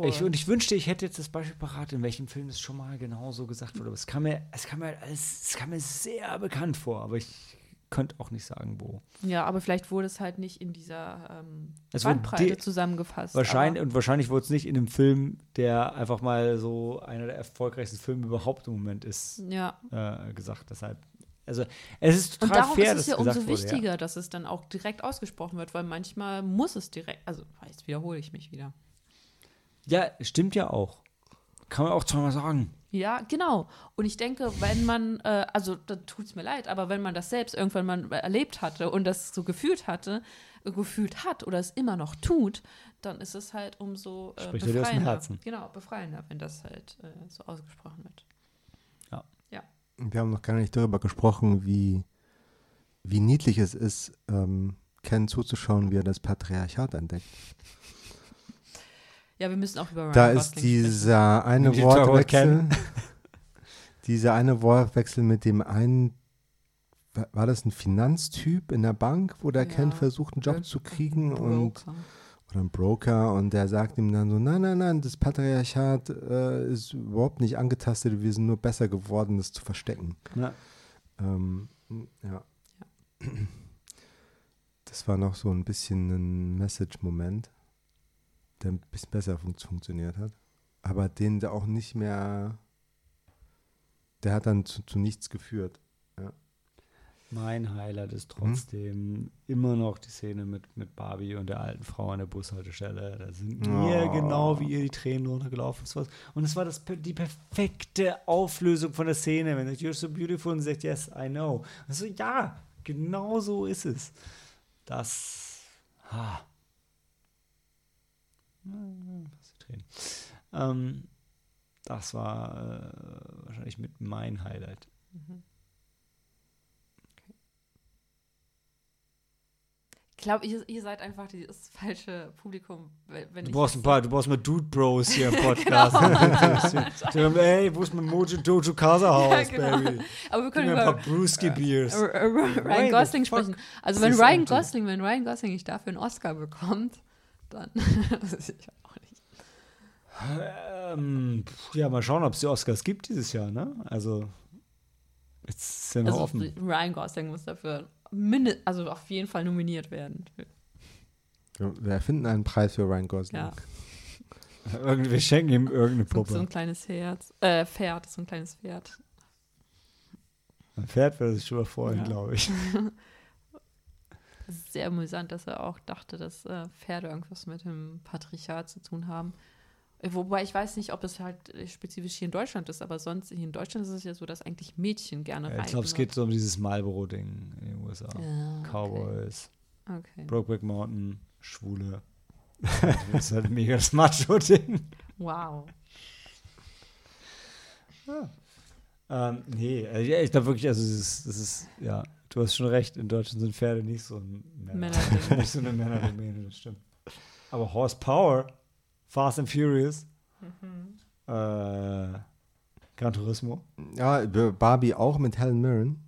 Ich, und ich wünschte, ich hätte jetzt das Beispiel parat, in welchem Film es schon mal genau so gesagt wurde. Aber es kam mir, es kam mir, alles, es kam mir sehr bekannt vor, aber ich könnte auch nicht sagen, wo. ja, aber vielleicht wurde es halt nicht in dieser ähm, Bandbreite zusammengefasst. Wahrscheinlich, und wahrscheinlich wurde es nicht in einem Film, der einfach mal so einer der erfolgreichsten Filme überhaupt im Moment ist, ja. äh, gesagt. Deshalb, also es ist Und total darum fair, ist es ja umso wurde, wichtiger, dass es dann auch direkt ausgesprochen wird, weil manchmal muss es direkt, also jetzt wiederhole ich mich wieder. Ja. ja, stimmt ja auch. Kann man auch zweimal sagen. Ja, genau. Und ich denke, wenn man, äh, also da tut es mir leid, aber wenn man das selbst irgendwann mal erlebt hatte und das so gefühlt hatte, äh, gefühlt hat oder es immer noch tut, dann ist es halt umso äh, Spricht dir aus dem befreiender. Herzen. Genau, befreiender, wenn das halt äh, so ausgesprochen wird. Wir haben noch gar nicht darüber gesprochen, wie, wie niedlich es ist, ähm, Ken zuzuschauen, wie er das Patriarchat entdeckt. Ja, wir müssen auch über Ryan Da Gosling ist sprechen. dieser eine Die Wortwechsel, dieser eine Wortwechsel mit dem einen, wa- war das ein Finanztyp in der Bank, wo der Ja. Ken versucht, einen Job zu kriegen und Broker. oder ein Broker und der sagt ihm dann so, nein, nein, nein, das Patriarchat äh, ist überhaupt nicht angetastet, wir sind nur besser geworden, das zu verstecken. Ja. Ähm, ja. Das war noch so ein bisschen ein Message-Moment, der ein bisschen besser fun funktioniert hat. Aber den der auch nicht mehr, der hat dann zu, zu nichts geführt. Mein Highlight ist trotzdem immer noch die Szene mit, mit Barbie und der alten Frau an der Bushaltestelle. Da sind mir Oh. genau wie ihr die Tränen runtergelaufen. Und es war das, die perfekte Auflösung von der Szene. Wenn sagt, you're so beautiful und sagt, yes, I know. Und so, ja, genau so ist es. Das. Ha. Tränen. Ähm, das war äh, wahrscheinlich mit mein Highlight. Ich glaube, ihr, ihr seid einfach das falsche Publikum, wenn Du ich brauchst ein paar, du brauchst mal Dude Bros hier im Podcast. Haben, Ey, wo ist mein Mojo Dojo Casa Haus, Ja, genau. Baby? Aber wir können mir ein über paar Brewski Beers. R- Why Ryan Gosling sprechen. Also wenn Ryan? Gosling, wenn Ryan Gosling nicht dafür einen Oscar bekommt, dann ich auch nicht. Ähm, ja, mal schauen, ob es die Oscars gibt dieses Jahr, ne? Also, jetzt ist ja noch Also offen. Ryan Gosling muss dafür minde also auf jeden Fall nominiert werden. Wir erfinden einen Preis für Ryan Gosling. Ja, Wir schenken ihm irgendeine so, so Puppe. ein kleines Herz, äh, Pferd, so ein kleines Pferd. Ein Pferd würde sich schon mal freuen, Ja. glaube ich. Sehr amüsant, dass er auch dachte, dass äh, Pferde irgendwas mit dem Patriarchat zu tun haben. Äh, Wobei ich weiß nicht, ob es halt äh, spezifisch hier in Deutschland ist, aber sonst hier in Deutschland ist es ja so, dass eigentlich Mädchen gerne reiten. ich glaube, es geht so um dieses Marlboro-Ding in den USA. Ja, okay. Cowboys, Okay. Brokeback Mountain, Schwule. das ist halt mega das Macho-Ding. Wow. Ähm, nee, äh, ja, ich glaube wirklich, also das ist, das ist, ja, du hast schon recht, in Deutschland sind Pferde nicht so ein Männer, nicht so eine Männerdomäne, das stimmt. Aber Horsepower, Fast and Furious, Mhm. äh, Gran Turismo, Ja, Barbie auch mit Helen Mirren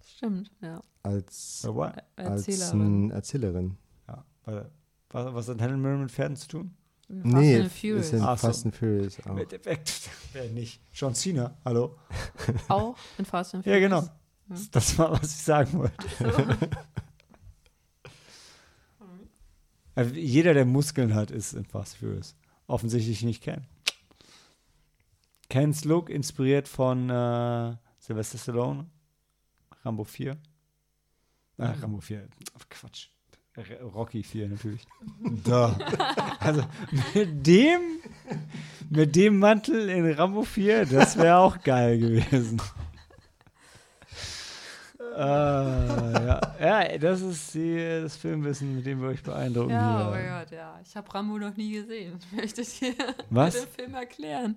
Stimmt, ja. als, äh, what? als Erzählerin. Erzählerin. Ja, weil, was, was hat Helen Mirren mit Pferden zu tun? Fast nee, and Furious. ist in Ach so. Fast and Furious auch. Mit- Wer nicht? John Cena, hallo? Auch in Fast and Ja, Furious. genau. Das, das war, was ich sagen wollte. Also jeder, der Muskeln hat, ist in Fast Furious. Offensichtlich nicht Ken. Kens Look inspiriert von äh, Sylvester Stallone, Rambo 4. Ah, Rambo 4. Quatsch. Rocky 4 natürlich. da. Also mit dem, mit dem Mantel in Rambo 4, das wäre auch geil gewesen. Äh, ja. ja, das ist die, das Filmwissen, mit dem wir euch beeindrucken. Ja, oh hier. mein Gott, ja. Ich habe Rambo noch nie gesehen. Ich möchte es dir dem Film erklären.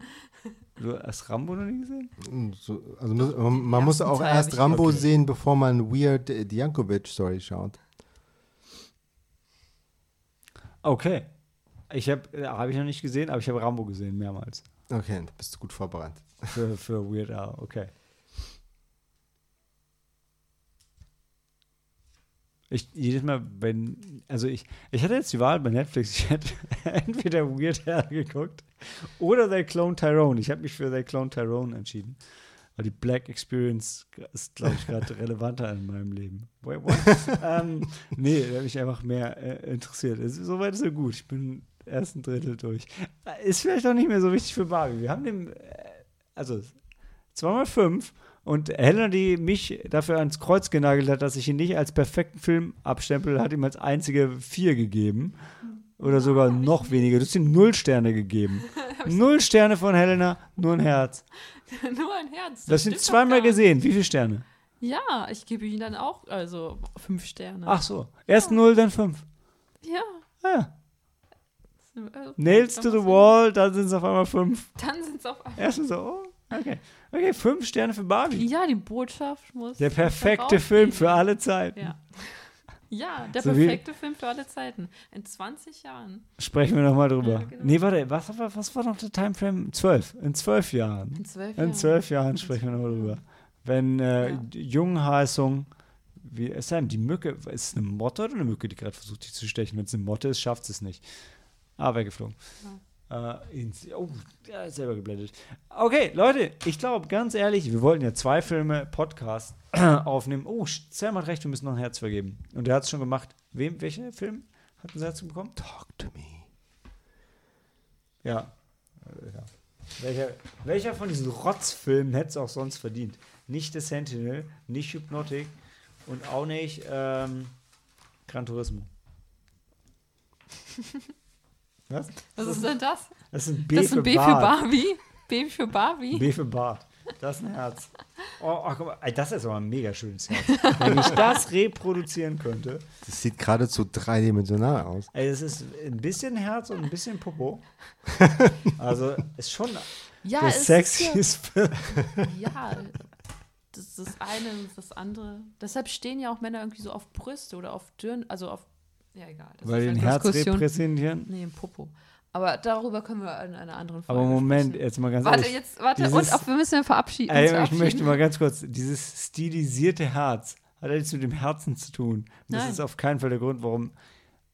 Du hast Rambo noch nie gesehen? Mm, So, also muss, man man muss auch Teil erst ich- Rambo Okay. sehen, bevor man Weird äh, Jankovic-Story schaut. Okay. Ich habe habe ich noch nicht gesehen, aber ich habe Rambo gesehen mehrmals. Okay, bist du gut vorbereitet. Für, für Weird Al, okay. Ich, jedes Mal, wenn, also ich, ich hatte jetzt die Wahl bei Netflix, ich hätte entweder Weird Al geguckt oder The Clone Tyrone. Ich habe mich für The Clone Tyrone entschieden, weil die Black Experience ist, glaube ich, gerade relevanter in meinem Leben. Wait, what? ähm, nee, da habe ich einfach mehr äh, interessiert. Es, soweit ist so gut. Ich bin ersten Drittel durch. Ist vielleicht auch nicht mehr so wichtig für Barbie. Wir haben dem, äh, also zweimal fünf und Helena, die mich dafür ans Kreuz genagelt hat, dass ich ihn nicht als perfekten Film abstempel, hat ihm als einzige vier gegeben. Oder sogar noch weniger. Du hast ihm null Sterne gegeben. Null Sterne von Helena, nur ein Herz. Nur ein Herz. Das sind stimmt doch zweimal gesehen. Wie viele Sterne? Ja, ich gebe ihnen dann auch also fünf Sterne. Ach so. Erst null, dann fünf. Ja. Ja. Also, Nails to the wall, dann sind es auf einmal fünf. Dann sind es auf einmal. Erst so, oh, okay. Okay, fünf Sterne für Barbie. Ja, die Botschaft muss. Der perfekte. Film für alle Zeiten. Ja. Ja, der So perfekte Film für alle Zeiten. In 20 Jahren. Sprechen wir nochmal drüber. Ja, genau. Nee, warte, was, war- was war noch der Timeframe? Zwölf. In zwölf Jahren. In zwölf In Jahren. zwölf Jahren sprechen wir nochmal drüber. Wenn äh, Ja. Jungheißung, wie ist denn die Mücke, ist es eine Motte oder eine Mücke, die gerade versucht, dich zu stechen? Wenn es eine Motte ist, schafft es nicht. Ah, weggeflogen. Äh, ins, oh, ja, ist selber geblendet. Okay, Leute, ich glaube, ganz ehrlich, wir wollten ja zwei Filme, Podcast aufnehmen. Oh, Sam hat recht, wir müssen noch ein Herz vergeben. Und er hat es schon gemacht. Wem, welcher Film hat ein Herz bekommen? Talk to me. Ja. Ja. Welcher, welcher von diesen Rotzfilmen hätte es auch sonst verdient? Nicht The Sentinel, nicht Hypnotic und auch nicht ähm, Gran Turismo. Was? Was ist denn das? Das ist ein B Das ist für ein B für Bart. Barbie. B für Barbie. B für Bart. Das ist ein Herz. Oh, ach, guck mal, ey, das ist aber ein mega schönes Herz. Wenn ich das reproduzieren könnte. Das sieht geradezu dreidimensional aus. Ey, das ist ein bisschen Herz und ein bisschen Popo. Also ist schon ja, der sexieste Ja, ja, das ist das eine und das andere. Deshalb stehen ja auch Männer irgendwie so auf Brüste oder auf Dürren, also auf. Ja, egal. Das Weil ist den Herz Diskussion. repräsentieren. Nee, im Popo. Aber darüber können wir in einer anderen Folge Aber Moment, sprechen. jetzt mal ganz Warte, ehrlich. jetzt, warte, Dieses- und auch, wir müssen ja verabschieden. Ey, ich verabschieden. möchte mal ganz kurz, dieses stilisierte Herz hat ja nichts mit dem Herzen zu tun. Das Nein. ist auf keinen Fall der Grund, warum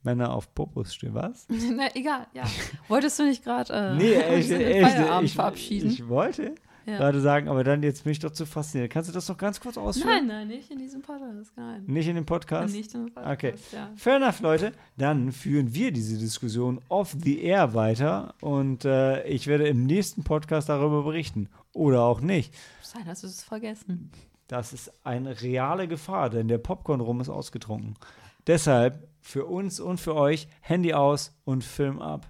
Männer auf Popos stehen. Was? Na, egal, ja. Wolltest du nicht gerade äh, Nee, Feierabend ich, verabschieden? ich wollte Ja. gerade sagen, aber dann jetzt bin ich doch zu fasziniert. Kannst du das noch ganz kurz ausführen? nein, nein, nicht in diesem Podcast, nein. Nicht in dem Podcast? Nicht in dem Podcast, Okay. ja. Fair enough, Leute. Dann führen wir diese Diskussion off the air weiter und äh, ich werde im nächsten Podcast darüber berichten. Oder auch nicht. Sein, hast du es vergessen. Das ist eine reale Gefahr, denn der Popcorn-Rum ist ausgetrunken. Deshalb für uns und für euch Handy aus und Film ab.